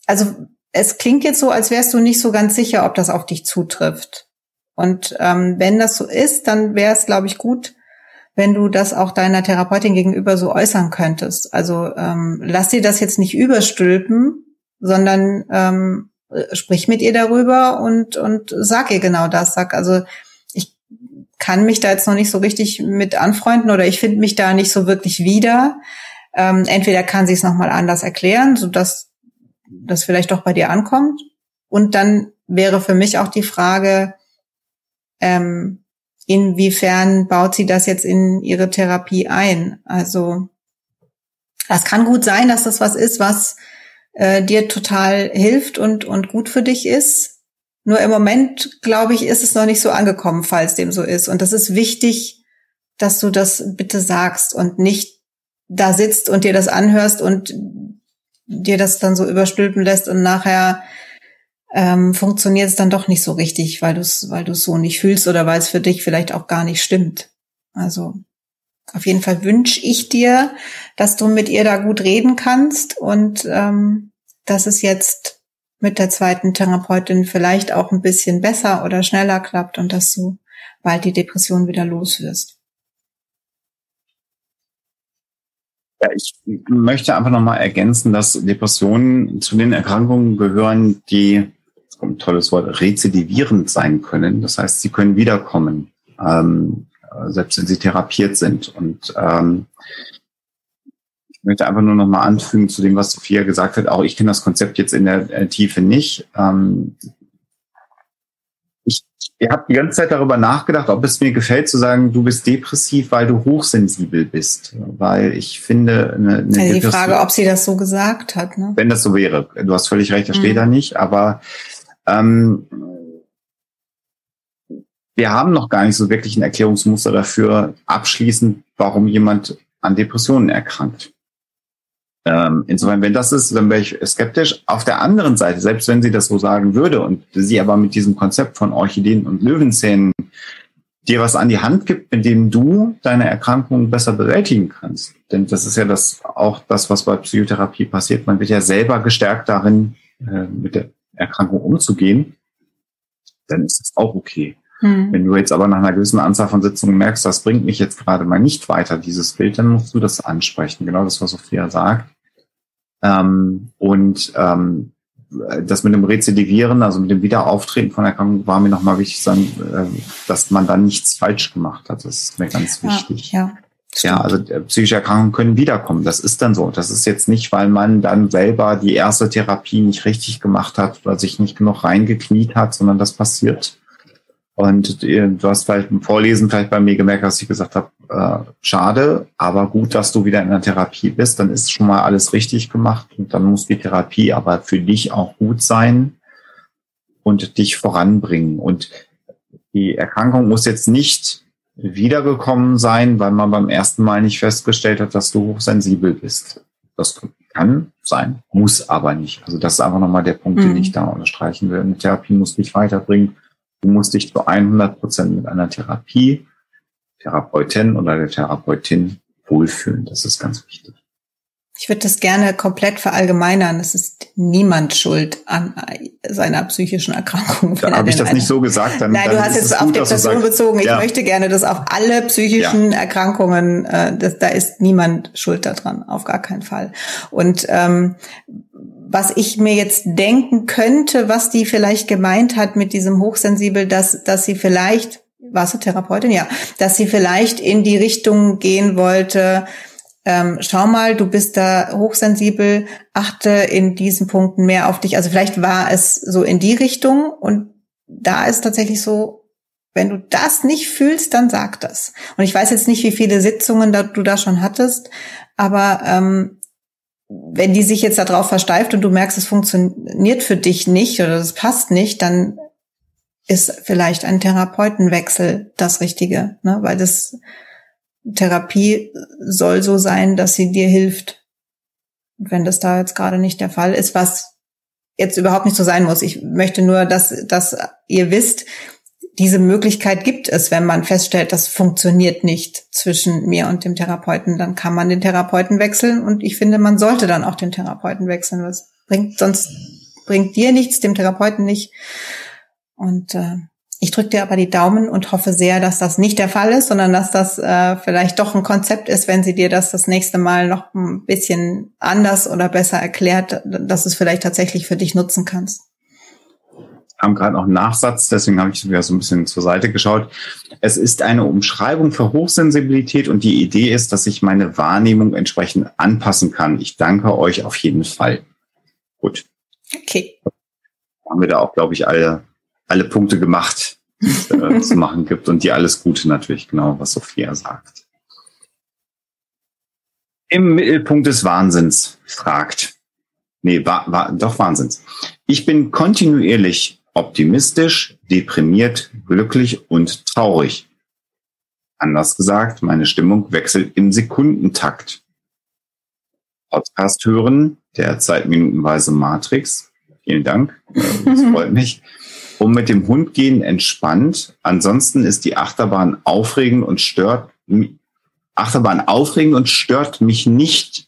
also es klingt jetzt so, als wärst du nicht so ganz sicher, ob das auf dich zutrifft. Und ähm, wenn das so ist, dann wäre es, glaube ich, gut, wenn du das auch deiner Therapeutin gegenüber so äußern könntest. Also ähm, lass dir das jetzt nicht überstülpen, sondern ähm, sprich mit ihr darüber und, und sag ihr genau das. Sag also, ich kann mich da jetzt noch nicht so richtig mit anfreunden oder ich finde mich da nicht so wirklich wieder. Ähm, entweder kann sie es nochmal anders erklären, so dass das vielleicht doch bei dir ankommt. Und dann wäre für mich auch die Frage, ähm, inwiefern baut sie das jetzt in ihre Therapie ein? Also das kann gut sein, dass das was ist, was äh, dir total hilft und, und gut für dich ist. Nur im Moment, glaube ich, ist es noch nicht so angekommen, falls dem so ist. Und das ist wichtig, dass du das bitte sagst und nicht da sitzt und dir das anhörst und dir das dann so überstülpen lässt und nachher ähm, funktioniert es dann doch nicht so richtig, weil du es weil du's so nicht fühlst oder weil es für dich vielleicht auch gar nicht stimmt. Also auf jeden Fall wünsche ich dir, dass du mit ihr da gut reden kannst und ähm, dass es jetzt mit der zweiten Therapeutin vielleicht auch ein bisschen besser oder schneller klappt und dass du bald die Depression wieder los wirst. Ja, ich möchte einfach nochmal ergänzen, dass Depressionen zu den Erkrankungen gehören, die ein tolles Wort, rezidivierend sein können. Das heißt, sie können wiederkommen, ähm, selbst wenn sie therapiert sind. Und ähm, ich möchte einfach nur noch mal anfügen zu dem, was Sophia gesagt hat. Auch ich kenne das Konzept jetzt in der äh, Tiefe nicht. Ähm, ich ich habe die ganze Zeit darüber nachgedacht, ob es mir gefällt zu sagen, du bist depressiv, weil du hochsensibel bist. Weil ich finde, eine, eine also die Frage, ob sie das so gesagt hat. Ne? Wenn das so wäre. Du hast völlig recht, das mhm. steht da nicht. Aber ähm, wir haben noch gar nicht so wirklich ein Erklärungsmuster dafür, abschließend, warum jemand an Depressionen erkrankt. Ähm, insofern, wenn das ist, dann wäre ich skeptisch. Auf der anderen Seite, selbst wenn sie das so sagen würde und sie aber mit diesem Konzept von Orchideen und Löwenzähnen dir was an die Hand gibt, mit dem du deine Erkrankung besser bewältigen kannst. Denn das ist ja das auch das, was bei Psychotherapie passiert. Man wird ja selber gestärkt darin, äh, mit der Erkrankung umzugehen. Dann ist es auch okay. Hm. Wenn du jetzt aber nach einer gewissen Anzahl von Sitzungen merkst, das bringt mich jetzt gerade mal nicht weiter, dieses Bild, dann musst du das ansprechen. Genau das, was Sophia sagt. Ähm, und ähm, das mit dem Rezidivieren, also mit dem Wiederauftreten von Erkrankung, war mir nochmal wichtig, äh, dass man da nichts falsch gemacht hat. Das ist mir ganz wichtig. Ja, ja. Ja, also äh, psychische Erkrankungen können wiederkommen. Das ist dann so. Das ist jetzt nicht, weil man dann selber die erste Therapie nicht richtig gemacht hat oder sich nicht genug reingekniet hat, sondern das passiert. Und äh, du hast vielleicht im Vorlesen vielleicht bei mir gemerkt, dass ich gesagt habe, äh, schade, aber gut, dass du wieder in der Therapie bist, dann ist schon mal alles richtig gemacht und dann muss die Therapie aber für dich auch gut sein und dich voranbringen. Und die Erkrankung muss jetzt nicht wiedergekommen sein, weil man beim ersten Mal nicht festgestellt hat, dass du hochsensibel bist. Das kann sein, muss aber nicht. Also das ist einfach nochmal der Punkt, mhm. den ich da unterstreichen will. Eine Therapie muss dich weiterbringen Du musst dich zu 100 Prozent mit einer Therapie, Therapeutin oder der Therapeutin wohlfühlen. Das ist ganz wichtig. Ich würde das gerne komplett verallgemeinern. Es ist niemand schuld an seiner psychischen Erkrankung. Da habe ich das nicht so gesagt. Dann, Nein, dann du hast jetzt auf Depression bezogen. Ich ja. möchte gerne das auf alle psychischen ja. Erkrankungen, äh, das, da ist niemand schuld daran, auf gar keinen Fall. Und ähm, was ich mir jetzt denken könnte, was die vielleicht gemeint hat mit diesem Hochsensibel, dass, dass sie vielleicht, war sie Therapeutin? Ja, dass sie vielleicht in die Richtung gehen wollte, ähm, schau mal, du bist da hochsensibel, achte in diesen Punkten mehr auf dich. Also vielleicht war es so in die Richtung und da ist tatsächlich so, wenn du das nicht fühlst, dann sag das. Und ich weiß jetzt nicht, wie viele Sitzungen da, du da schon hattest, aber ähm, wenn die sich jetzt darauf versteift und du merkst, es funktioniert für dich nicht oder es passt nicht, dann ist vielleicht ein Therapeutenwechsel das Richtige, ne? weil das Therapie soll so sein, dass sie dir hilft. Und wenn das da jetzt gerade nicht der Fall ist, was jetzt überhaupt nicht so sein muss. Ich möchte nur, dass, dass ihr wisst, diese Möglichkeit gibt es, wenn man feststellt, das funktioniert nicht zwischen mir und dem Therapeuten, dann kann man den Therapeuten wechseln und ich finde, man sollte dann auch den Therapeuten wechseln. Was bringt sonst bringt dir nichts, dem Therapeuten nicht. Und äh, ich drücke dir aber die Daumen und hoffe sehr, dass das nicht der Fall ist, sondern dass das äh, vielleicht doch ein Konzept ist, wenn sie dir das das nächste Mal noch ein bisschen anders oder besser erklärt, dass es vielleicht tatsächlich für dich nutzen kannst haben gerade noch einen Nachsatz, deswegen habe ich wieder so ein bisschen zur Seite geschaut. Es ist eine Umschreibung für Hochsensibilität und die Idee ist, dass ich meine Wahrnehmung entsprechend anpassen kann. Ich danke euch auf jeden Fall. Gut. Okay. Haben wir da auch, glaube ich, alle, alle Punkte gemacht, äh, zu machen gibt und die alles Gute natürlich, genau, was Sophia sagt. Im Mittelpunkt des Wahnsinns fragt. Nee, war, war, doch Wahnsinns. Ich bin kontinuierlich optimistisch, deprimiert, glücklich und traurig. Anders gesagt, meine Stimmung wechselt im Sekundentakt. Podcast hören, der zeitminutenweise Matrix. Vielen Dank, äh, das freut mich. Um mit dem Hund gehen entspannt. Ansonsten ist die Achterbahn aufregend und stört Achterbahn aufregend und stört mich nicht,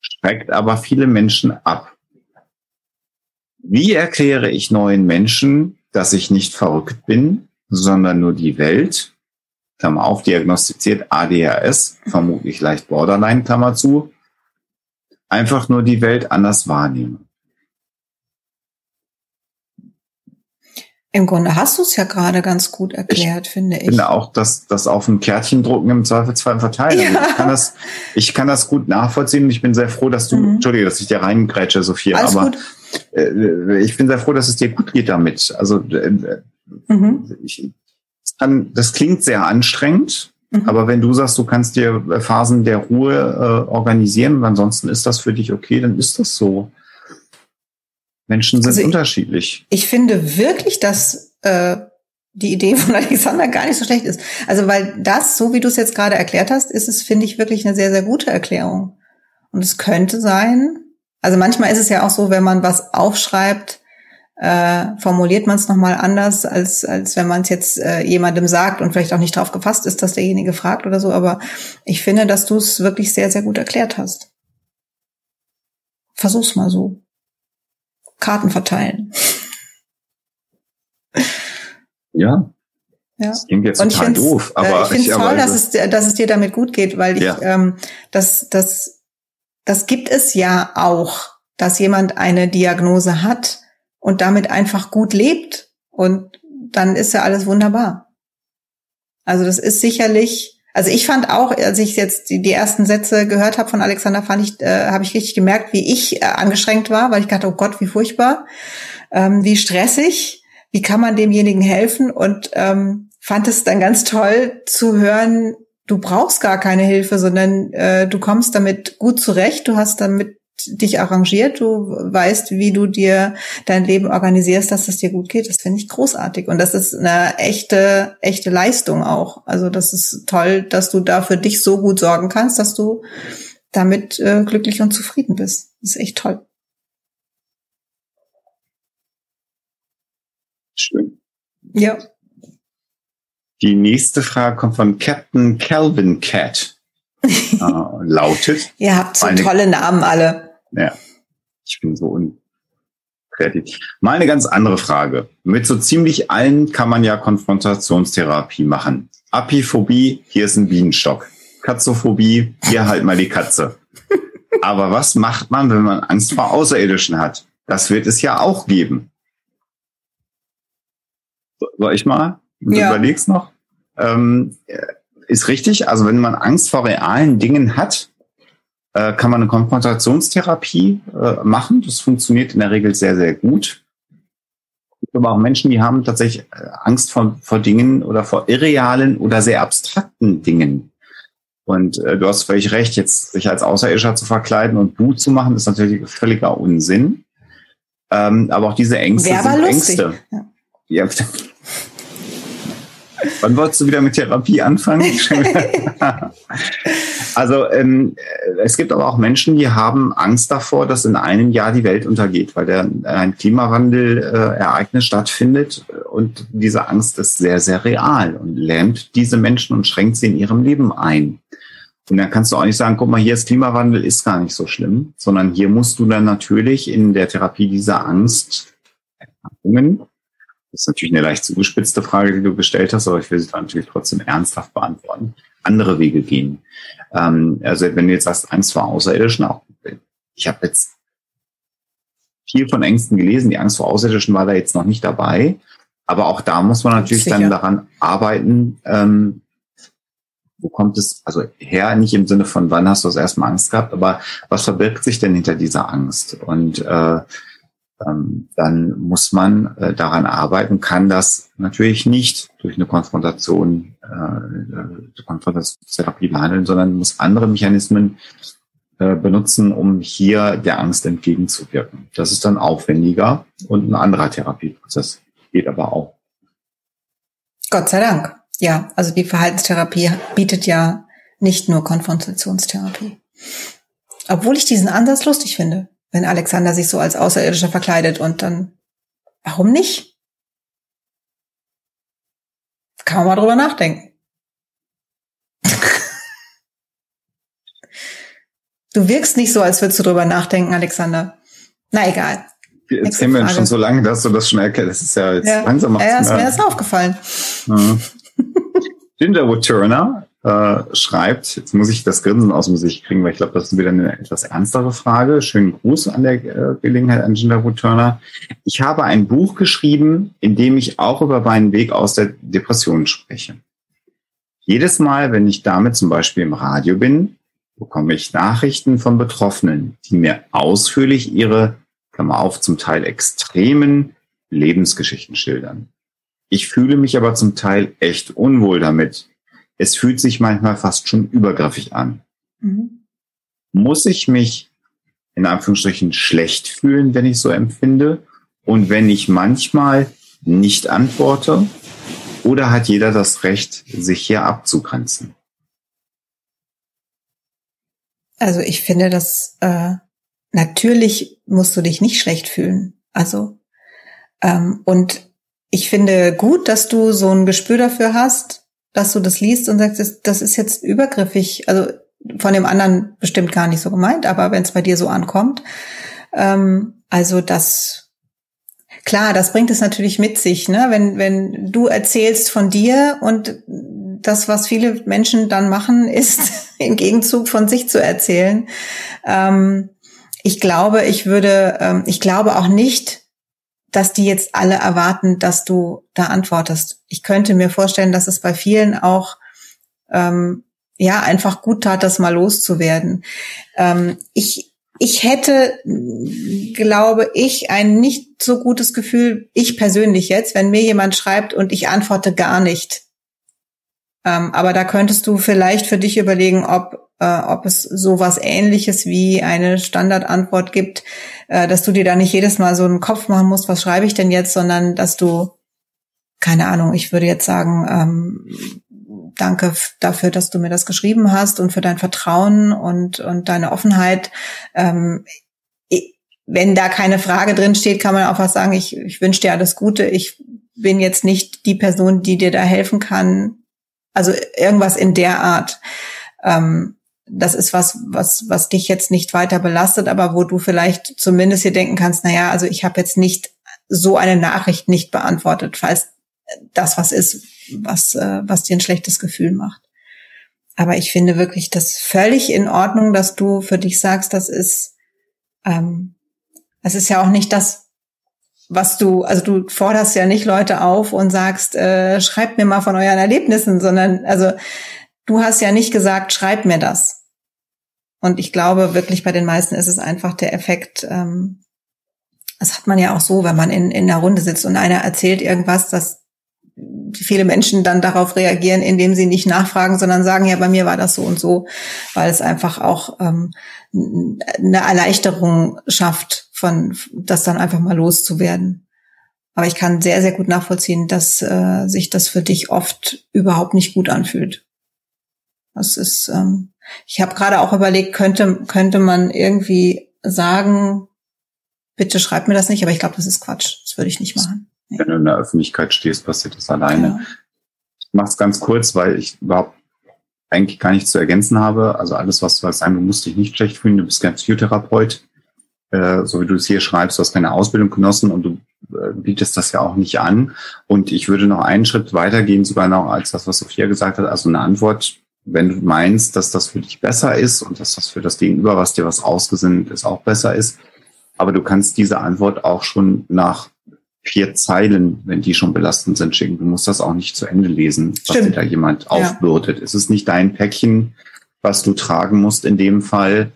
schreckt aber viele Menschen ab. Wie erkläre ich neuen Menschen, dass ich nicht verrückt bin, sondern nur die Welt, Klammer auf, diagnostiziert ADHS, vermutlich leicht Borderline, Klammer zu, einfach nur die Welt anders wahrnehme? Im Grunde hast du es ja gerade ganz gut erklärt, ich finde ich. Ich finde auch, dass das auf ein Kärtchen drucken im Zweifelsfall verteilen. Ja. Ich, kann das, ich kann das gut nachvollziehen. Ich bin sehr froh, dass du, mhm. Entschuldige, dass ich dir reingrätsche, Sophia, Alles aber. Äh, ich bin sehr froh, dass es dir gut geht damit. Also äh, mhm. ich, das, kann, das klingt sehr anstrengend, mhm. aber wenn du sagst, du kannst dir Phasen der Ruhe äh, organisieren und ansonsten ist das für dich okay, dann ist das so. Menschen sind also ich, unterschiedlich. Ich finde wirklich, dass äh, die Idee von Alexander gar nicht so schlecht ist. Also weil das, so wie du es jetzt gerade erklärt hast, ist es, finde ich, wirklich eine sehr, sehr gute Erklärung. Und es könnte sein, also manchmal ist es ja auch so, wenn man was aufschreibt, äh, formuliert man es nochmal anders, als, als wenn man es jetzt äh, jemandem sagt und vielleicht auch nicht drauf gefasst ist, dass derjenige fragt oder so. Aber ich finde, dass du es wirklich sehr, sehr gut erklärt hast. Versuch's mal so. Karten verteilen. Ja. Ja. Das klingt jetzt total doof, äh, aber ich finde es toll, dass es, dass es dir damit gut geht, weil ich ja. ähm, das, das, das gibt es ja auch, dass jemand eine Diagnose hat und damit einfach gut lebt und dann ist ja alles wunderbar. Also das ist sicherlich, also ich fand auch, als ich jetzt die, die ersten Sätze gehört habe von Alexander, fand ich, äh, habe ich richtig gemerkt, wie ich äh, angeschränkt war, weil ich dachte, oh Gott, wie furchtbar, ähm, wie stressig, wie kann man demjenigen helfen? Und ähm, fand es dann ganz toll zu hören, du brauchst gar keine Hilfe, sondern äh, du kommst damit gut zurecht, du hast damit dich arrangiert, du weißt, wie du dir dein Leben organisierst, dass es dir gut geht. Das finde ich großartig. Und das ist eine echte, echte Leistung auch. Also das ist toll, dass du da für dich so gut sorgen kannst, dass du damit äh, glücklich und zufrieden bist. Das ist echt toll. Schön. Ja. Die nächste Frage kommt von Captain Calvin Cat. äh, lautet. Ihr habt so tolle Namen alle. Ja, ich bin so unkreativ. Mal eine ganz andere Frage. Mit so ziemlich allen kann man ja Konfrontationstherapie machen. Apiphobie, hier ist ein Bienenstock. Katzophobie, hier halt mal die Katze. Aber was macht man, wenn man Angst vor Außerirdischen hat? Das wird es ja auch geben. Soll ich mal? Du ja. überlegst noch. Ähm, ist richtig. Also wenn man Angst vor realen Dingen hat, äh, kann man eine Konfrontationstherapie äh, machen. Das funktioniert in der Regel sehr, sehr gut. Es gibt aber auch Menschen, die haben tatsächlich äh, Angst vor, vor Dingen oder vor irrealen oder sehr abstrakten Dingen. Und äh, du hast völlig recht, jetzt sich als Außerirdischer zu verkleiden und Blut zu machen, ist natürlich völliger Unsinn. Ähm, aber auch diese Ängste Wer sind Ängste. Ja. ja. Wann wolltest du wieder mit Therapie anfangen? also ähm, es gibt aber auch Menschen, die haben Angst davor, dass in einem Jahr die Welt untergeht, weil der, ein Klimawandel-Ereignis äh, stattfindet und diese Angst ist sehr, sehr real und lähmt diese Menschen und schränkt sie in ihrem Leben ein. Und dann kannst du auch nicht sagen, guck mal, hier ist Klimawandel, ist gar nicht so schlimm, sondern hier musst du dann natürlich in der Therapie dieser Angst das ist natürlich eine leicht zugespitzte Frage, die du gestellt hast, aber ich will sie natürlich trotzdem ernsthaft beantworten. Andere Wege gehen. Ähm, also wenn du jetzt sagst, Angst vor Außerirdischen, auch ich habe jetzt viel von Ängsten gelesen. Die Angst vor Außerirdischen war da jetzt noch nicht dabei. Aber auch da muss man natürlich Sicher. dann daran arbeiten, ähm, wo kommt es, also her, nicht im Sinne von, wann hast du das erstmal Angst gehabt, aber was verbirgt sich denn hinter dieser Angst? Und äh, ähm, dann muss man äh, daran arbeiten, kann das natürlich nicht durch eine Konfrontation, äh, Konfrontationstherapie behandeln, sondern muss andere Mechanismen äh, benutzen, um hier der Angst entgegenzuwirken. Das ist dann aufwendiger und ein anderer Therapieprozess geht aber auch. Gott sei Dank. Ja, also die Verhaltenstherapie bietet ja nicht nur Konfrontationstherapie. Obwohl ich diesen Ansatz lustig finde wenn Alexander sich so als Außerirdischer verkleidet und dann, warum nicht? Kann man mal drüber nachdenken. du wirkst nicht so, als würdest du drüber nachdenken, Alexander. Na egal. Jetzt kennen wir schon so lange, dass du das schon erkennst. Das ist ja jetzt ja. langsam. Ja, ist mir ist aufgefallen. Ja. Gingerwood Turner äh, schreibt, jetzt muss ich das Grinsen aus dem Gesicht kriegen, weil ich glaube, das ist wieder eine etwas ernstere Frage. Schönen Gruß an der äh, Gelegenheit an Gingerwood Turner. Ich habe ein Buch geschrieben, in dem ich auch über meinen Weg aus der Depression spreche. Jedes Mal, wenn ich damit zum Beispiel im Radio bin, bekomme ich Nachrichten von Betroffenen, die mir ausführlich ihre, Klammer auf, zum Teil extremen Lebensgeschichten schildern. Ich fühle mich aber zum Teil echt unwohl damit, es fühlt sich manchmal fast schon übergriffig an. Mhm. Muss ich mich in Anführungsstrichen schlecht fühlen, wenn ich so empfinde? Und wenn ich manchmal nicht antworte? Oder hat jeder das Recht, sich hier abzugrenzen? Also ich finde, dass äh, natürlich musst du dich nicht schlecht fühlen. Also Ähm, und ich finde gut, dass du so ein Gespür dafür hast, dass du das liest und sagst, das ist jetzt übergriffig. Also von dem anderen bestimmt gar nicht so gemeint, aber wenn es bei dir so ankommt, ähm, also das, klar, das bringt es natürlich mit sich, ne? Wenn wenn du erzählst von dir und das, was viele Menschen dann machen, ist im Gegenzug von sich zu erzählen. Ähm, ich glaube, ich würde, ähm, ich glaube auch nicht, dass die jetzt alle erwarten, dass du da antwortest. Ich könnte mir vorstellen, dass es bei vielen auch ähm, ja einfach gut tat, das mal loszuwerden. Ähm, ich ich hätte, glaube ich, ein nicht so gutes Gefühl, ich persönlich jetzt, wenn mir jemand schreibt und ich antworte gar nicht. Ähm, aber da könntest du vielleicht für dich überlegen, ob, äh, ob es sowas ähnliches wie eine Standardantwort gibt, äh, dass du dir da nicht jedes Mal so einen Kopf machen musst, was schreibe ich denn jetzt, sondern dass du, keine Ahnung, ich würde jetzt sagen, ähm, danke dafür, dass du mir das geschrieben hast und für dein Vertrauen und, und deine Offenheit. Ähm, wenn da keine Frage drin steht, kann man auch was sagen, ich, ich wünsche dir alles Gute. Ich bin jetzt nicht die Person, die dir da helfen kann. Also irgendwas in der Art. Ähm, das ist was, was, was dich jetzt nicht weiter belastet, aber wo du vielleicht zumindest hier denken kannst, na ja, also ich habe jetzt nicht so eine Nachricht nicht beantwortet, falls das was ist, was, äh, was dir ein schlechtes Gefühl macht. Aber ich finde wirklich das völlig in Ordnung, dass du für dich sagst, das ist, ähm, es ist ja auch nicht das, was du, also du forderst ja nicht Leute auf und sagst, äh, schreibt mir mal von euren Erlebnissen, sondern also du hast ja nicht gesagt, schreib mir das. Und ich glaube wirklich bei den meisten ist es einfach der Effekt, ähm, das hat man ja auch so, wenn man in, in einer Runde sitzt und einer erzählt irgendwas, dass viele Menschen dann darauf reagieren, indem sie nicht nachfragen, sondern sagen, ja, bei mir war das so und so, weil es einfach auch ähm, eine Erleichterung schafft, von das dann einfach mal loszuwerden. Aber ich kann sehr, sehr gut nachvollziehen, dass äh, sich das für dich oft überhaupt nicht gut anfühlt. Das ist, ähm, ich habe gerade auch überlegt, könnte, könnte man irgendwie sagen, bitte schreib mir das nicht, aber ich glaube, das ist Quatsch. Das würde ich nicht machen. Nee. Wenn du in der Öffentlichkeit stehst, passiert das alleine. Ja. Ich mache es ganz kurz, weil ich überhaupt eigentlich gar nichts zu ergänzen habe. Also alles, was du sagen, du musst dich nicht schlecht fühlen, du bist kein Psychotherapeut. Äh, so wie du es hier schreibst, du hast keine Ausbildung genossen und du äh, bietest das ja auch nicht an. Und ich würde noch einen Schritt weitergehen, sogar noch als das, was Sophia gesagt hat, also eine Antwort, wenn du meinst, dass das für dich besser ist und dass das für das Gegenüber, was dir was ausgesinnt ist, auch besser ist. Aber du kannst diese Antwort auch schon nach vier Zeilen, wenn die schon belastend sind, schicken. Du musst das auch nicht zu Ende lesen, was dir da jemand aufbürdet. Ja. Es ist nicht dein Päckchen, was du tragen musst in dem Fall,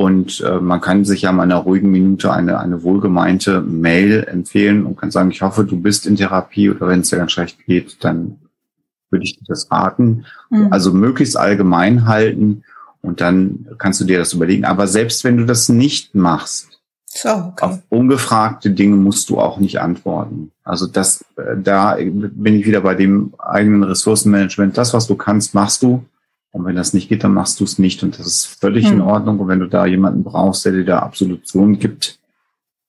und äh, man kann sich ja mal in einer ruhigen Minute eine, eine wohlgemeinte Mail empfehlen und kann sagen, ich hoffe, du bist in Therapie oder wenn es dir ganz schlecht geht, dann würde ich dir das raten. Mhm. Also möglichst allgemein halten und dann kannst du dir das überlegen. Aber selbst wenn du das nicht machst, so, okay. auf ungefragte Dinge musst du auch nicht antworten. Also das, äh, da bin ich wieder bei dem eigenen Ressourcenmanagement. Das, was du kannst, machst du. Und wenn das nicht geht, dann machst du es nicht. Und das ist völlig hm. in Ordnung. Und wenn du da jemanden brauchst, der dir da Absolution gibt,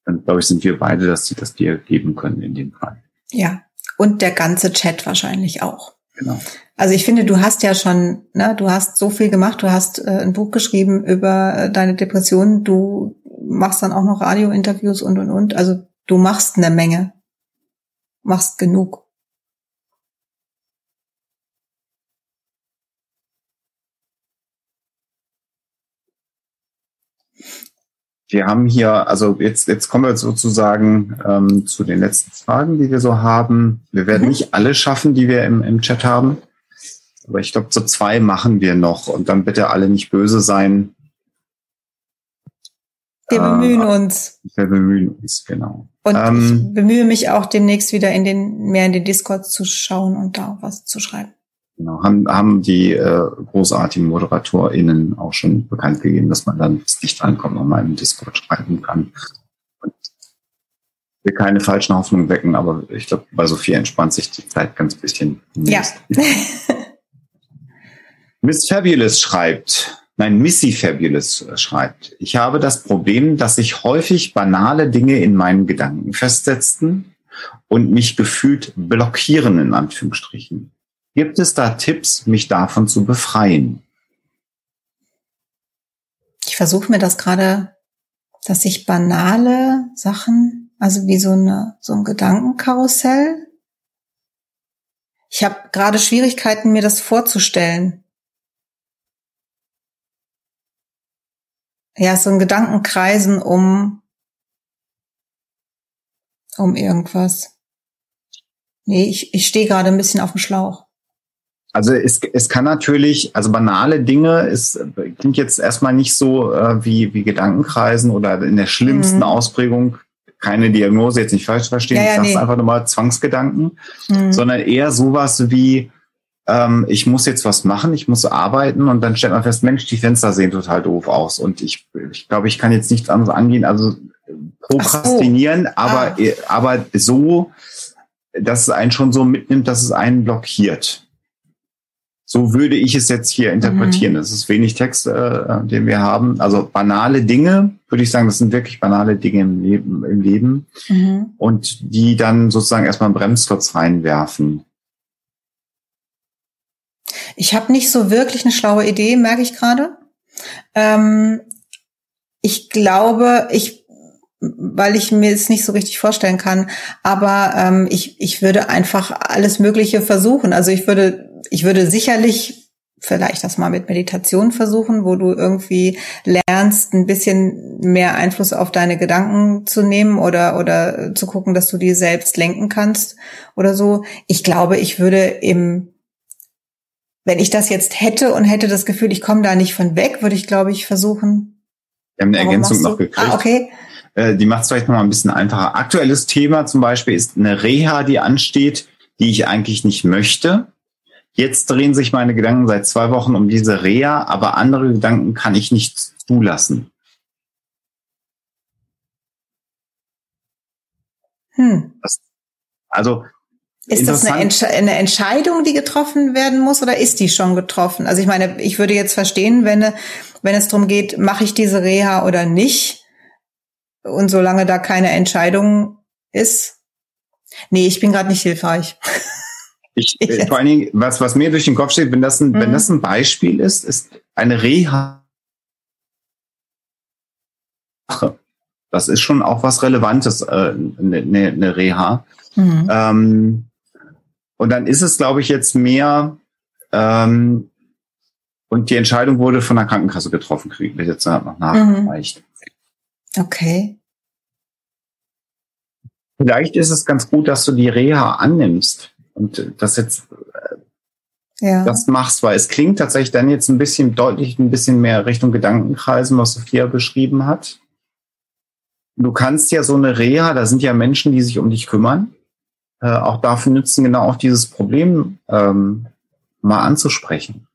dann glaube ich, sind wir beide, dass sie das dir geben können in dem Fall. Ja. Und der ganze Chat wahrscheinlich auch. Genau. Also ich finde, du hast ja schon, ne, du hast so viel gemacht, du hast äh, ein Buch geschrieben über äh, deine Depression, du machst dann auch noch Radiointerviews und und und. Also du machst eine Menge. Machst genug. Wir haben hier, also jetzt, jetzt kommen wir sozusagen ähm, zu den letzten Fragen, die wir so haben. Wir werden mhm. nicht alle schaffen, die wir im, im Chat haben. Aber ich glaube, so zwei machen wir noch und dann bitte alle nicht böse sein. Wir bemühen äh, uns. Wir bemühen uns, genau. Und ähm, ich bemühe mich auch demnächst wieder in den, mehr in den Discord zu schauen und da was zu schreiben. Genau, haben, haben die äh, großartigen ModeratorInnen auch schon bekannt gegeben, dass man dann, bis nicht drankommt, nochmal im Discord schreiben kann. Und will keine falschen Hoffnungen wecken, aber ich glaube, bei Sophia entspannt sich die Zeit ganz bisschen. Ja. Miss Fabulous schreibt, nein, Missy Fabulous schreibt, ich habe das Problem, dass sich häufig banale Dinge in meinen Gedanken festsetzten und mich gefühlt blockieren, in Anführungsstrichen. Gibt es da Tipps, mich davon zu befreien? Ich versuche mir das gerade, dass ich banale Sachen, also wie so eine so ein Gedankenkarussell. Ich habe gerade Schwierigkeiten, mir das vorzustellen. Ja, so ein Gedankenkreisen um um irgendwas. Nee, ich, ich stehe gerade ein bisschen auf dem Schlauch. Also es, es kann natürlich, also banale Dinge, es klingt jetzt erstmal nicht so äh, wie, wie Gedankenkreisen oder in der schlimmsten mhm. Ausprägung, keine Diagnose, jetzt nicht falsch verstehen, ja, ja, ich sag's nee. einfach nochmal Zwangsgedanken, mhm. sondern eher sowas wie, ähm, ich muss jetzt was machen, ich muss arbeiten und dann stellt man fest, Mensch, die Fenster sehen total doof aus und ich, ich glaube, ich kann jetzt nichts anderes angehen, also prokrastinieren, so. aber, ah. aber so, dass es einen schon so mitnimmt, dass es einen blockiert. So würde ich es jetzt hier interpretieren. Es mhm. ist wenig Text, äh, den wir haben. Also banale Dinge, würde ich sagen, das sind wirklich banale Dinge im Leben, im Leben. Mhm. Und die dann sozusagen erstmal einen Bremsklotz reinwerfen. Ich habe nicht so wirklich eine schlaue Idee, merke ich gerade. Ähm, ich glaube, ich weil ich mir es nicht so richtig vorstellen kann. Aber ähm, ich, ich würde einfach alles Mögliche versuchen. Also ich würde, ich würde sicherlich vielleicht das mal mit Meditation versuchen, wo du irgendwie lernst, ein bisschen mehr Einfluss auf deine Gedanken zu nehmen oder, oder zu gucken, dass du die selbst lenken kannst oder so. Ich glaube, ich würde im, wenn ich das jetzt hätte und hätte das Gefühl, ich komme da nicht von weg, würde ich, glaube ich, versuchen. Wir haben eine Ergänzung noch gekriegt. Ah, okay. Äh, die macht es vielleicht noch mal ein bisschen einfacher. Aktuelles Thema zum Beispiel ist eine Reha, die ansteht, die ich eigentlich nicht möchte. Jetzt drehen sich meine Gedanken seit zwei Wochen um diese Reha, aber andere Gedanken kann ich nicht zulassen. Hm. Das, also ist das eine, Entsche eine, Entscheidung, die getroffen werden muss, oder ist die schon getroffen? Also ich meine, ich würde jetzt verstehen, wenn, wenn es darum geht, mache ich diese Reha oder nicht. Und solange da keine Entscheidung ist, nee, ich bin gerade nicht hilfreich. Ich, äh, vor allen Dingen, was, was mir durch den Kopf steht, wenn das ein, mhm. wenn das ein Beispiel ist, ist eine Reha. Das ist schon auch was Relevantes, äh, eine, ne, eine Reha. Mhm. Ähm, und dann ist es, glaube ich, jetzt mehr, ähm, und die Entscheidung wurde von der Krankenkasse getroffen, ich jetzt noch nachgereicht. Mhm. Okay. Vielleicht ist es ganz gut, dass du die Reha annimmst und das jetzt äh, ja. das machst, weil es klingt tatsächlich dann jetzt ein bisschen deutlich ein bisschen mehr Richtung Gedankenkreisen, was Sophia beschrieben hat. Du kannst ja so eine Reha, da sind ja Menschen, die sich um dich kümmern. Äh, auch dafür nützen genau auch dieses Problem ähm, mal anzusprechen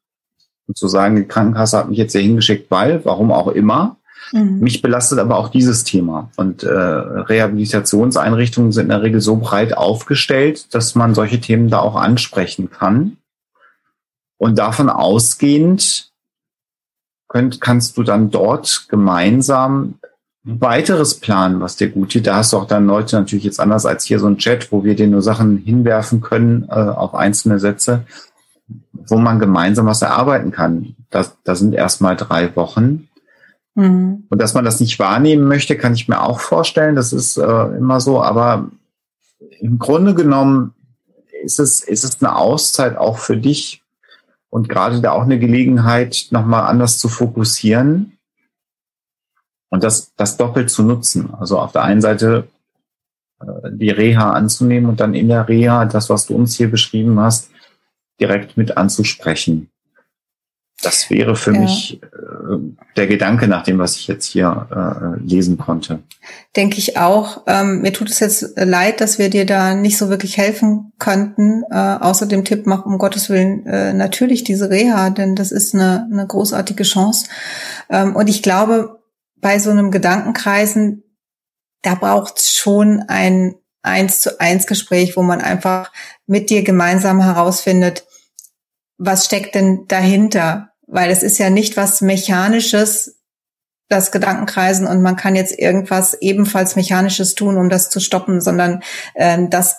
und zu sagen, die Krankenkasse hat mich jetzt hier hingeschickt, weil, warum auch immer, Mhm. Mich belastet aber auch dieses Thema. Und äh, Rehabilitationseinrichtungen sind in der Regel so breit aufgestellt, dass man solche Themen da auch ansprechen kann. Und davon ausgehend könnt, kannst du dann dort gemeinsam weiteres planen, was dir gut tut. Da hast du auch dann Leute natürlich jetzt anders als hier so ein Chat, wo wir dir nur Sachen hinwerfen können äh, auf einzelne Sätze, wo man gemeinsam was erarbeiten kann. Das, das sind erstmal drei Wochen. Mhm. Und dass man das nicht wahrnehmen möchte, kann ich mir auch vorstellen. Das ist äh, immer so. Aber im Grunde genommen ist es, ist es eine Auszeit auch für dich und gerade da auch eine Gelegenheit, nochmal anders zu fokussieren und das, das doppelt zu nutzen. Also auf der einen Seite äh, die Reha anzunehmen und dann in der Reha das, was du uns hier beschrieben hast, direkt mit anzusprechen. Das wäre für ja. mich äh, der Gedanke nach dem, was ich jetzt hier äh, lesen konnte. Denke ich auch. Ähm, mir tut es jetzt leid, dass wir dir da nicht so wirklich helfen könnten. Äh, außer dem Tipp, mach um Gottes Willen äh, natürlich diese Reha, denn das ist eine, eine großartige Chance. Ähm, und ich glaube, bei so einem Gedankenkreisen, da braucht es schon ein eins zu eins Gespräch, wo man einfach mit dir gemeinsam herausfindet, was steckt denn dahinter? Weil es ist ja nicht was Mechanisches, das Gedankenkreisen und man kann jetzt irgendwas ebenfalls Mechanisches tun, um das zu stoppen, sondern äh, das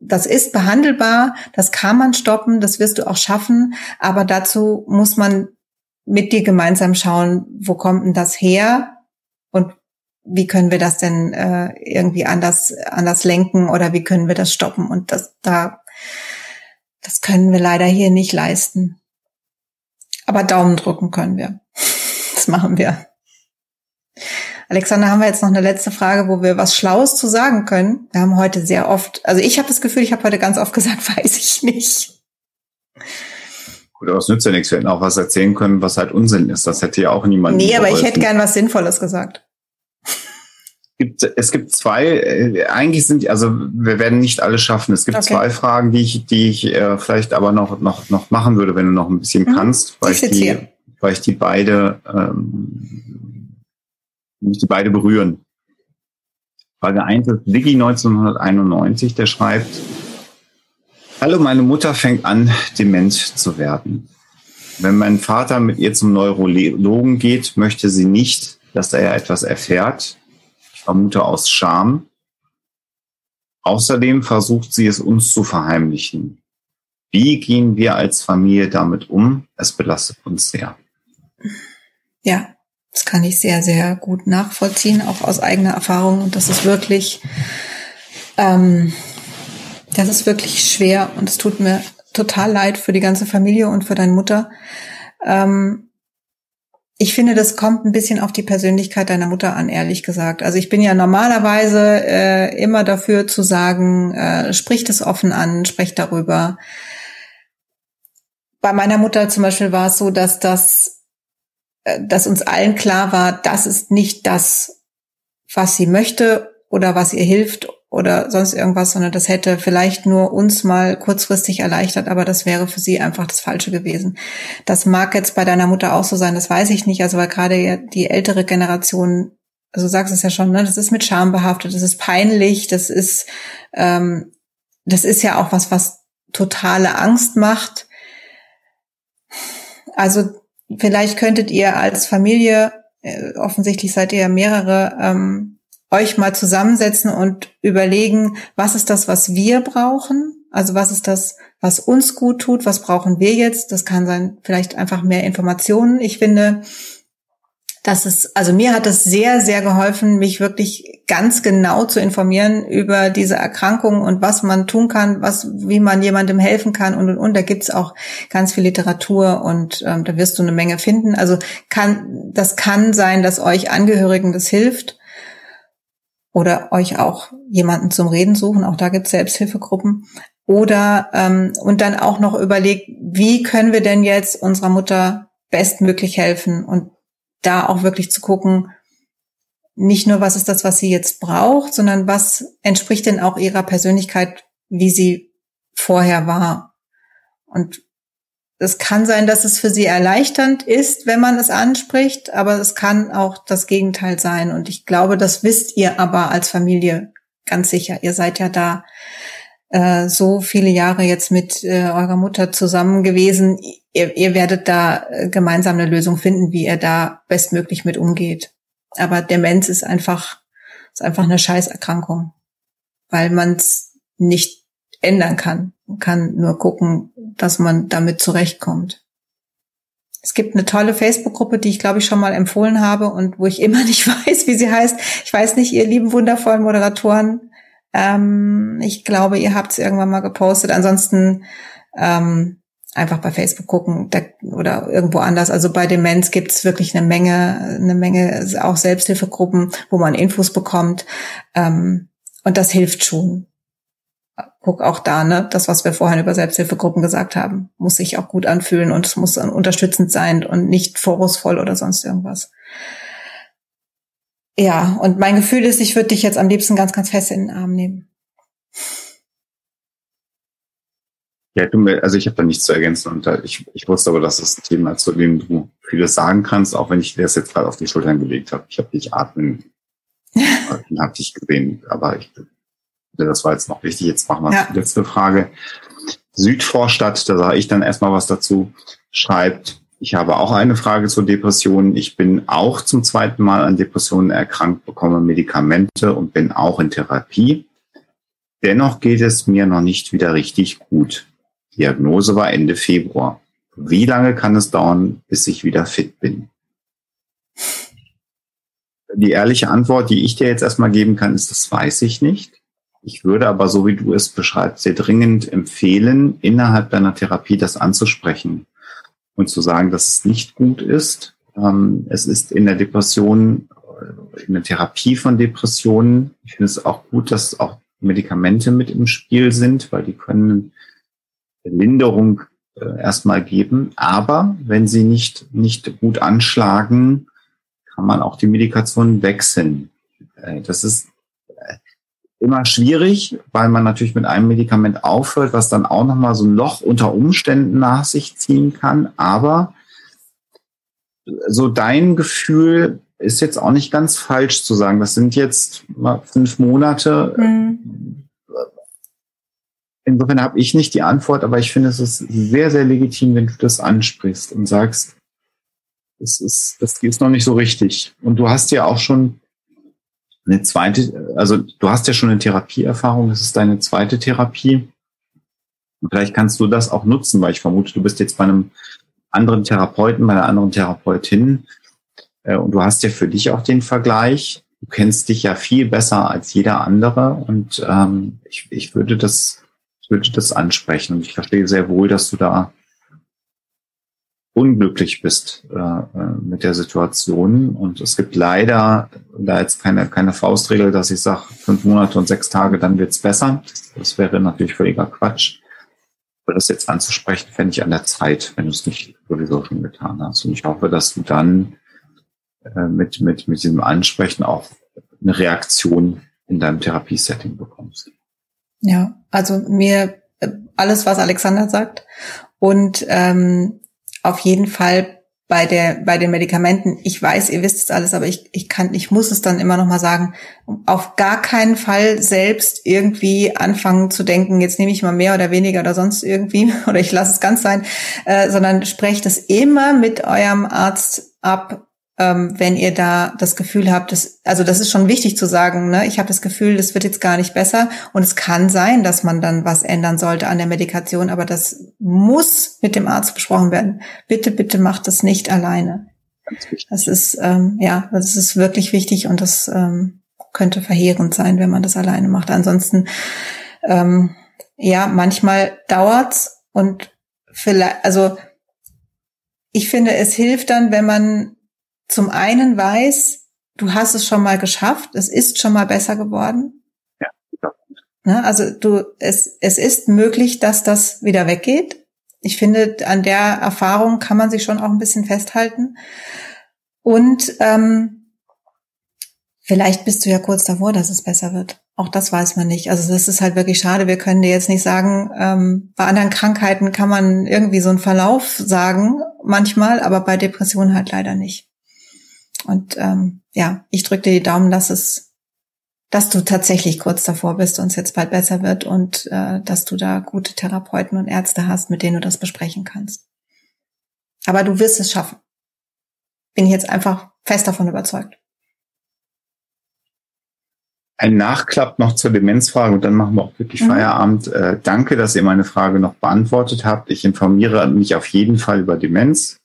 das ist behandelbar, das kann man stoppen, das wirst du auch schaffen, aber dazu muss man mit dir gemeinsam schauen, wo kommt denn das her und wie können wir das denn äh, irgendwie anders anders lenken oder wie können wir das stoppen und das da das können wir leider hier nicht leisten. Aber Daumen drücken können wir. Das machen wir. Alexander, haben wir jetzt noch eine letzte Frage, wo wir was Schlaues zu sagen können? Wir haben heute sehr oft, also ich habe das Gefühl, ich habe heute ganz oft gesagt, weiß ich nicht. Gut, aber es nützt ja nichts. Wir hätten auch was erzählen können, was halt Unsinn ist. Das hätte ja auch niemand. Nee, aber ich hätte gern was Sinnvolles gesagt. Gibt, es gibt zwei, äh, eigentlich sind, also wir werden nicht alles schaffen. Es gibt okay. zwei Fragen, die ich, die ich äh, vielleicht aber noch, noch, noch machen würde, wenn du noch ein bisschen mhm. kannst, weil ich, ich die, hier. weil ich die beide, ähm, mich die beide berühren. Frage 1 ist Vicky 1991, der schreibt, Hallo, meine Mutter fängt an, dement zu werden. Wenn mein Vater mit ihr zum Neurologen geht, möchte sie nicht, dass er etwas erfährt, vermute aus Scham. Außerdem versucht sie es uns zu verheimlichen. Wie gehen wir als Familie damit um? Es belastet uns sehr. Ja, das kann ich sehr, sehr gut nachvollziehen, auch aus eigener Erfahrung. Und das ist wirklich, ähm, das ist wirklich schwer und es tut mir total leid für die ganze Familie und für deine Mutter. Ähm, ich finde, das kommt ein bisschen auf die Persönlichkeit deiner Mutter an, ehrlich gesagt. Also ich bin ja normalerweise äh, immer dafür zu sagen, äh, sprich das offen an, sprich darüber. Bei meiner Mutter zum Beispiel war es so, dass das, äh, dass uns allen klar war, das ist nicht das, was sie möchte oder was ihr hilft oder sonst irgendwas, sondern das hätte vielleicht nur uns mal kurzfristig erleichtert, aber das wäre für sie einfach das Falsche gewesen. Das mag jetzt bei deiner Mutter auch so sein, das weiß ich nicht, also weil gerade die ältere Generation, also du sagst es ja schon, ne, das ist mit Scham behaftet, das ist peinlich, das ist, ähm, das ist ja auch was, was totale Angst macht. Also vielleicht könntet ihr als Familie, äh, offensichtlich seid ihr ja mehrere, ähm, euch mal zusammensetzen und überlegen, was ist das, was wir brauchen? Also was ist das, was uns gut tut? Was brauchen wir jetzt? Das kann sein, vielleicht einfach mehr Informationen. Ich finde, dass es, also mir hat es sehr, sehr geholfen, mich wirklich ganz genau zu informieren über diese Erkrankung und was man tun kann, was, wie man jemandem helfen kann und und und. Da gibt's auch ganz viel Literatur und ähm, da wirst du eine Menge finden. Also kann, das kann sein, dass euch Angehörigen das hilft oder euch auch jemanden zum Reden suchen. Auch da gibt es Selbsthilfegruppen. Oder ähm, und dann auch noch überlegt, wie können wir denn jetzt unserer Mutter bestmöglich helfen und da auch wirklich zu gucken, nicht nur was ist das, was sie jetzt braucht, sondern was entspricht denn auch ihrer Persönlichkeit, wie sie vorher war. Und es kann sein, dass es für sie erleichternd ist, wenn man es anspricht, aber es kann auch das Gegenteil sein. Und ich glaube, das wisst ihr aber als Familie ganz sicher. Ihr seid ja da äh, so viele Jahre jetzt mit äh, eurer Mutter zusammen gewesen. Ihr, ihr werdet da äh, gemeinsam eine Lösung finden, wie ihr da bestmöglich mit umgeht. Aber Demenz ist einfach, ist einfach eine Scheißerkrankung, weil man es nicht ändern kann. Man kann nur gucken, dass man damit zurechtkommt. Es gibt eine tolle Facebook-Gruppe, die ich glaube ich schon mal empfohlen habe und wo ich immer nicht weiß, wie sie heißt. Ich weiß nicht, ihr lieben wundervollen Moderatoren. Ähm, ich glaube, ihr habt es irgendwann mal gepostet. Ansonsten ähm, einfach bei Facebook gucken da, oder irgendwo anders. Also bei Demenz gibt es wirklich eine Menge, eine Menge auch Selbsthilfegruppen, wo man Infos bekommt. Ähm, und das hilft schon guck auch da, ne, das, was wir vorhin über Selbsthilfegruppen gesagt haben, muss sich auch gut anfühlen und es muss unterstützend sein und nicht vorwurfsvoll oder sonst irgendwas. Ja, und mein Gefühl ist, ich würde dich jetzt am liebsten ganz, ganz fest in den Arm nehmen. Ja, du, also ich habe da nichts zu ergänzen und ich, ich wusste aber, dass ein Thema ist, zu dem du vieles sagen kannst, auch wenn ich dir das jetzt gerade auf die Schultern gelegt habe. Ich habe dich atmen, habe dich gesehen, aber ich das war jetzt noch wichtig. Jetzt machen wir ja. die letzte Frage. Südvorstadt, da sage ich dann erstmal was dazu, schreibt, Ich habe auch eine Frage zur Depression. Ich bin auch zum zweiten Mal an Depressionen erkrankt, bekomme Medikamente und bin auch in Therapie. Dennoch geht es mir noch nicht wieder richtig gut. Diagnose war Ende Februar. Wie lange kann es dauern, bis ich wieder fit bin? Die ehrliche Antwort, die ich dir jetzt erstmal geben kann, ist, das weiß ich nicht. Ich würde aber, so wie du es beschreibst, sehr dringend empfehlen, innerhalb deiner Therapie das anzusprechen und zu sagen, dass es nicht gut ist. Ähm, es ist in der Depression, äh, in der Therapie von Depressionen, ich finde es auch gut, dass auch Medikamente mit im Spiel sind, weil die können Linderung äh, erstmal geben. Aber wenn sie nicht, nicht gut anschlagen, kann man auch die Medikation wechseln. Äh, das ist immer schwierig, weil man natürlich mit einem Medikament aufhört, was dann auch nochmal so ein Loch unter Umständen nach sich ziehen kann. Aber so dein Gefühl ist jetzt auch nicht ganz falsch zu sagen. Das sind jetzt mal fünf Monate. Mhm. Insofern habe ich nicht die Antwort, aber ich finde, es ist sehr, sehr legitim, wenn du das ansprichst und sagst, das ist, das ist noch nicht so richtig. Und du hast ja auch schon eine zweite, also du hast ja schon eine Therapieerfahrung, das ist deine zweite Therapie. Und vielleicht kannst du das auch nutzen, weil ich vermute, du bist jetzt bei einem anderen Therapeuten, bei einer anderen Therapeutin. Äh, und du hast ja für dich auch den Vergleich. Du kennst dich ja viel besser als jeder andere. Und ähm, ich, ich würde das, ich würde das ansprechen. Und ich verstehe sehr wohl, dass du da unglücklich bist äh, äh, mit der Situation. Und es gibt leider da jetzt keine, keine Faustregel, dass ich sage, fünf Monate und sechs Tage, dann wird's besser. Das, wäre natürlich völliger Quatsch. Aber das jetzt anzusprechen, fände ich an der Zeit, wenn du es nicht sowieso schon getan hast. Und ich hoffe, dass du dann äh, mit, mit, mit diesem Ansprechen auch eine Reaktion in deinem Therapiesetting bekommst. Ja, also mir äh, alles, was Alexander sagt. Und ähm, auf jeden Fall bei der bei den Medikamenten. Ich weiß, ihr wisst es alles, aber ich ich kann ich muss es dann immer noch mal sagen. Auf gar keinen Fall selbst irgendwie anfangen zu denken, jetzt nehme ich mal mehr oder weniger oder sonst irgendwie oder ich lasse es ganz sein, äh, sondern sprecht es immer mit eurem Arzt ab ähm, wenn ihr da das Gefühl habt, dass, also das ist schon wichtig zu sagen, ne? ich habe das Gefühl, das wird jetzt gar nicht besser und es kann sein, dass man dann was ändern sollte an der Medikation, aber das muss mit dem Arzt besprochen werden. Bitte, bitte macht das nicht alleine. Das ist, ähm, ja, das ist wirklich wichtig und das ähm, könnte verheerend sein, wenn man das alleine macht. Ansonsten, ähm, ja, manchmal dauert's und vielleicht, also ich finde, es hilft dann, wenn man zum einen weiß, du hast es schon mal geschafft, es ist schon mal besser geworden. Ja. Ne, also du, es, es ist möglich, dass das wieder weggeht. Ich finde, an der Erfahrung kann man sich schon auch ein bisschen festhalten. Und ähm, vielleicht bist du ja kurz davor, dass es besser wird. Auch das weiß man nicht. Also das ist halt wirklich schade. Wir können dir jetzt nicht sagen, ähm, bei anderen Krankheiten kann man irgendwie so einen Verlauf sagen, manchmal, aber bei Depressionen halt leider nicht. Und ähm, ja, ich drücke dir die Daumen, dass es, dass du tatsächlich kurz davor bist und es jetzt bald besser wird und äh, dass du da gute Therapeuten und Ärzte hast, mit denen du das besprechen kannst. Aber du wirst es schaffen. Bin ich jetzt einfach fest davon überzeugt. Ein Nachklapp noch zur Demenzfrage und dann machen wir auch wirklich mhm. Feierabend. Äh, danke, dass ihr meine Frage noch beantwortet habt. Ich informiere mich auf jeden Fall über Demenz.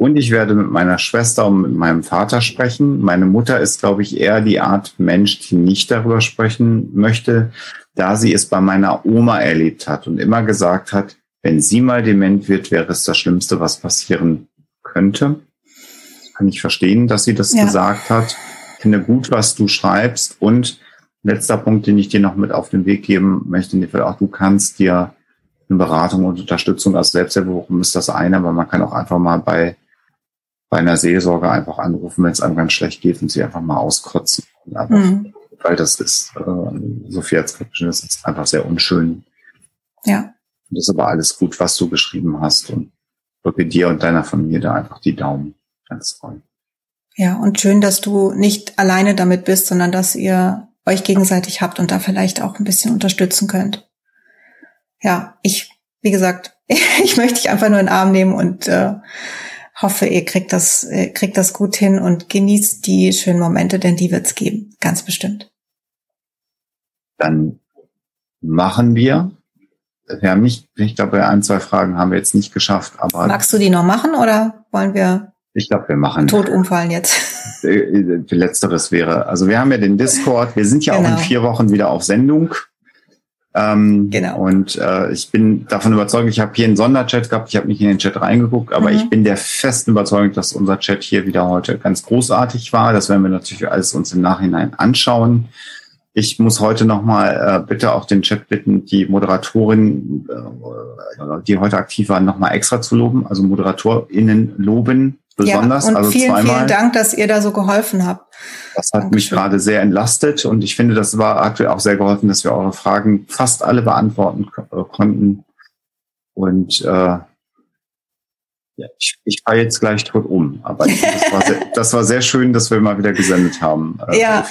Und ich werde mit meiner Schwester und mit meinem Vater sprechen. Meine Mutter ist, glaube ich, eher die Art Mensch, die nicht darüber sprechen möchte, da sie es bei meiner Oma erlebt hat und immer gesagt hat, wenn sie mal dement wird, wäre es das Schlimmste, was passieren könnte. Kann ich verstehen, dass sie das ja. gesagt hat. Ich finde gut, was du schreibst. Und letzter Punkt, den ich dir noch mit auf den Weg geben möchte, auch du kannst dir eine Beratung und Unterstützung als Selbsthilfegruppe ist das eine, aber man kann auch einfach mal bei bei einer Seelsorge einfach anrufen, wenn es einem ganz schlecht geht und sie einfach mal auskotzen. Einfach, mhm. Weil das ist, äh, Sophia Skription, das ist einfach sehr unschön. Ja. Und das ist aber alles gut, was du geschrieben hast und drücke dir und deiner Familie da einfach die Daumen. Ganz toll. Ja, und schön, dass du nicht alleine damit bist, sondern dass ihr euch gegenseitig habt und da vielleicht auch ein bisschen unterstützen könnt. Ja, ich, wie gesagt, ich möchte dich einfach nur in den Arm nehmen und äh, hoffe, ihr kriegt das, kriegt das gut hin und genießt die schönen Momente, denn die wird's geben. Ganz bestimmt. Dann machen wir. Wir haben nicht, ich glaube, ein, zwei Fragen haben wir jetzt nicht geschafft, aber. Magst du die noch machen oder wollen wir? Ich glaube, wir machen. Tot umfallen jetzt. Letzteres wäre, also wir haben ja den Discord. Wir sind ja genau. auch in genau. vier Wochen wieder auf Sendung. Ähm, genau. Und äh, ich bin davon überzeugt, ich habe hier einen Sonderchat gehabt, ich habe nicht in den Chat reingeguckt, aber mhm. ich bin der festen Überzeugung, dass unser Chat hier wieder heute ganz großartig war. Das werden wir natürlich alles uns im Nachhinein anschauen. Ich muss heute nochmal äh, bitte auch den Chat bitten, die Moderatorin, äh, die heute aktiv waren, nochmal extra zu loben, also ModeratorInnen loben besonders. Ja, und also vielen, zweimal. vielen Dank, dass ihr da so geholfen habt. Das hat Dankeschön. mich gerade sehr entlastet und ich finde, das war aktuell auch sehr geholfen, dass wir eure Fragen fast alle beantworten äh, konnten. Und äh, ja, ich, ich fahre jetzt gleich tot um. Aber das war, sehr, das war sehr schön, dass wir mal wieder gesendet haben. Äh, ja.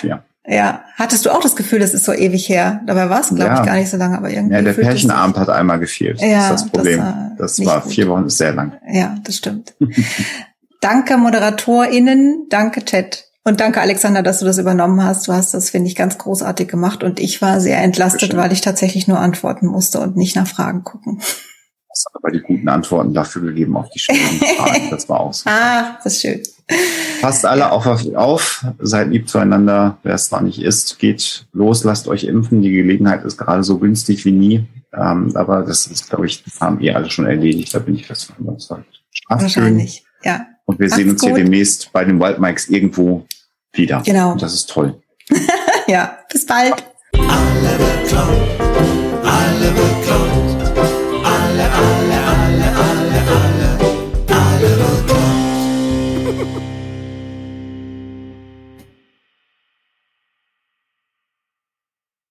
Ja, hattest du auch das Gefühl, das ist so ewig her? Dabei war es, glaube ja. ich, gar nicht so lange, aber irgendwie. Ja, der Pärchenabend hat einmal gefehlt. Ja, das ist das Problem. Das, das war vier Wochen, ist sehr lang. Ja, das stimmt. Danke ModeratorInnen, danke Chat. Und danke, Alexander, dass du das übernommen hast. Du hast das, finde ich, ganz großartig gemacht. Und ich war sehr entlastet, weil ich tatsächlich nur antworten musste und nicht nach Fragen gucken. Das hat aber die guten Antworten dafür gegeben auf die schwierigen Fragen. Das war auch so. Ah, das ist schön. Passt alle auf, auf, seid lieb zueinander. Wer es noch nicht ist, geht los, lasst euch impfen. Die Gelegenheit ist gerade so günstig wie nie. Ähm, aber das ist, glaube ich, haben ihr alle schon erledigt. Da bin ich fest von überzeugt. Wahrscheinlich, ja. Und wir Macht's sehen uns gut. hier demnächst bei den Wildmikes irgendwo wieder. Genau. Und das ist toll. ja, bis bald. Alle beklaut, alle beklaut, alle, alle,